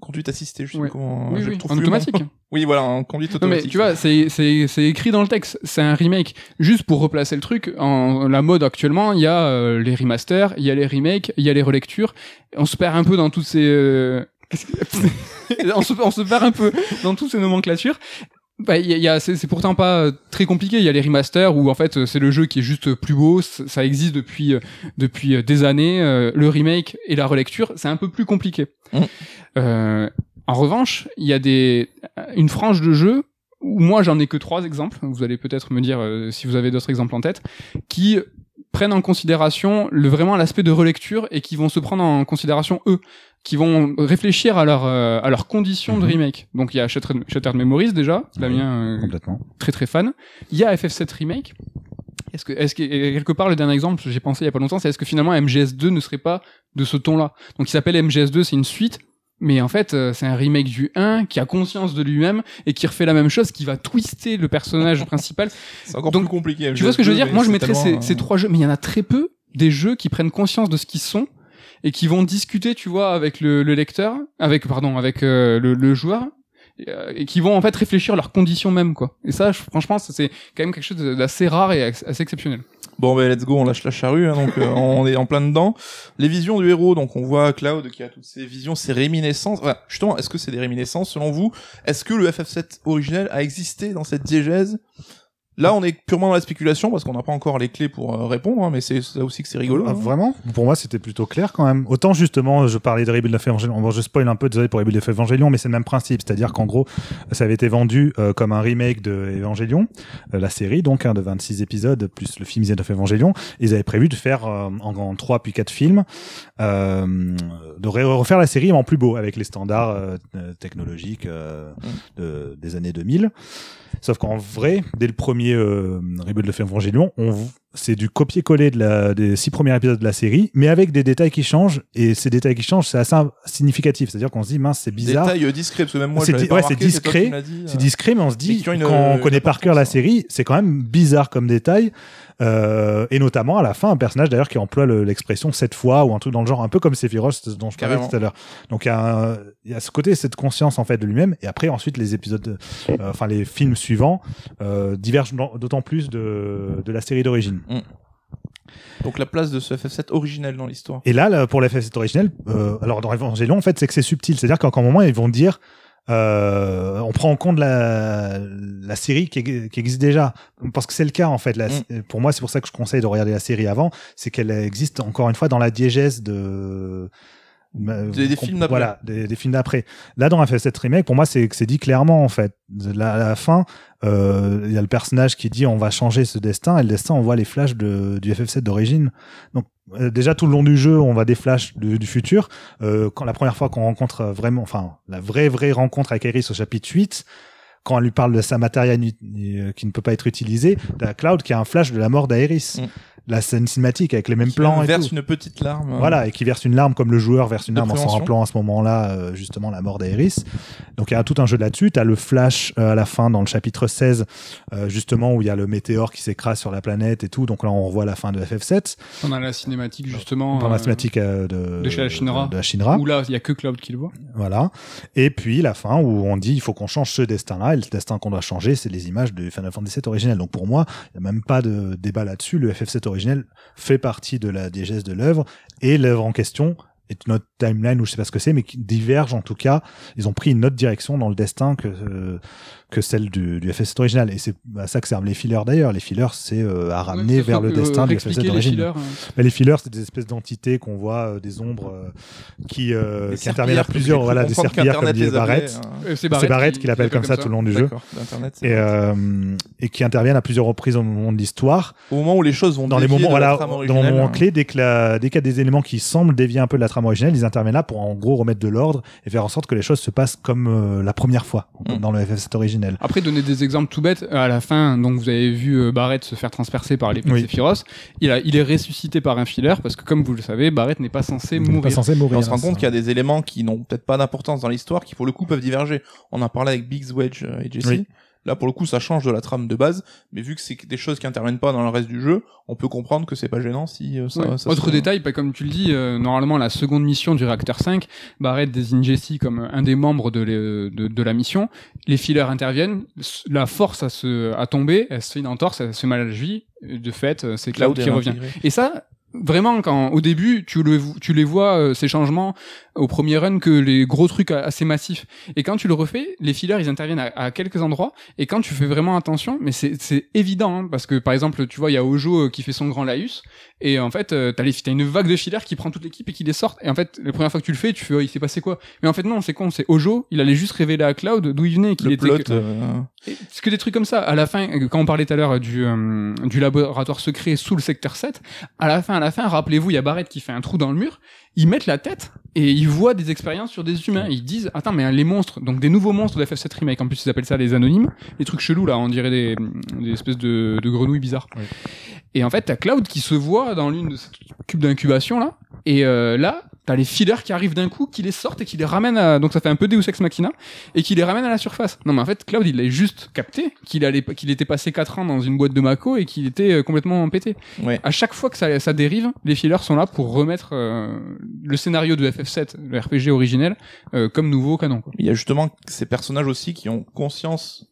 conduite assistée, je sais plus comment, Oui, je oui, trouve en automatique. *laughs* Oui, voilà, en conduite Non mais automatique. tu vois, c'est c'est c'est écrit dans le texte. C'est un remake. Juste pour replacer le truc, en la mode actuellement, il y a euh, les remasters, il y a les remakes, il y a les relectures. On se perd un peu dans toutes ces euh, *laughs* on se on se perd un peu dans toutes ces nomenclatures. Bah, il y a, y a- c'est pourtant pas euh, très compliqué. Il y a les remasters où en fait euh, c'est le jeu qui est juste plus beau. Ça existe depuis euh, depuis des années. Le remake et la relecture, c'est un peu plus compliqué. Euh, en revanche, il y a des une frange de jeux où moi j'en ai que trois exemples. Vous allez peut-être me dire euh, si vous avez d'autres exemples en tête qui prennent en considération le vraiment l'aspect de relecture et qui vont se prendre en considération eux qui vont réfléchir à leur euh, à leurs conditions de Mhm. remake. Donc il y a Shattered, Shattered Memories déjà, Damien euh, Complètement. très très fan. Il y a FF7 remake. Est-ce que est-ce que quelque part le dernier exemple j'ai pensé il y a pas longtemps c'est est-ce que finalement MGS2 ne serait pas de ce ton-là? Donc il s'appelle MGS2, c'est une suite mais en fait, euh, c'est un remake du 1 qui a conscience de lui-même et qui refait la même chose, qui va twister le personnage *laughs* principal. c'est encore Donc, plus compliqué. Tu vois ce que je veux dire? Moi, je mettrais ces euh, trois jeux, mais il y en a très peu des jeux qui prennent conscience de ce qu'ils sont et qui vont discuter, tu vois, avec le, le lecteur, avec pardon, avec euh, le, le joueur, et, euh, et qui vont en fait réfléchir leurs conditions même, quoi. Et ça, je- franchement, c'est quand même quelque chose d'assez rare et assez exceptionnel. Bon, ben, let's go, on lâche la charrue, hein, donc euh, on est en plein dedans. Les visions du héros, donc on voit Cloud qui a toutes ces visions, ces réminiscences. Voilà, justement, est-ce que c'est des réminiscences selon vous? Est-ce que le FF7 originel a existé dans cette diégèse? Là, on est purement dans la spéculation parce qu'on n'a pas encore les clés pour euh, répondre, hein, mais c'est ça aussi que c'est rigolo. Ah, hein. vraiment? Pour moi, c'était plutôt clair quand même. Autant justement, je parlais de Rebuild of Evangelion. Bon, je spoil un peu, désolé pour Rebuild of Evangelion, mais c'est le même principe. C'est-à-dire qu'en gros, ça avait été vendu euh, comme un remake de Evangelion, euh, la série, donc hein, de 26 épisodes, plus le film The of Evangelion. Ils avaient prévu de faire euh, en, en 3 puis 4 films, euh, de re- refaire la série mais en plus beau, avec les standards euh, technologiques euh, de- des années 2000. Sauf qu'en vrai, dès le premier euh, Rebuild of Evangelion, on v- c'est du copier-coller de la, des six premiers épisodes de la série, mais avec des détails qui changent. Et ces détails qui changent, c'est assez significatif. C'est-à-dire qu'on se dit, mince, c'est bizarre. Détail euh, discret, parce que même moi, C'est ouais, discret, C'est euh. discret, mais on se dit, une- quand on une connaît par cœur la série, c'est quand même bizarre comme détail. Euh, et notamment à la fin, un personnage d'ailleurs qui emploie le- l'expression cette fois ou un truc dans le genre, un peu comme Sephiroth dont je parlais Carrément. tout à l'heure. Donc il y, a il y a ce côté, cette conscience en fait de lui-même. Et après, ensuite, les épisodes, euh, enfin les films suivants euh, divergent d'autant plus de, de la série d'origine. Donc la place de ce FF7 originel dans l'histoire. Et là, là, pour la FF7 originelle, euh, alors dans Evangelion, en fait, c'est que c'est subtil. C'est-à-dire qu'à un moment, ils vont dire, euh, on prend en compte la, la série qui, qui existe déjà. Parce que c'est le cas, en fait. La- Pour moi, c'est pour ça que je conseille de regarder la série avant. C'est qu'elle existe, encore une fois, dans la diégèse de... Des- des films d'après. Voilà, des, des films d'après. Là, dans FF7 Remake, pour moi, c'est dit clairement, en fait. La- à la fin, euh, il y a le personnage qui dit on va changer ce destin, et le destin, on voit les flashs de, du FF7 d'origine. Donc, euh, déjà, tout le long du jeu, on voit des flashs du, du futur. Euh, quand la première fois qu'on rencontre vraiment, enfin, la vraie, vraie rencontre avec Iris au chapitre 8, quand elle lui parle de sa matériel euh, qui ne peut pas être utilisé, t'as Cloud qui a un flash de la mort d'Aeris. Mm. La scène cinématique avec les mêmes Qui plans et verse tout. une petite larme. euh, Voilà, et qui verse une larme comme le joueur verse une De larme en s'en rappelant à ce moment-là euh, justement la mort d'Aeris. Donc il y a tout un jeu là-dessus. T'as le flash euh, à la fin dans le chapitre 16, euh, justement où il y a le météore qui s'écrase sur la planète et tout. Donc là on revoit la fin de FF7 Pendant la cinématique justement. dans la cinématique euh, de, de chez la Shinra. de la Shinra. Où là, il y a que Cloud qui le voit. Voilà. Et puis la fin où on dit il faut qu'on change ce destin-là. Le destin qu'on doit changer, c'est les images de Final Fantasy VII originel. Donc pour moi, il n'y a même pas de débat là-dessus. Le FF7 originel fait partie de la diégèse de l'œuvre et l'œuvre en question est notre timeline ou je sais pas ce que c'est, mais qui diverge en tout cas. Ils ont pris une autre direction dans le destin que euh, que celle du, du FF7 original. Et c'est à ça que servent les fillers d'ailleurs. Les fillers, c'est euh, à ramener Ouais, vers le euh, destin du réexpliquer FF7 les d'origine. fillers, hein. Mais les fillers, c'est des espèces d'entités qu'on voit, euh, des ombres euh, qui, euh, qui interviennent à plusieurs, voilà, des serpillères comme dit Barrett. C'est Barrett qui l'appelle comme ça tout le long du jeu. Et, euh, qui interviennent à plusieurs reprises au moment de l'histoire. Au moment où les choses vont Dans les dévier moments, de la voilà, dans le moment clé, dès que la, dès qu'il y a des éléments qui semblent dévier un peu de la trame originelle, ils interviennent là pour en gros remettre de l'ordre et faire en sorte que les choses se passent comme la première fois, comme Mm. dans le FF7 originel. Après, donner des exemples tout bêtes, à la fin, donc vous avez vu euh, Barrett se faire transpercer par l'épée Oui. de Sephiroth. Il, a, il est ressuscité par un filler parce que, comme vous le savez, Barrett n'est pas censé mourir. Pas censé mourir. on se rend hein, compte qu'il y a des éléments qui n'ont peut-être pas d'importance dans l'histoire, qui pour le coup peuvent diverger. On en parlait avec Biggs, Wedge euh, et Jesse. Oui. Là, pour le coup, ça change de la trame de base, mais vu que c'est des choses qui interviennent pas dans le reste du jeu, on peut comprendre que c'est pas gênant si euh, ça, Ouais. ça Autre se- détail, bah, comme tu le dis, euh, normalement la seconde mission du réacteur 5, Barrett désigne Jesse comme un des membres de, les- de, de la mission. Les fillers interviennent, la force à, se, à tomber, elle se fait une entorse, elle se fait mal à la cheville. De fait, euh, c'est Cloud qui revient. intégré. Et ça, vraiment, quand au début, tu, le, tu les vois, euh, ces changements, au premier run, que les gros trucs assez massifs. Et quand tu le refais, les fillers, ils interviennent à, à quelques endroits. Et quand tu fais vraiment attention, mais c'est c'est évident, hein, parce que par exemple, tu vois, il y a Ojo euh, qui fait son grand laïus, et en fait, euh, t'as les- t'as une vague de fillers qui prend toute l'équipe et qui les sort. Et en fait, la première fois que tu le fais, tu fais, oh, il s'est passé quoi? Mais en fait, non, c'est con, c'est Ojo, il allait juste révéler à Cloud d'où il venait, et qu'il était. plot, que- euh, C'est que des trucs comme ça. À la fin, euh, quand on parlait tout à l'heure euh, du, euh, du laboratoire secret sous le secteur 7, à la fin, à la fin, rappelez-vous, il y a Barrett qui fait un trou dans le mur, ils mettent la tête et ils voient des expériences sur des humains. Ils disent, attends, mais les monstres, donc des nouveaux monstres de FF7 Remake, en plus ils appellent ça les anonymes, les trucs chelous là, on dirait des, des espèces de, de grenouilles bizarres. Et en fait, t'as Cloud qui se voit dans l'une de ces cubes d'incubation là, et euh, là, t'as les fillers qui arrivent d'un coup, qui les sortent et qui les ramènent à... Donc ça fait un peu Deus Ex Machina, et qui les ramènent à la surface. Non mais en fait, Cloud, il l'a juste capté, qu'il allait, qu'il était passé 4 ans dans une boîte de Mako et qu'il était euh, complètement pété. Ouais. À chaque fois que ça, ça dérive, les fillers sont là pour remettre euh, le scénario de FF7, le RPG originel, euh, comme nouveau au canon. Quoi. Il y a justement ces personnages aussi qui ont conscience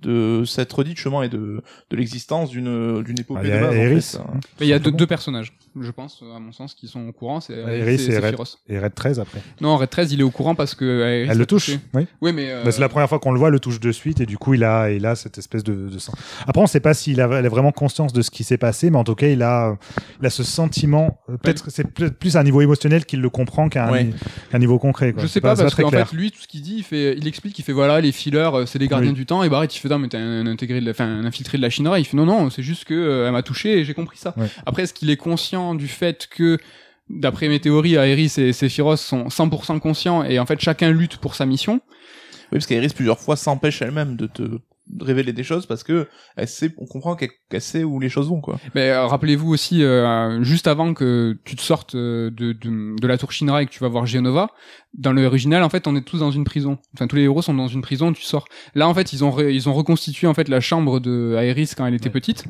de cette redite chemin et de, de l'existence d'une d'une épopée Ah, il y de a base. en fait, hein. Mais il y a deux personnages, je pense, à mon sens, qui sont au courant. C'est Iris et Red. Et Red 13 après. Non, Red 13, il est au courant parce que euh, Iris Elle le touche. touché. Oui. Oui, mais euh, Bah, c'est la première fois qu'on le voit, le touche de suite et du coup il a, il a cette espèce de, de. Après on sait pas s'il a, elle a vraiment conscience de ce qui s'est passé, mais en tout cas il a, il a ce sentiment. euh, Peut-être c'est peut-être plus à un niveau émotionnel qu'il le comprend qu'à un, Ouais. niveau concret. Quoi. Je sais pas, parce qu'en fait, lui, tout ce qu'il dit, il, fait, il explique, il fait voilà, les fillers, euh, c'est les gardiens Oui. du temps, et Barrett, il fait non, mais t'es un, intégré de la, enfin, un infiltré de la Shinra, il fait non, non, c'est juste que euh, elle m'a touché et j'ai compris ça. Ouais. Après, est-ce qu'il est conscient du fait que, d'après mes théories, Aeris et Sephiroth sont 100% conscients et en fait, chacun lutte pour sa mission. Oui, parce qu'Iris plusieurs fois s'empêche elle-même de te révéler des choses parce que elle sait, on comprend qu'elle sait où les choses vont quoi. Mais euh, rappelez-vous aussi, euh, juste avant que tu te sortes euh, de, de, de la tour Shinra et que tu vas voir Genova, dans l'original, en fait, on est tous dans une prison. Enfin, tous les héros sont dans une prison, tu sors. Là, en fait, ils ont, ils ont reconstitué en fait la chambre de Aerys quand elle était Ouais. petite.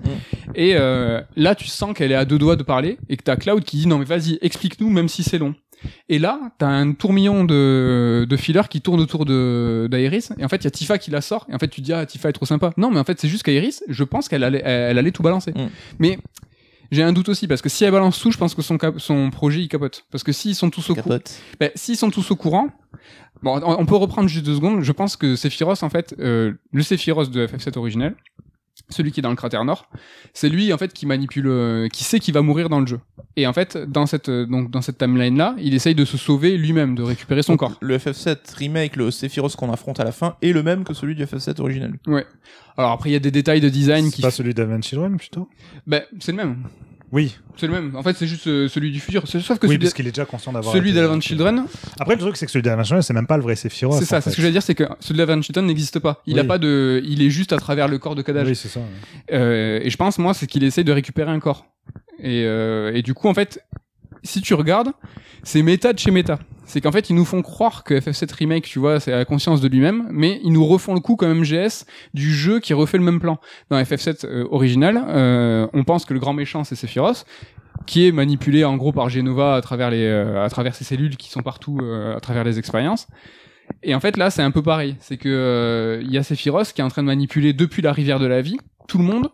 Et euh, là, tu sens qu'elle est à deux doigts de parler et que t'as Cloud qui dit non mais vas-y, explique-nous même si c'est long. Et là, t'as un tourmillon de, de fillers qui tourne autour de d'Aerys. Et en fait, il y a Tifa qui la sort. Et en fait, tu te dis, ah, Tifa est trop sympa. Non, mais en fait, c'est juste qu'Aerys, je pense qu'elle allait, elle allait tout balancer. Mm. Mais j'ai un doute aussi, parce que si elle balance tout, je pense que son, projet, il capote. Parce que s'ils sont tous au courant, ben, s'ils sont tous au courant, bon, on on peut reprendre juste deux secondes. Je pense que Sephiroth, en fait, euh, le Sephiroth de FF7 originel, celui qui est dans le cratère nord, c'est lui en fait qui manipule, euh, qui sait qu'il va mourir dans le jeu. Et en fait, dans cette euh, donc dans cette timeline là, il essaye de se sauver lui-même, de récupérer son corps. Le FF7 remake, le Sephiroth qu'on affronte à la fin, est le même que celui du FF7 original. Ouais. Alors après, il y a des détails de design C'est qui, pas celui d'Advent Children plutôt? Ben c'est le même, Oui, c'est le même. En fait, c'est juste euh, celui du futur. Sauf que oui, celui, parce qu'il est déjà conscient d'avoir. celui d'Advent Children, Après le truc c'est que celui d'Advent Children c'est même pas le vrai Sephiroth. c'est ça. C'est ce que j'allais dire, c'est que celui d'Advent Children n'existe pas. Il a pas de, il est juste à travers le corps de Kadash. Oui c'est ça. ouais. Euh, et je pense, moi, c'est qu'il essaye de récupérer un corps. Et, euh, et du coup, en fait, si tu regardes, c'est méta de chez méta. C'est qu'en fait, ils nous font croire que FF7 Remake, tu vois, c'est à la conscience de lui-même, mais ils nous refont le coup comme MGS du jeu qui refait le même plan. Dans FF7 euh, original, euh, on pense que le grand méchant, c'est Sephiroth, qui est manipulé en gros par Genova à travers les, euh, à travers ces cellules qui sont partout, euh, à travers les expériences. Et en fait, là, c'est un peu pareil. C'est que euh, il y a Sephiroth qui est en train de manipuler depuis la rivière de la vie tout le monde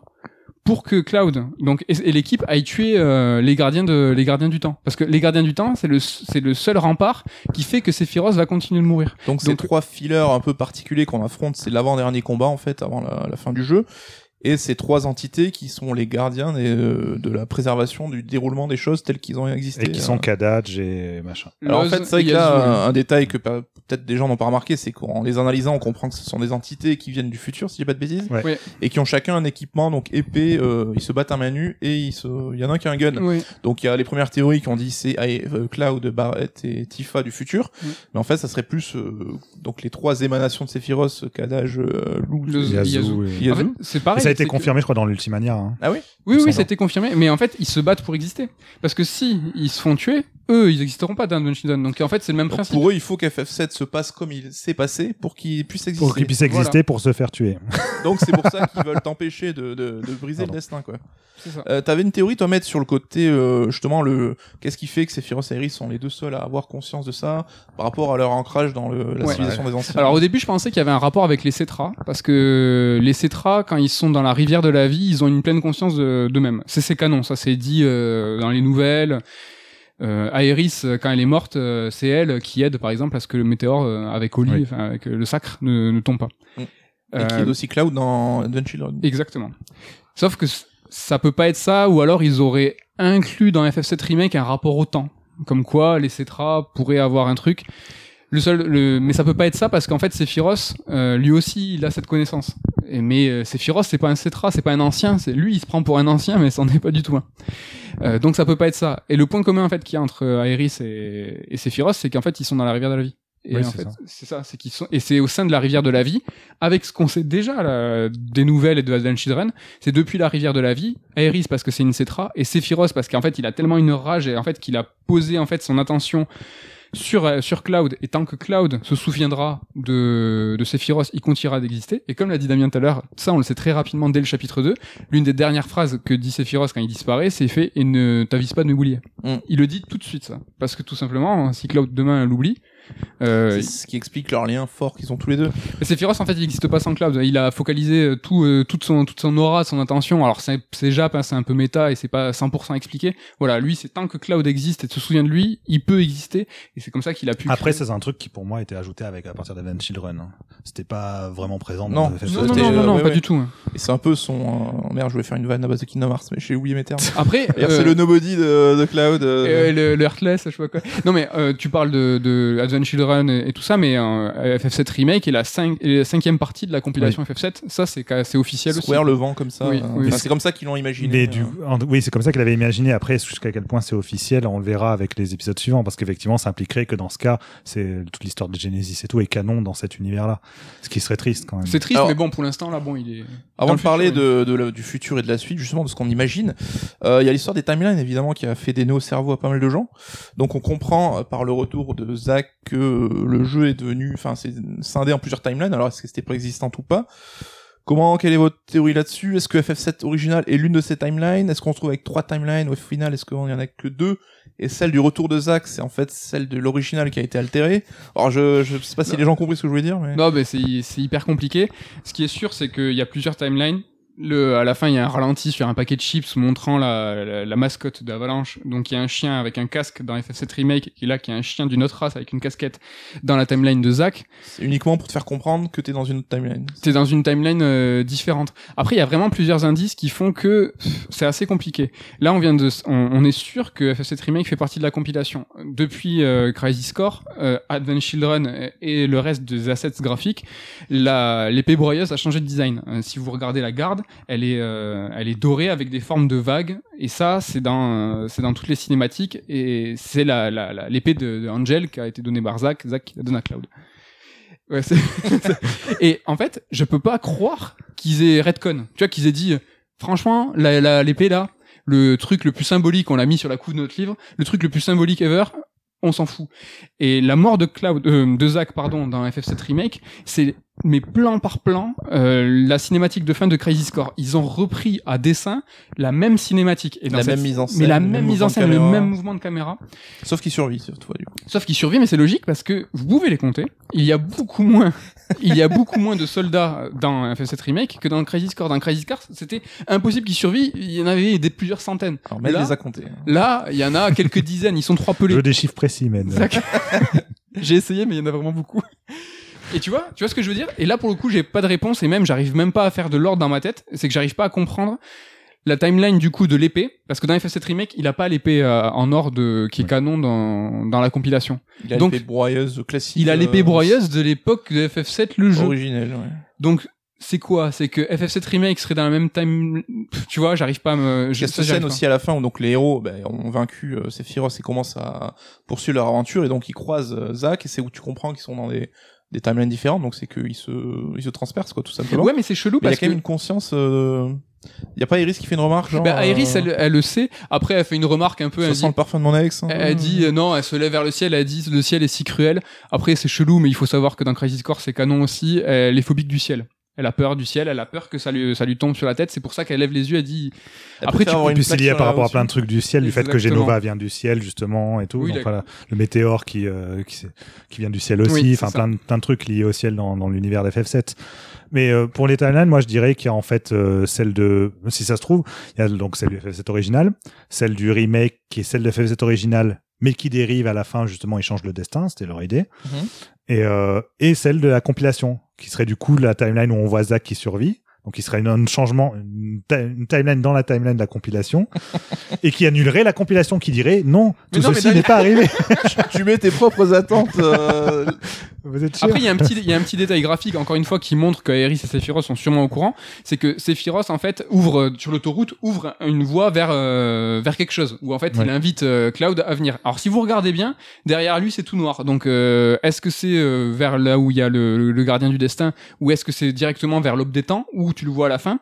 pour que Cloud donc et, et l'équipe aille tuer euh, les gardiens de les gardiens du temps parce que les gardiens du temps c'est le c'est le seul rempart qui fait que Sephiroth va continuer de mourir. Donc, ces Donc- trois fillers un peu particuliers qu'on affronte, c'est l'avant-dernier combat en fait, avant la, la fin du jeu. Et ces trois entités qui sont les gardiens des, euh, de la préservation du déroulement des choses telles qu'ils ont existé. Et qui euh. sont Kadaj et machin. Alors en fait, c'est vrai que là, un, un détail que pas- peut-être des gens n'ont pas remarqué, c'est qu'en les analysant, on comprend que ce sont des entités qui viennent du futur, si j'ai pas de bêtises, Ouais. Ouais. et qui ont chacun un équipement, donc épée, euh, ils se battent à main nue, et ils se... il y en a un qui a un gun. Oui. Donc il y a les premières théories qui ont dit c'est euh, Cloud, Barrett et Tifa du futur, mais en fait ça serait plus euh, donc les trois émanations de Sephiroth, Kadaj, euh, Luz Le- et Yazu. Yazu et- Yazu. En fait, c'est Et pareil. ça a été que- confirmé, je crois, dans l'Ultimania. hein. Ah oui Oui, Il oui, me c'était confirmé. Mais en fait, ils se battent pour exister. Parce que si ils se font tuer, eux, ils n'existeront pas dans Dungeon Donc en fait, c'est le même Donc, principe. pour eux, il faut qu'FF7 se passe comme il s'est passé pour qu'il puisse exister. Pour qu'ils puissent exister, pour se faire tuer. *laughs* Donc c'est pour ça qu'ils veulent t'empêcher de, de, de briser Pardon. le destin, quoi. C'est ça. Euh, T'avais une théorie, toi, mettre sur le côté, euh, justement, le qu'est-ce qui fait que Sephiroth et Iris sont les deux seuls à avoir conscience de ça par rapport à leur ancrage dans le, la Ouais. civilisation des anciens. Alors au début, je pensais qu'il y avait un rapport avec les Cetras, parce que les Cetras, quand ils sont dans la rivière de la vie, ils ont une pleine conscience de- d'eux-mêmes. C'est c'est canon, ça c'est dit euh, dans les nouvelles. Euh, Aerys, euh, quand elle est morte, euh, c'est elle qui aide, par exemple, à ce que le météore euh, avec Oli, Oui. avec le sacre, ne, ne tombe pas. Mm. et qui est aussi Cloud dans Advent Children. Exactement. Sauf que ça peut pas être ça, ou alors ils auraient inclus dans FF7 Remake un rapport au temps. Comme quoi, les Cetra pourraient avoir un truc. Le seul, le, mais ça peut pas être ça parce qu'en fait, Sephiroth, euh, lui aussi, il a cette connaissance. Mais euh, Sephiroth, c'est pas un Cetra, c'est pas un ancien. C'est lui, il se prend pour un ancien, mais c'en est pas du tout un. Euh, donc ça peut pas être ça. Et le point commun en fait qu'il y a entre euh, Aerys et, et Sephiroth, c'est qu'en fait, ils sont dans la rivière de la vie. Et Oui, en c'est fait, c'est ça, c'est qu'ils sont, et c'est au sein de la rivière de la vie, avec ce qu'on sait déjà là, des nouvelles et de Advent Children, c'est depuis la rivière de la vie, Aerys parce que c'est une Cetra, et Sephiroth parce qu'en fait il a tellement une rage et en fait qu'il a posé en fait son attention sur euh, sur Cloud et tant que Cloud se souviendra de de Sephiroth, il continuera d'exister. Et comme l'a dit Damien tout à l'heure, ça on le sait très rapidement dès le chapitre 2, l'une des dernières phrases que dit Sephiroth quand il disparaît, c'est fait et ne t'avise pas de m'oublier. Mm. Il le dit tout de suite ça, parce que tout simplement si Cloud demain l'oublie, euh, C'est ce qui explique leur lien fort qu'ils ont tous les deux. mais Sephiroth, en fait, il n'existe pas sans Cloud. Il a focalisé euh, tout, euh, toute son, toute son aura, son attention. Alors, c'est, c'est Jap, hein, c'est un peu méta et c'est pas 100% expliqué. Voilà, lui, c'est tant que Cloud existe et se souvient de lui, il peut exister. Et c'est comme ça qu'il a pu. Après, créer- c'est un truc qui pour moi était ajouté avec à partir d'Advent Children. hein. C'était pas vraiment présent Non. dans FF7. Non, non, non, non, non, ouais, pas ouais. du tout. hein. Et c'est un peu son. euh, Merde, je voulais faire une vanne à base de Kingdom Hearts, mais j'ai oublié mes termes. Après, *laughs* D'ailleurs, euh, c'est le nobody de, de Cloud. euh, euh, le, le Heartless, je sais pas quoi. Non, mais euh, tu parles de, de Advent Children et, et tout ça, mais euh, FF7 Remake est la, cinq, est la cinquième partie de la compilation FF7. Ça, c'est, c'est officiel aussi. Square le vent comme ça. Oui, euh, oui. enfin, c'est comme ça qu'ils l'ont imaginé. Mais euh. du, en- oui, c'est comme ça qu'il avait imaginé. Après, jusqu'à quel point c'est officiel, on le verra avec les épisodes suivants, parce qu'effectivement, ça impliquerait que dans ce cas, c'est toute l'histoire de Genesis et tout est canon dans cet univers-là. Ce qui serait triste quand même. C'est triste, Alors- mais bon, pour l'instant, là, bon, il est. Avant de le parler futur, de, de la- du futur et de la suite, justement de ce qu'on imagine, euh, il y a l'histoire des timelines évidemment qui a fait des nœuds au cerveau à pas mal de gens. Donc on comprend euh, par le retour de Zach que le jeu est devenu, enfin c'est scindé en plusieurs timelines. Alors est-ce que c'était préexistant ou pas? Comment, quelle est votre théorie là-dessus? Est-ce que FF7 original est l'une de ces timelines? Est-ce qu'on se trouve avec trois timelines? Ou au final est-ce qu'il y en a que deux? Et celle du retour de Zach, c'est en fait celle de l'original qui a été altérée. Alors je, je sais pas si les gens ont compris ce que je voulais dire, mais Non, mais c'est hyper compliqué. Ce qui est sûr, c'est qu'il y a plusieurs timelines. Le, à la fin, il y a un ralenti sur un paquet de chips montrant la, la, la mascotte d'Avalanche. Donc, il y a un chien avec un casque dans FF7 Remake, et là, qui est un chien d'une autre race avec une casquette dans la timeline de Zack. c'est uniquement pour te faire comprendre que t'es dans une autre timeline. C'est dans une timeline euh, différente. Après, il y a vraiment plusieurs indices qui font que c'est assez compliqué. Là, on vient de, on, on est sûr que FF7 Remake fait partie de la compilation. Depuis euh, Crisis Core, euh, Advent Children et le reste des assets graphiques, l'épée broyeuse a changé de design. Euh, si vous regardez la garde, elle est, euh, elle est dorée avec des formes de vagues. Et ça, c'est dans, euh, toutes les cinématiques. Et c'est l'épée de, Angel qui a été donnée par Zack, Zack qui l'a donnée à Cloud. *laughs* Et en fait, je peux pas croire qu'ils aient redcon. Tu vois, qu'ils aient dit, franchement, l'épée là, le truc le plus symbolique, on l'a mis sur la couve de notre livre, le truc le plus symbolique ever, on s'en fout. Et la mort de Cloud, euh, de Zack, pardon, dans FF7 Remake, c'est mais plan par plan, euh, la cinématique de fin de Crisis Core. Ils ont repris à dessin la même cinématique. Et dans La cette- même mise en scène. mais la même mise en scène, le même mouvement de caméra. Sauf qu'il survit, du coup. Sauf qu'il survit, mais c'est logique parce que vous pouvez les compter. Il y a beaucoup moins, il y a beaucoup moins de soldats dans FF7 Remake que dans Crisis Core. Dans Crisis Core, c'était impossible qu'ils survivent. Il y en avait des plusieurs centaines. Alors, Mel Là- les a comptés. hein. Là, il y en a quelques dizaines. Ils sont trois Je pelés. veux des chiffres précis, mais. Zac. *laughs* J'ai essayé, mais il y en a vraiment beaucoup. Et tu vois, tu vois ce que je veux dire? Et là, pour le coup, j'ai pas de réponse et même, j'arrive même pas à faire de l'ordre dans ma tête. C'est que j'arrive pas à comprendre la timeline du coup de l'épée, parce que dans FF7 Remake, il a pas l'épée euh, en or de, qui est canon dans, dans la compilation. Il a Donc, l'épée broyeuse classique. Il a l'épée euh, broyeuse de l'époque de FF7, le jeu. Originelle, ouais. Donc, c'est quoi? C'est que FF7 Remake serait dans la même time... Tu vois, j'arrive pas à me... Il y a cette scène aussi à la fin où donc les héros ben, ont vaincu euh, Sephiroth et commencent à poursuivre leur aventure et donc ils croisent euh, Zack et c'est où tu comprends qu'ils sont dans des, des timelines différentes donc c'est qu'ils se ils se transpercent quoi tout simplement. Ouais, mais c'est chelou mais il y a parce quand même que... une conscience. euh, Il y a pas Iris qui fait une remarque genre. Bah, Iris, euh, elle, elle le sait. Après, elle fait une remarque un peu... Ça Elle sent dit, le parfum de mon ex. hein. elle, elle dit euh, non, elle se lève vers le ciel. Elle dit le ciel est si cruel. Après, c'est chelou, mais il faut savoir que dans Crisis Core, c'est canon aussi. Elle est phobique du ciel. Elle a peur du ciel. Elle a peur que ça lui, ça lui tombe sur la tête. C'est pour ça qu'elle lève les yeux. Elle dit. Elle Après, tu puis c'est lié par rapport à plein de trucs du ciel, du fait que. Genova vient du ciel justement et tout. Oui, donc d'accord. voilà, le météore qui euh, qui, qui vient du ciel aussi. Oui, enfin plein de, plein de trucs liés au ciel dans, dans l'univers d'FF7. Mais euh, pour les timelines, moi je dirais qu'il y a en fait euh, celle de, si ça se trouve, il y a donc celle du FF7 original, celle du remake qui est celle de FF7 original, mais qui dérive à la fin justement, ils changent le destin, c'était leur idée. Mhm. Et, euh, et celle de la compilation, qui serait du coup la timeline où on voit Zack qui survit. Donc, il serait une- un changement, une, ti- une timeline dans la timeline de la compilation, *laughs* et qui annulerait la compilation, qui dirait non, Mais tout non, ceci n'est pas arrivé. *laughs* tu mets tes propres attentes. Vous êtes sûr Après, il y a un petit, il y a un petit détail graphique, encore une fois, qui montre que Aerys et Sephiroth sont sûrement au courant. C'est que Sephiroth, en fait, ouvre, euh, sur l'autoroute, ouvre une voie vers, euh, vers quelque chose. Où, en fait, Ouais. il invite euh, Cloud à venir. Alors, si vous regardez bien, derrière lui, c'est tout noir. Donc, euh, est-ce que c'est euh, vers là où il y a le, le gardien du destin, ou est-ce que c'est directement vers l'aube des temps, où tu le vois à la fin?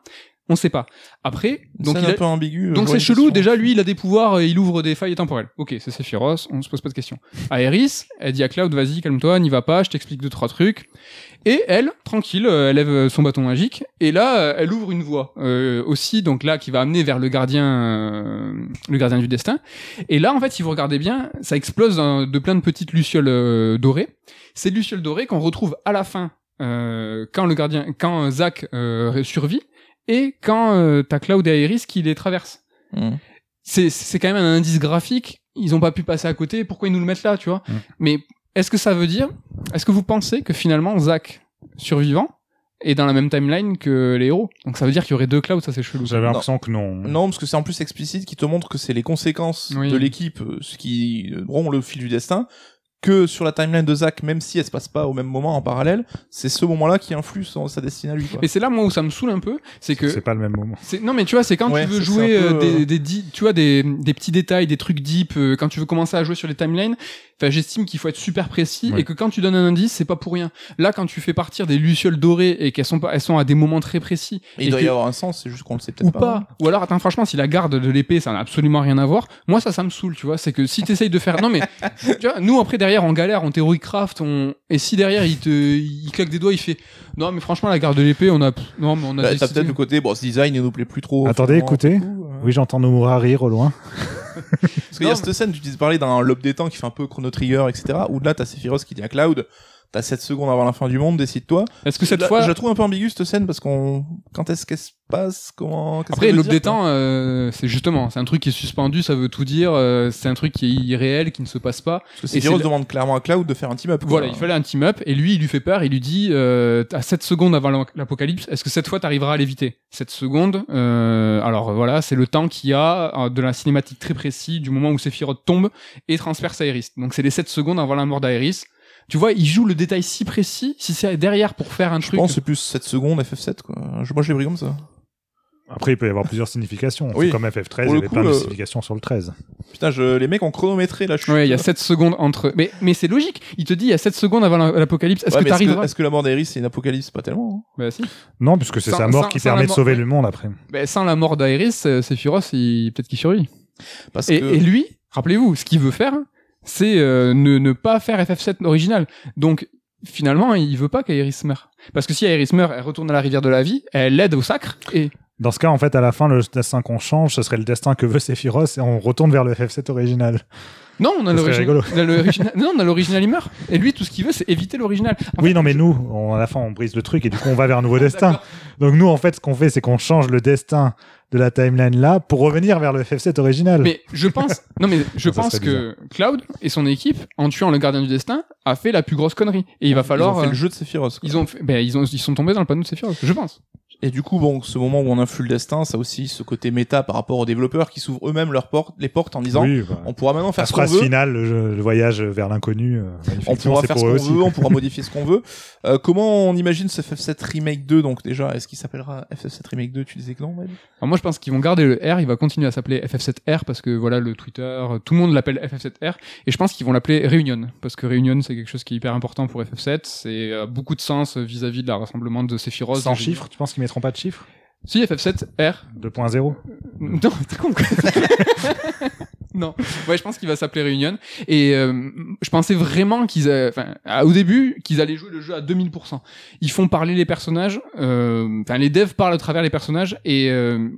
On sait pas. Après, donc il a- un peu ambiguë. donc c'est chelou, déjà lui il a des pouvoirs, euh, il ouvre des failles temporelles. Ok, c'est Sephiroth, on se pose pas de questions. Aerys, elle dit à Cloud, vas-y, calme-toi, n'y va pas, je t'explique deux, trois trucs. Et elle, tranquille, euh, elle lève euh, son bâton magique, et là, euh, elle ouvre une voie euh, aussi, donc là, qui va amener vers le gardien, euh, le gardien du destin. Et là, en fait, si vous regardez bien, ça explose de plein de petites lucioles euh, dorées. Ces lucioles dorées qu'on retrouve à la fin, euh, quand le gardien, quand Zack euh, survit, et quand euh, t'as Cloud et Aerys qui les traversent Mhm. c'est c'est quand même un indice graphique. Ils ont pas pu passer à côté. Pourquoi ils nous le mettent là, tu vois Mm. Mais est-ce que ça veut dire Est-ce que vous pensez que finalement Zack survivant est dans la même timeline que les héros? Donc ça veut dire qu'il y aurait deux clouds. Ça c'est chelou. J'avais l'impression que non. Non, parce que c'est en plus explicite qui te montre que c'est les conséquences Oui. de l'équipe euh, ce qui euh, rompt le fil du destin que sur la timeline de Zack, même si elle se passe pas au même moment en parallèle, c'est ce moment-là qui influe sur sa destinée à lui. Quoi. Et c'est là moi où ça me saoule un peu, c'est que C'est pas le même moment. C'est non mais tu vois c'est quand Ouais, tu veux jouer euh, peu, des, euh, des tu vois des, des petits détails des trucs deep euh, quand tu veux commencer à jouer sur les timelines enfin j'estime qu'il faut être super précis Ouais. et que quand tu donnes un indice c'est pas pour rien là quand tu fais partir des lucioles dorées et qu'elles sont pas elles sont à des moments très précis Et il doit que- y avoir un sens, c'est juste qu'on le sait ou peut-être pas. Ou alors, attends, franchement, si la garde de l'épée, ça n'a absolument rien à voir, moi, ça, ça me saoule, tu vois. C'est que si t'essayes de faire, non, mais, *laughs* tu vois, nous, après, derrière, on galère, on théorie craft, on, et si derrière, il te, il claque des doigts, il fait, non, mais franchement, la garde de l'épée, on a, non, mais on a Bah, décidé- peut-être le côté, bon, ce design, il nous plaît plus trop. Attendez, finalement, écoutez. euh. Oui, j'entends Nomura rire au loin. Parce qu'il y a cette scène, tu disais parler d'un lobe des temps qui fait un peu chrono trigger, etc. Où là, t'as Sephiroth qui dit à Cloud, t'as 7 secondes avant la fin du monde, décide-toi. Est-ce que cette Là, fois, Je la trouve un peu ambiguë, cette scène, parce qu'on, quand est-ce qu'elle se passe, comment, qu'est-ce Après, l'aube des temps, euh, c'est justement, c'est un truc qui est suspendu, ça veut tout dire, euh, c'est un truc qui est irréel, qui ne se passe pas. Parce que et demande clairement à Cloud de faire un team-up. Voilà, il fallait un team-up, et lui, il lui fait peur, il lui dit, euh, à 7 secondes avant l'apocalypse, est-ce que cette fois t'arriveras à l'éviter? 7 secondes, euh, alors voilà, c'est le temps qu'il y a euh, de la cinématique très précis, du moment où Sephiroth tombe et transperce Aerys. Donc c'est les 7 secondes avant la mort d'Aerys. Tu vois, il joue le détail si précis, si c'est derrière pour faire un Je truc. pense que c'est plus 7 secondes FF7, quoi. Je- Moi, je l'ai pris comme ça. Après, il peut y avoir plusieurs significations. Oui. C'est comme FF13, Pour il y avait coup, plein de euh, significations sur le 13. Putain, je... les mecs ont chronométré la chute. Ouais, il y a 7 secondes entre. Mais, mais c'est logique. Il te dit, il y a 7 secondes avant la- l'apocalypse. Est-ce Ouais, que mais est-ce que la mort d'Aerys, c'est une apocalypse? Pas tellement. hein. Bah si. Non, puisque c'est sa mort sans- qui sans permet de sauver ouais. le monde après. Bah, sans la mort d'Aerys, euh, Sephiroth, il... peut-être qu'il survit. Parce Et, que. et lui, rappelez-vous, ce qu'il veut faire, c'est euh, ne, ne pas faire FF7 original. Donc, finalement, il veut pas qu'Aeris meure. Parce que si Aeris meurt, elle retourne à la rivière de la vie, elle l'aide au sacre, et Dans ce cas, en fait, à la fin, le destin qu'on change, ce serait le destin que veut Sephiroth et on retourne vers le FF7 original. non, on a l'original. Non, on a l'original, il meurt. Et lui, tout ce qu'il veut, c'est éviter l'original. Oui, fait, non, mais je- nous, on- à la fin, on brise le truc et du coup, on va vers un nouveau *laughs* destin. Donc nous, en fait, ce qu'on fait, c'est qu'on change le destin de la timeline là pour revenir vers le FF7 original. Mais je *laughs* pense, non mais je Ça pense que Cloud et son équipe, en tuant le gardien du destin, a fait la plus grosse connerie. Et il va falloir. Ils ont fait euh, le jeu de Sephiroth. quoi. Ils ont, fait- ben, ils ont, ils sont tombés dans le panneau de Sephiroth, je pense. Et du coup, bon, ce moment où on influe le destin, ça aussi ce côté méta par rapport aux développeurs qui s'ouvrent eux-mêmes leurs portes, les portes en disant, oui, bah, on pourra maintenant la faire ce qu'on phrase veut. finale, le, le voyage vers l'inconnu. euh, On pourra faire ce pour qu'on veut, on pourra *laughs* modifier ce qu'on veut. Euh, comment on imagine ce FF7 Remake 2 donc déjà Est-ce qu'il s'appellera FF7 Remake 2 Tu disais que non, Mel? Alors moi, je pense qu'ils vont garder le R, il va continuer à s'appeler FF7R parce que voilà, le Twitter, tout le monde l'appelle FF7R. Et je pense qu'ils vont l'appeler Réunion parce que Réunion, c'est quelque chose qui est hyper important pour FF7. C'est euh, beaucoup de sens vis-à-vis de la rassemblement de Sephiroth. Sans chiffres, tu penses qu'ils mettront pas de chiffres Si, FF7R. 2.0 *laughs* Non, t'es con. *laughs* non. Ouais, je pense qu'il va s'appeler Réunion. Et euh, je pensais vraiment qu'ils, enfin, au début, qu'ils allaient jouer le jeu à 2000%. Ils font parler les personnages. euh, Enfin, les devs parlent à travers les personnages et euh,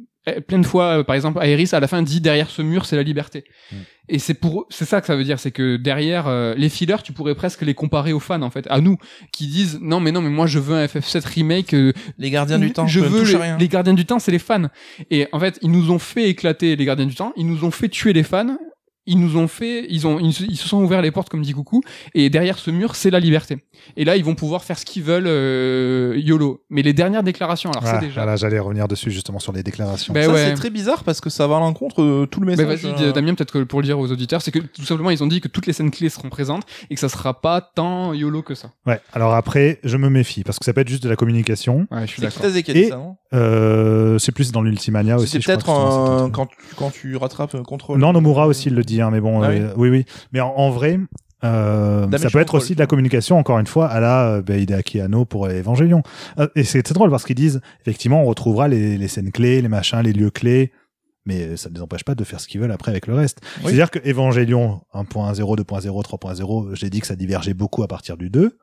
plein de fois, euh, par exemple, Aeris à la fin dit derrière ce mur, c'est la liberté. Mm. Et c'est pour, c'est ça que ça veut dire, c'est que derrière euh, les fillers, tu pourrais presque les comparer aux fans en fait, à nous qui disent non mais non mais moi je veux un FF7 remake euh, Les gardiens du temps, je veux les, rien. les gardiens du temps, c'est les fans. Et en fait, ils nous ont fait éclater les gardiens du temps, ils nous ont fait tuer les fans, ils nous ont fait, ils ont, ils, se- ils se sont ouverts les portes comme dit Coucou. Et derrière ce mur, c'est la liberté. Et là, ils vont pouvoir faire ce qu'ils veulent, euh, YOLO. Mais les dernières déclaration, alors Voilà, c'est déjà. voilà, j'allais revenir dessus justement sur les déclarations. Ben ça, ouais. c'est très bizarre parce que ça va à l'encontre de tout le Mais message. vas-y, euh, Damien, peut-être que pour le dire aux auditeurs, c'est que tout simplement, ils ont dit que toutes les scènes clés seront présentes et que ça sera pas tant YOLO que ça. Ouais, alors après, je me méfie parce que ça peut être juste de la communication. Ouais, je suis d'accord. Et- Euh, c'est plus dans l'Ultimania aussi. Peut-être c'est autre. quand, tu, quand tu rattrapes un contrôle. Non, Nomura aussi il le dit, hein, mais bon, Ah euh, oui. oui, Mais en, en vrai, euh, ça peut être aussi de la communication, encore une fois, à la bah, Hideaki Anno pour Evangelion. Euh, et c'est drôle parce qu'ils disent, effectivement, on retrouvera les, les scènes clés, les machins, les lieux clés, mais ça ne les empêche pas de faire ce qu'ils veulent après avec le reste. Oui. C'est-à-dire que Evangelion 1.0, 2.0, 3.0, j'ai dit que ça divergeait beaucoup à partir du 2.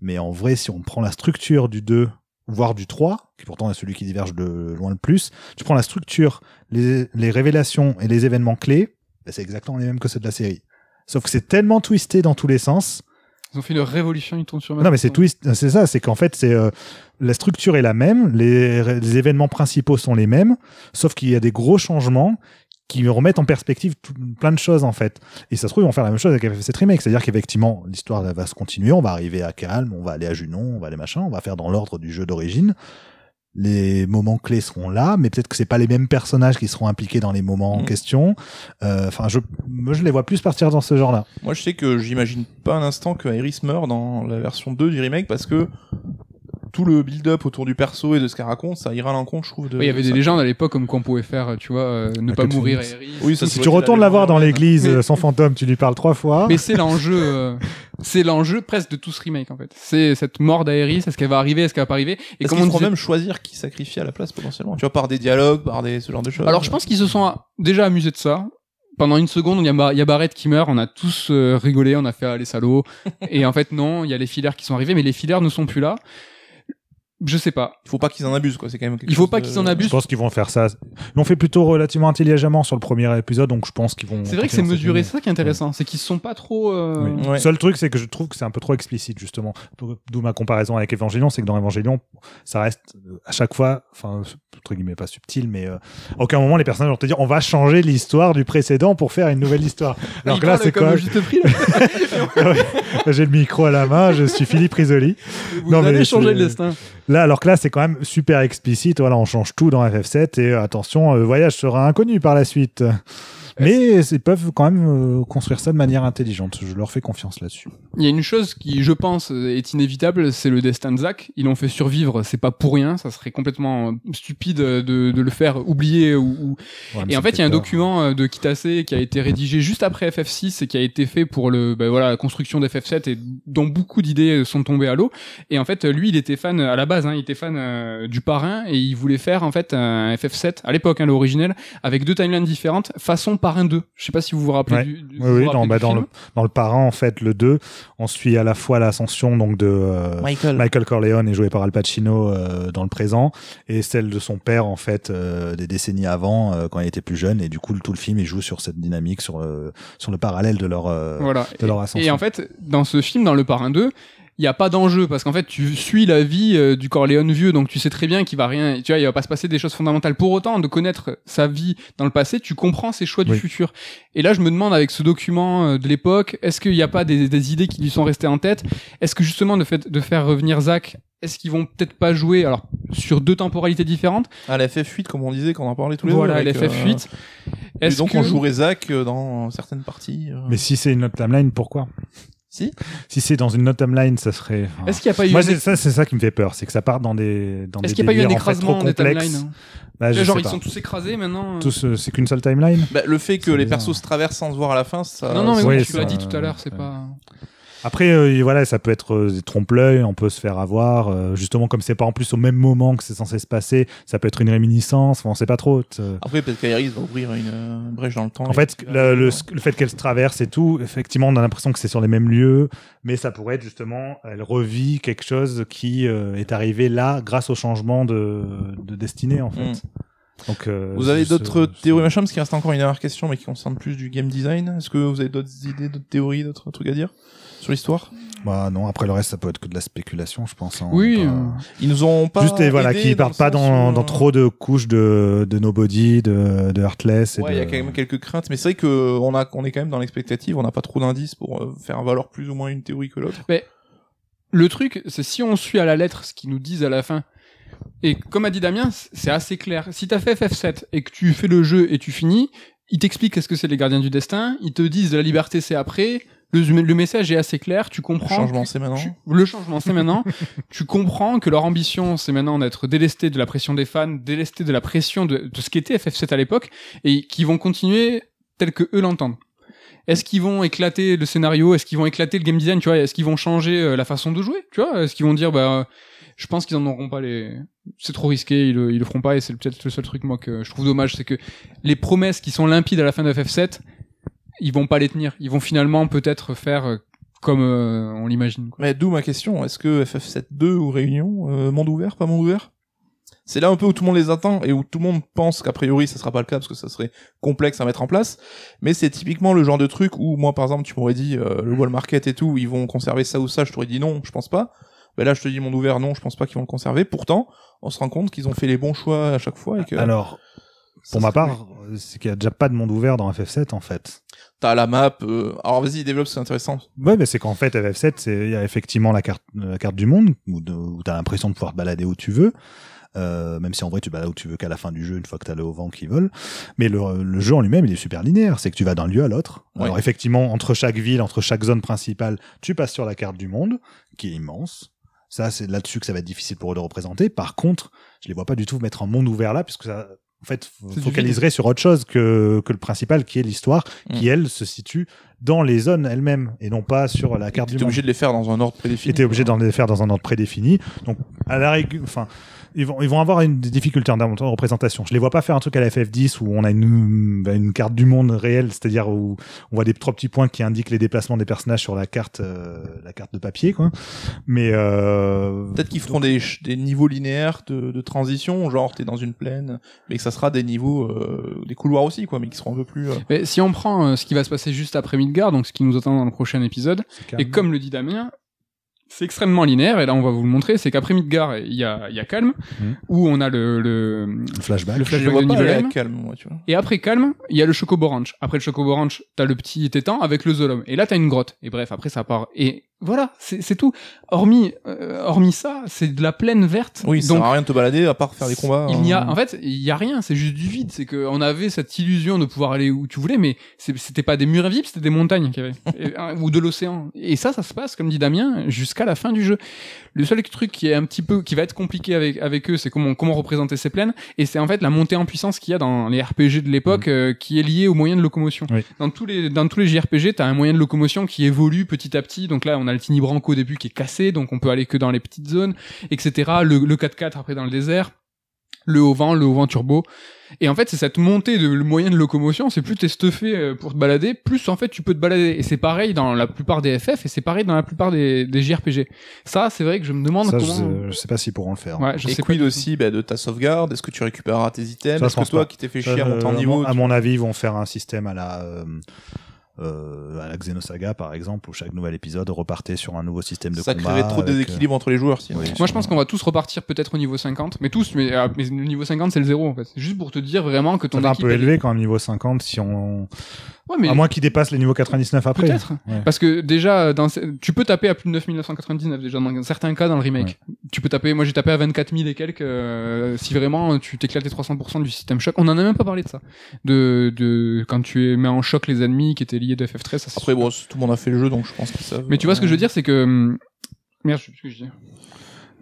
Mais en vrai, si on prend la structure du 2, voire du 3, qui pourtant est celui qui diverge de loin le plus, tu prends la structure, les, les révélations et les événements clés, ben, c'est exactement les mêmes que ceux de la série. Sauf que c'est tellement twisté dans tous les sens. Ils ont fait une révolution, ils tournent sur Non, mais c'est twist, c'est ça, c'est qu'en fait, c'est euh, la structure est la même, les, les événements principaux sont les mêmes, sauf qu'il y a des gros changements qui remettent en perspective tout- plein de choses en fait. Et ça se trouve, ils vont faire la même chose avec FF7 Remake, c'est-à-dire qu'effectivement, l'histoire va se continuer, on va arriver à Calme, on va aller à Junon, on va aller machin, on va faire dans l'ordre du jeu d'origine. Les moments clés seront là, mais peut-être que c'est pas les mêmes personnages qui seront impliqués dans les moments en Mhm. question. Euh, Enfin, je, moi, je les vois plus partir dans ce genre-là. Moi, je sais que j'imagine pas un instant que Iris meurt dans la version 2 du remake parce que tout le build-up autour du perso et de ce qu'elle raconte, ça ira à l'encontre, je trouve. De, Ouais, il y avait de des ça. légendes à l'époque comme quoi on pouvait faire, tu vois, euh, ne pas mourir Phoenix. Oui, ça, Si tu retournes la voir dans l'église, Mais- son fantôme, tu lui parles trois fois. Mais c'est l'enjeu, euh, c'est l'enjeu presque de tout ce remake en fait. C'est cette mort d'Aeris, est-ce qu'elle va arriver, est-ce qu'elle va pas arriver Et Est-ce comme qu'ils on disait- même choisir qui sacrifie à la place potentiellement Tu vois, par des dialogues, par des ce genre de choses. Alors je pense qu'ils se sont déjà amusés de ça. Pendant une seconde, il y a, Ba- il y a Barrett qui meurt, on a tous euh, rigolé, on a fait ah, les salauds. et en fait non, il y a les fillers qui sont arrivés, mais les fillers ne sont plus là. Je sais pas. Il faut pas qu'ils en abusent, quoi. C'est quand même. quelque Il faut pas de- qu'ils en Je abusent. pense qu'ils vont faire ça. Ils l'ont fait plutôt relativement intelligemment sur le premier épisode, donc je pense qu'ils vont. C'est vrai que c'est mesuré, c'est ça qui est intéressant, c'est qu'ils sont pas trop. euh, Oui. Ouais. Seul truc, c'est que je trouve que c'est un peu trop explicite, justement. D'où ma comparaison avec Evangelion, c'est que dans Evangelion, ça reste euh, à chaque fois, enfin, entre guillemets, pas subtil, mais euh, à aucun moment les personnages vont te dire on va changer l'histoire du précédent pour faire une nouvelle histoire. *laughs* Alors il que là, c'est. *laughs* Ouais. J'ai le micro à la main, je suis Philippe Risoli. Vous Non, mais allez changer c'est- le destin. Là, alors que là, c'est quand même super explicite. Voilà, on change tout dans FF7 et euh, attention, le voyage sera inconnu par la suite. Mais ils peuvent quand même euh, construire ça de manière intelligente. Je leur fais confiance là-dessus. Il y a une chose qui, je pense, est inévitable, c'est le destin de Zack. Ils l'ont fait survivre, c'est pas pour rien. Ça serait complètement stupide de, de le faire oublier. Ou, ou- Ouais, Et en fait, il y a un peur. document euh, de Kitase qui a été rédigé juste après FF6 et qui a été fait pour le, ben voilà, la construction d'FF7 et dont beaucoup d'idées sont tombées à l'eau. Et en fait, lui, il était fan à la base, hein, il était fan euh, du parrain et il voulait faire en fait un FF7 à l'époque, hein, l'originel, avec deux timelines différentes, façon Parrain 2. Je sais pas si vous vous rappelez Ouais. du, du- Oui, vous oui, vous dans, rappelez bah, du dans, film le, dans le parrain, en fait, le 2, on suit à la fois l'ascension donc de euh, Michael. Michael Corleone est joué par Al Pacino euh, dans le présent et celle de son père en fait euh, des décennies avant euh, quand il était plus jeune et du coup le- tout le film il joue sur cette dynamique sur le sur le parallèle de leur euh, Voilà. de leur Et- ascension. Et en fait, dans ce film, dans le Parrain 2, il n'y a pas d'enjeu parce qu'en fait, tu suis la vie euh, du Corleone vieux, donc tu sais très bien qu'il va rien, tu vois, il va pas se passer des choses fondamentales. Pour autant, de connaître sa vie dans le passé, tu comprends ses choix du futur. Et là, je me demande avec ce document euh, de l'époque, est-ce qu'il n'y a pas des, des idées qui lui sont restées en tête? Est-ce que justement, le fait de faire revenir Zach, est-ce qu'ils vont peut-être pas jouer alors sur deux temporalités différentes? À la FF8, comme on disait, quand on en parlait tous les Voilà, deux. avec, LFF8. euh, et Est-ce donc que on jouerait Zach euh, dans certaines parties. euh. Mais si c'est une autre timeline, pourquoi? Si Si c'est dans une autre timeline, ça serait. enfin, est-ce qu'il n'y a pas eu Moi, ça, c'est ça qui me fait peur, c'est que ça part dans des dans est-ce des qu'il n'y a pas eu un délires, en fait, écrasement trop des timelines hein Bah, Genre, ils pas. sont tous écrasés maintenant. euh. Tous, euh, c'est qu'une seule timeline. Bah, le fait que les bizarre. persos se traversent sans se voir à la fin, ça. non, non, mais oui, oui, tu l'as dit tout à l'heure, c'est pas. Après, euh, voilà, ça peut être euh, des trompe-l'œil, on peut se faire avoir. euh, justement, comme c'est pas en plus au même moment que c'est censé se passer, ça peut être une réminiscence. Enfin, on sait pas trop. euh. Après, peut-être qu'Iris va ouvrir une euh, brèche dans le temps. En fait, le, le, le fait qu'elle se traverse et tout, effectivement, on a l'impression que c'est sur les mêmes lieux, mais ça pourrait être justement, elle revit quelque chose qui euh, est arrivé là grâce au changement de, de destinée, en fait. Mm. Donc, euh, Vous avez d'autres théories, machin, parce qu'il reste encore une dernière question, mais qui concerne plus du game design. Est-ce que vous avez d'autres idées, d'autres théories, d'autres trucs à dire? Sur l'histoire Bah non, après le reste, ça peut être que de la spéculation, je pense. hein. Oui, Pas- euh, Ils nous ont pas. Juste et voilà, qui partent pas dans, dans euh, trop de couches de, de nobody, de, de heartless. Ouais, il y a quand même quelques craintes, mais c'est vrai que on a, on est quand même dans l'expectative, on n'a pas trop d'indices pour euh, faire valoir plus ou moins une théorie que l'autre. Le truc, c'est si on suit à la lettre ce qu'ils nous disent à la fin. Et comme a dit Damien, c'est assez clair. Si t'as fait FF7 et que tu fais le jeu et tu finis, ils t'expliquent qu'est-ce que c'est les gardiens du destin, ils te disent la liberté c'est après, le, le message est assez clair, tu Le comprends. changement, que- c'est maintenant. tu- le changement, c'est maintenant. *laughs* tu comprends que leur ambition, c'est maintenant d'être délesté de la pression des fans, délesté de la pression de, de ce qu'était FF7 à l'époque, et qui vont continuer tel que eux l'entendent. Est-ce qu'ils vont éclater le scénario? Est-ce qu'ils vont éclater le game design Tu vois? Est-ce qu'ils vont changer euh, la façon de jouer Tu vois? Est-ce qu'ils vont dire bah je pense qu'ils en auront pas les c'est trop risqué, ils le, ils le feront pas et c'est peut-être le seul truc moi que je trouve dommage, c'est que les promesses qui sont limpides à la fin de FF7, ils vont pas les tenir. Ils vont finalement peut-être faire euh, comme euh, on l'imagine. Mais d'où ma question, est-ce que FF7 2 ou Réunion, euh, monde ouvert, pas monde ouvert? C'est là un peu où tout le monde les attend et où tout le monde pense qu'a priori ça sera pas le cas parce que ça serait complexe à mettre en place. Mais c'est typiquement le genre de truc où moi par exemple tu m'aurais dit euh, le wall market et tout, ils vont conserver ça ou ça, je t'aurais dit non, je pense pas. Ben là je te dis monde ouvert, non, je pense pas qu'ils vont le conserver. Pourtant, on se rend compte qu'ils ont fait les bons choix à chaque fois et que Alors, pour ma part, euh, c'est qu'il y a déjà pas de monde ouvert dans FF7 en fait. t'as la map. euh, Alors vas-y, développe, c'est intéressant. Ouais, mais c'est qu'en fait, FF7, c'est- il y a effectivement la carte, la carte du monde, où, où t'as l'impression de pouvoir te balader où tu veux. Euh, même si en vrai tu te balades où tu veux qu'à la fin du jeu une fois que t'as le haut vent qui vole mais le, le jeu en lui-même il est super linéaire c'est que tu vas d'un lieu à l'autre Ouais. alors effectivement entre chaque ville entre chaque zone principale tu passes sur la carte du monde qui est immense ça c'est là-dessus que ça va être difficile pour eux de représenter par contre je les vois pas du tout mettre un monde ouvert là puisque ça en fait focaliserait sur autre chose que, que le principal qui est l'histoire qui Mm. elle se situe dans les zones elles-mêmes et non pas sur la carte du T'es monde obligé de les faire dans un ordre prédéfini. était obligé d'en les faire dans un ordre prédéfini. Donc, à la règle, enfin, ils vont, ils vont avoir une des difficultés en termes de représentation. Je les vois pas faire un truc à la FF10 où on a une, bah, une carte du monde réelle, c'est-à-dire où on voit des trois petits points qui indiquent les déplacements des personnages sur la carte, euh, la carte de papier, quoi. Mais, euh, Peut-être qu'ils feront des, des niveaux linéaires de, de transition, genre t'es dans une plaine, mais que ça sera des niveaux, euh, des couloirs aussi, quoi, mais qui seront un peu plus. euh, Mais si on prend euh, ce qui va se passer juste après Midgard, donc ce qui nous attend dans le prochain épisode, et comme le dit Damien, c'est extrêmement linéaire, et là on va vous le montrer, c'est qu'après Midgard, il y a, il y a Calme, Mhm. où on a le, le, le flashback. le flashback de calme, moi, tu vois. Et après Calme, il y a le Chocobo Ranch. Après le Chocobo Ranch, t'as le petit tétan avec le Zolom. Et là, t'as une grotte. Et bref, après ça part. Et voilà, c'est tout. Hormis, euh, hormis ça, c'est de la plaine verte. Oui, ça Donc, sert à rien de te balader à part faire des combats. Il n'y a, euh, en fait, il y a rien. C'est juste du vide. C'est que on avait cette illusion de pouvoir aller où tu voulais, mais c'était pas des murs invisibles, c'était des montagnes qu'il y avait, *laughs* Et, euh, ou de l'océan. Et ça, ça se passe, comme dit Damien, jusqu'à la fin du jeu. Le seul truc qui est un petit peu, qui va être compliqué avec avec eux, c'est comment comment représenter ces plaines. Et c'est en fait la montée en puissance qu'il y a dans les RPG de l'époque, euh, qui est liée aux moyens de locomotion. Oui. Dans tous les dans tous les JRPG, t'as un moyen de locomotion qui évolue petit à petit. Donc là, on a le Tiny Branco au début qui est cassé, donc on peut aller que dans les petites zones, etc. Le, le 4x4 après dans le désert. le haut vent, le haut vent turbo. Et en fait, c'est cette montée de le moyen de locomotion, c'est plus t'es stuffé euh, pour te balader, plus en fait tu peux te balader. Et c'est pareil dans la plupart des FF et c'est pareil dans la plupart des, des JRPG. Ça, c'est vrai que je me demande Ça, je, comment. sais, je sais pas s'ils pourront le faire. Ouais, je et sais quid aussi bah, de ta sauvegarde? Est-ce que tu récupéreras tes items? Est-ce je que toi pas. qui t'es fait Ça, chier à je- monter en niveau mon- à tu- mon avis, ils vont faire un système à la euh, euh, à la Xenosaga par exemple, où chaque nouvel épisode repartait sur un nouveau système de ça combat. créerait trop de euh, déséquilibre entre les joueurs sinon. oui. Moi, je pense qu'on va tous repartir peut-être au niveau 50, mais tous, mais, euh, mais le niveau 50, c'est le zéro, en fait. C'est juste pour te dire vraiment que ton Ça fait un équipe, peu est- élevé quand même niveau 50 si on Ouais, mais à moins qu'ils dépassent les niveaux 99 après. peut-être. Ouais. Parce que déjà, dans, tu peux taper à plus de 9999 déjà dans certains cas dans le remake. Tu peux taper, moi j'ai tapé à 24 000 et quelques. euh, si vraiment tu t'éclates les 300% du système choc, on en a même pas parlé de ça. De, de quand tu mets en choc les ennemis qui étaient liés de FF13. Ça, Après, super. bon, tout le monde a fait le jeu, donc je pense que ça. Mais tu vois ce que je veux dire, c'est que hum, merde, je sais plus ce que je dis.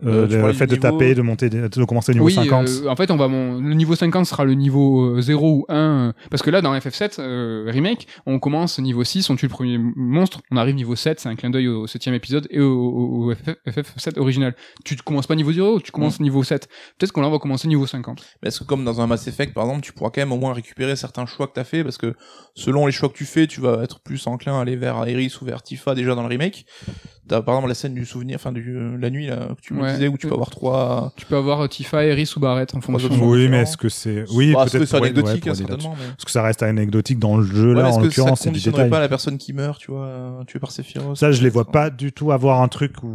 Euh, Euh, tu le fait de niveau- taper, de monter, de, de commencer au niveau oui, 50. euh, en fait, on va mon, le niveau 50 sera le niveau euh, 0 ou 1 euh, parce que là dans FF7 euh, remake, on commence niveau 6, on tue le premier monstre, on arrive niveau 7, c'est un clin d'œil au 7 épisode et au, au- au FF, 7 original. Tu ne commences pas niveau 0, tu commences niveau 7. Peut-être qu'on là on va commencer niveau 50. Mais est-ce que comme dans un Mass Effect par exemple, tu pourras quand même au moins récupérer certains choix que t'as fait parce que selon les choix que tu fais, tu vas être plus enclin à aller vers Aeris ou vers Tifa déjà dans le remake. T'as par exemple la scène du souvenir, enfin du euh, la nuit là que tu me Ouais. disais où tu peux avoir trois. Tu peux avoir euh, Tifa, Eris ou Barrett en fonction. options. Oui, mais est-ce que c'est oui Bah, peut-être c'est pour- ouais, anecdotique pour hein, certainement. Mais... Parce que ça reste anecdotique dans le jeu Ouais, là est-ce en que ça l'occurrence c'est du conditionnerait détail. pas la personne qui meurt, tu vois, euh, tuée par Sephiroth Ça, je les vois pas du tout avoir un truc où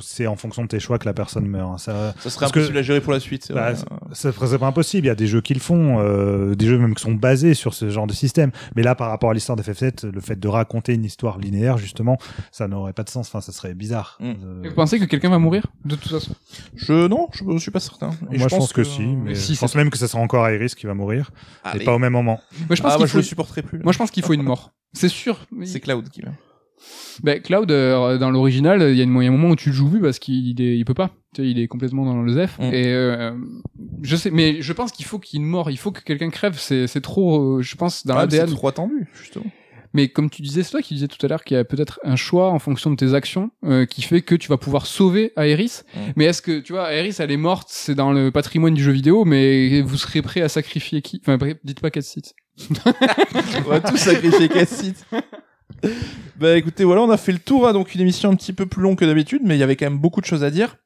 c'est en fonction de tes choix que la personne meurt. hein. Ça, Ça serait Parce que- impossible à gérer pour la suite. c'est Bah, vrai. ça c'est pas impossible. Il y a des jeux qui le font, euh, des jeux même qui sont basés sur ce genre de système. Mais là, par rapport à l'histoire de FF7, le fait de raconter une histoire linéaire, justement, ça n'aurait pas de sens. Enfin, ça serait bizarre. Mm. Euh, Et Vous pensez que quelqu'un va mourir de toute façon? Je non, je, je suis pas certain. Et moi, je pense que, si, mais si, je pense même que ça sera encore Iris qui va mourir, Allez. et pas au même moment. Moi je pense Ah, je faut. le supporterai plus. là. Moi je pense qu'il faut une mort. C'est sûr. C'est Cloud qui meurt. Ben, Cloud, euh, dans l'original, il y a une- il y a un moment où tu le joues plus parce qu'il est, il peut pas. Tu sais, il est complètement dans le Zef. Mm. Et euh, je sais, mais je pense qu'il faut qu'il y ait une mort. Il faut que quelqu'un crève. C'est, trop, euh, je pense, dans Ah, c'est trop attendu justement. Mais comme tu disais, c'est toi qui disais tout à l'heure qu'il y a peut-être un choix en fonction de tes actions euh, qui fait que tu vas pouvoir sauver Aerys. Mm. Mais est-ce que, tu vois, Aerys, elle est morte, c'est dans le patrimoine du jeu vidéo, mais vous serez prêt à sacrifier qui? Enfin, dites pas Catseed. On va tous sacrifier Cassit. bah écoutez, voilà, on a fait le tour, hein, donc une émission un petit peu plus longue que d'habitude, mais il y avait quand même beaucoup de choses à dire.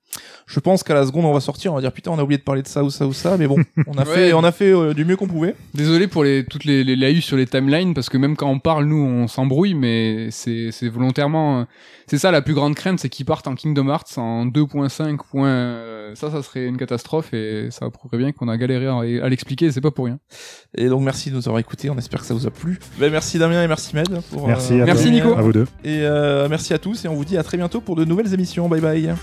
Je pense qu'à la seconde on va sortir, on va dire putain on a oublié de parler de ça ou ça ou ça, mais bon, *laughs* on a Ouais. fait, on a fait euh, du mieux qu'on pouvait. Désolé pour les, toutes les, les laïus sur les timelines, parce que même quand on parle, nous, on s'embrouille, mais c'est, c'est volontairement, euh, c'est ça la plus grande crainte, c'est qu'ils partent en Kingdom Hearts en 2.5 points, euh, ça, ça serait une catastrophe, et ça prouverait bien qu'on a galéré à, à l'expliquer, et c'est pas pour rien. Et donc merci de nous avoir écoutés, on espère que ça vous a plu. Bah, merci Damien et merci Med. Pour, Merci euh, à Merci, Nico. à vous deux. Et euh, merci à tous et on vous dit à très bientôt pour de nouvelles émissions. Bye bye.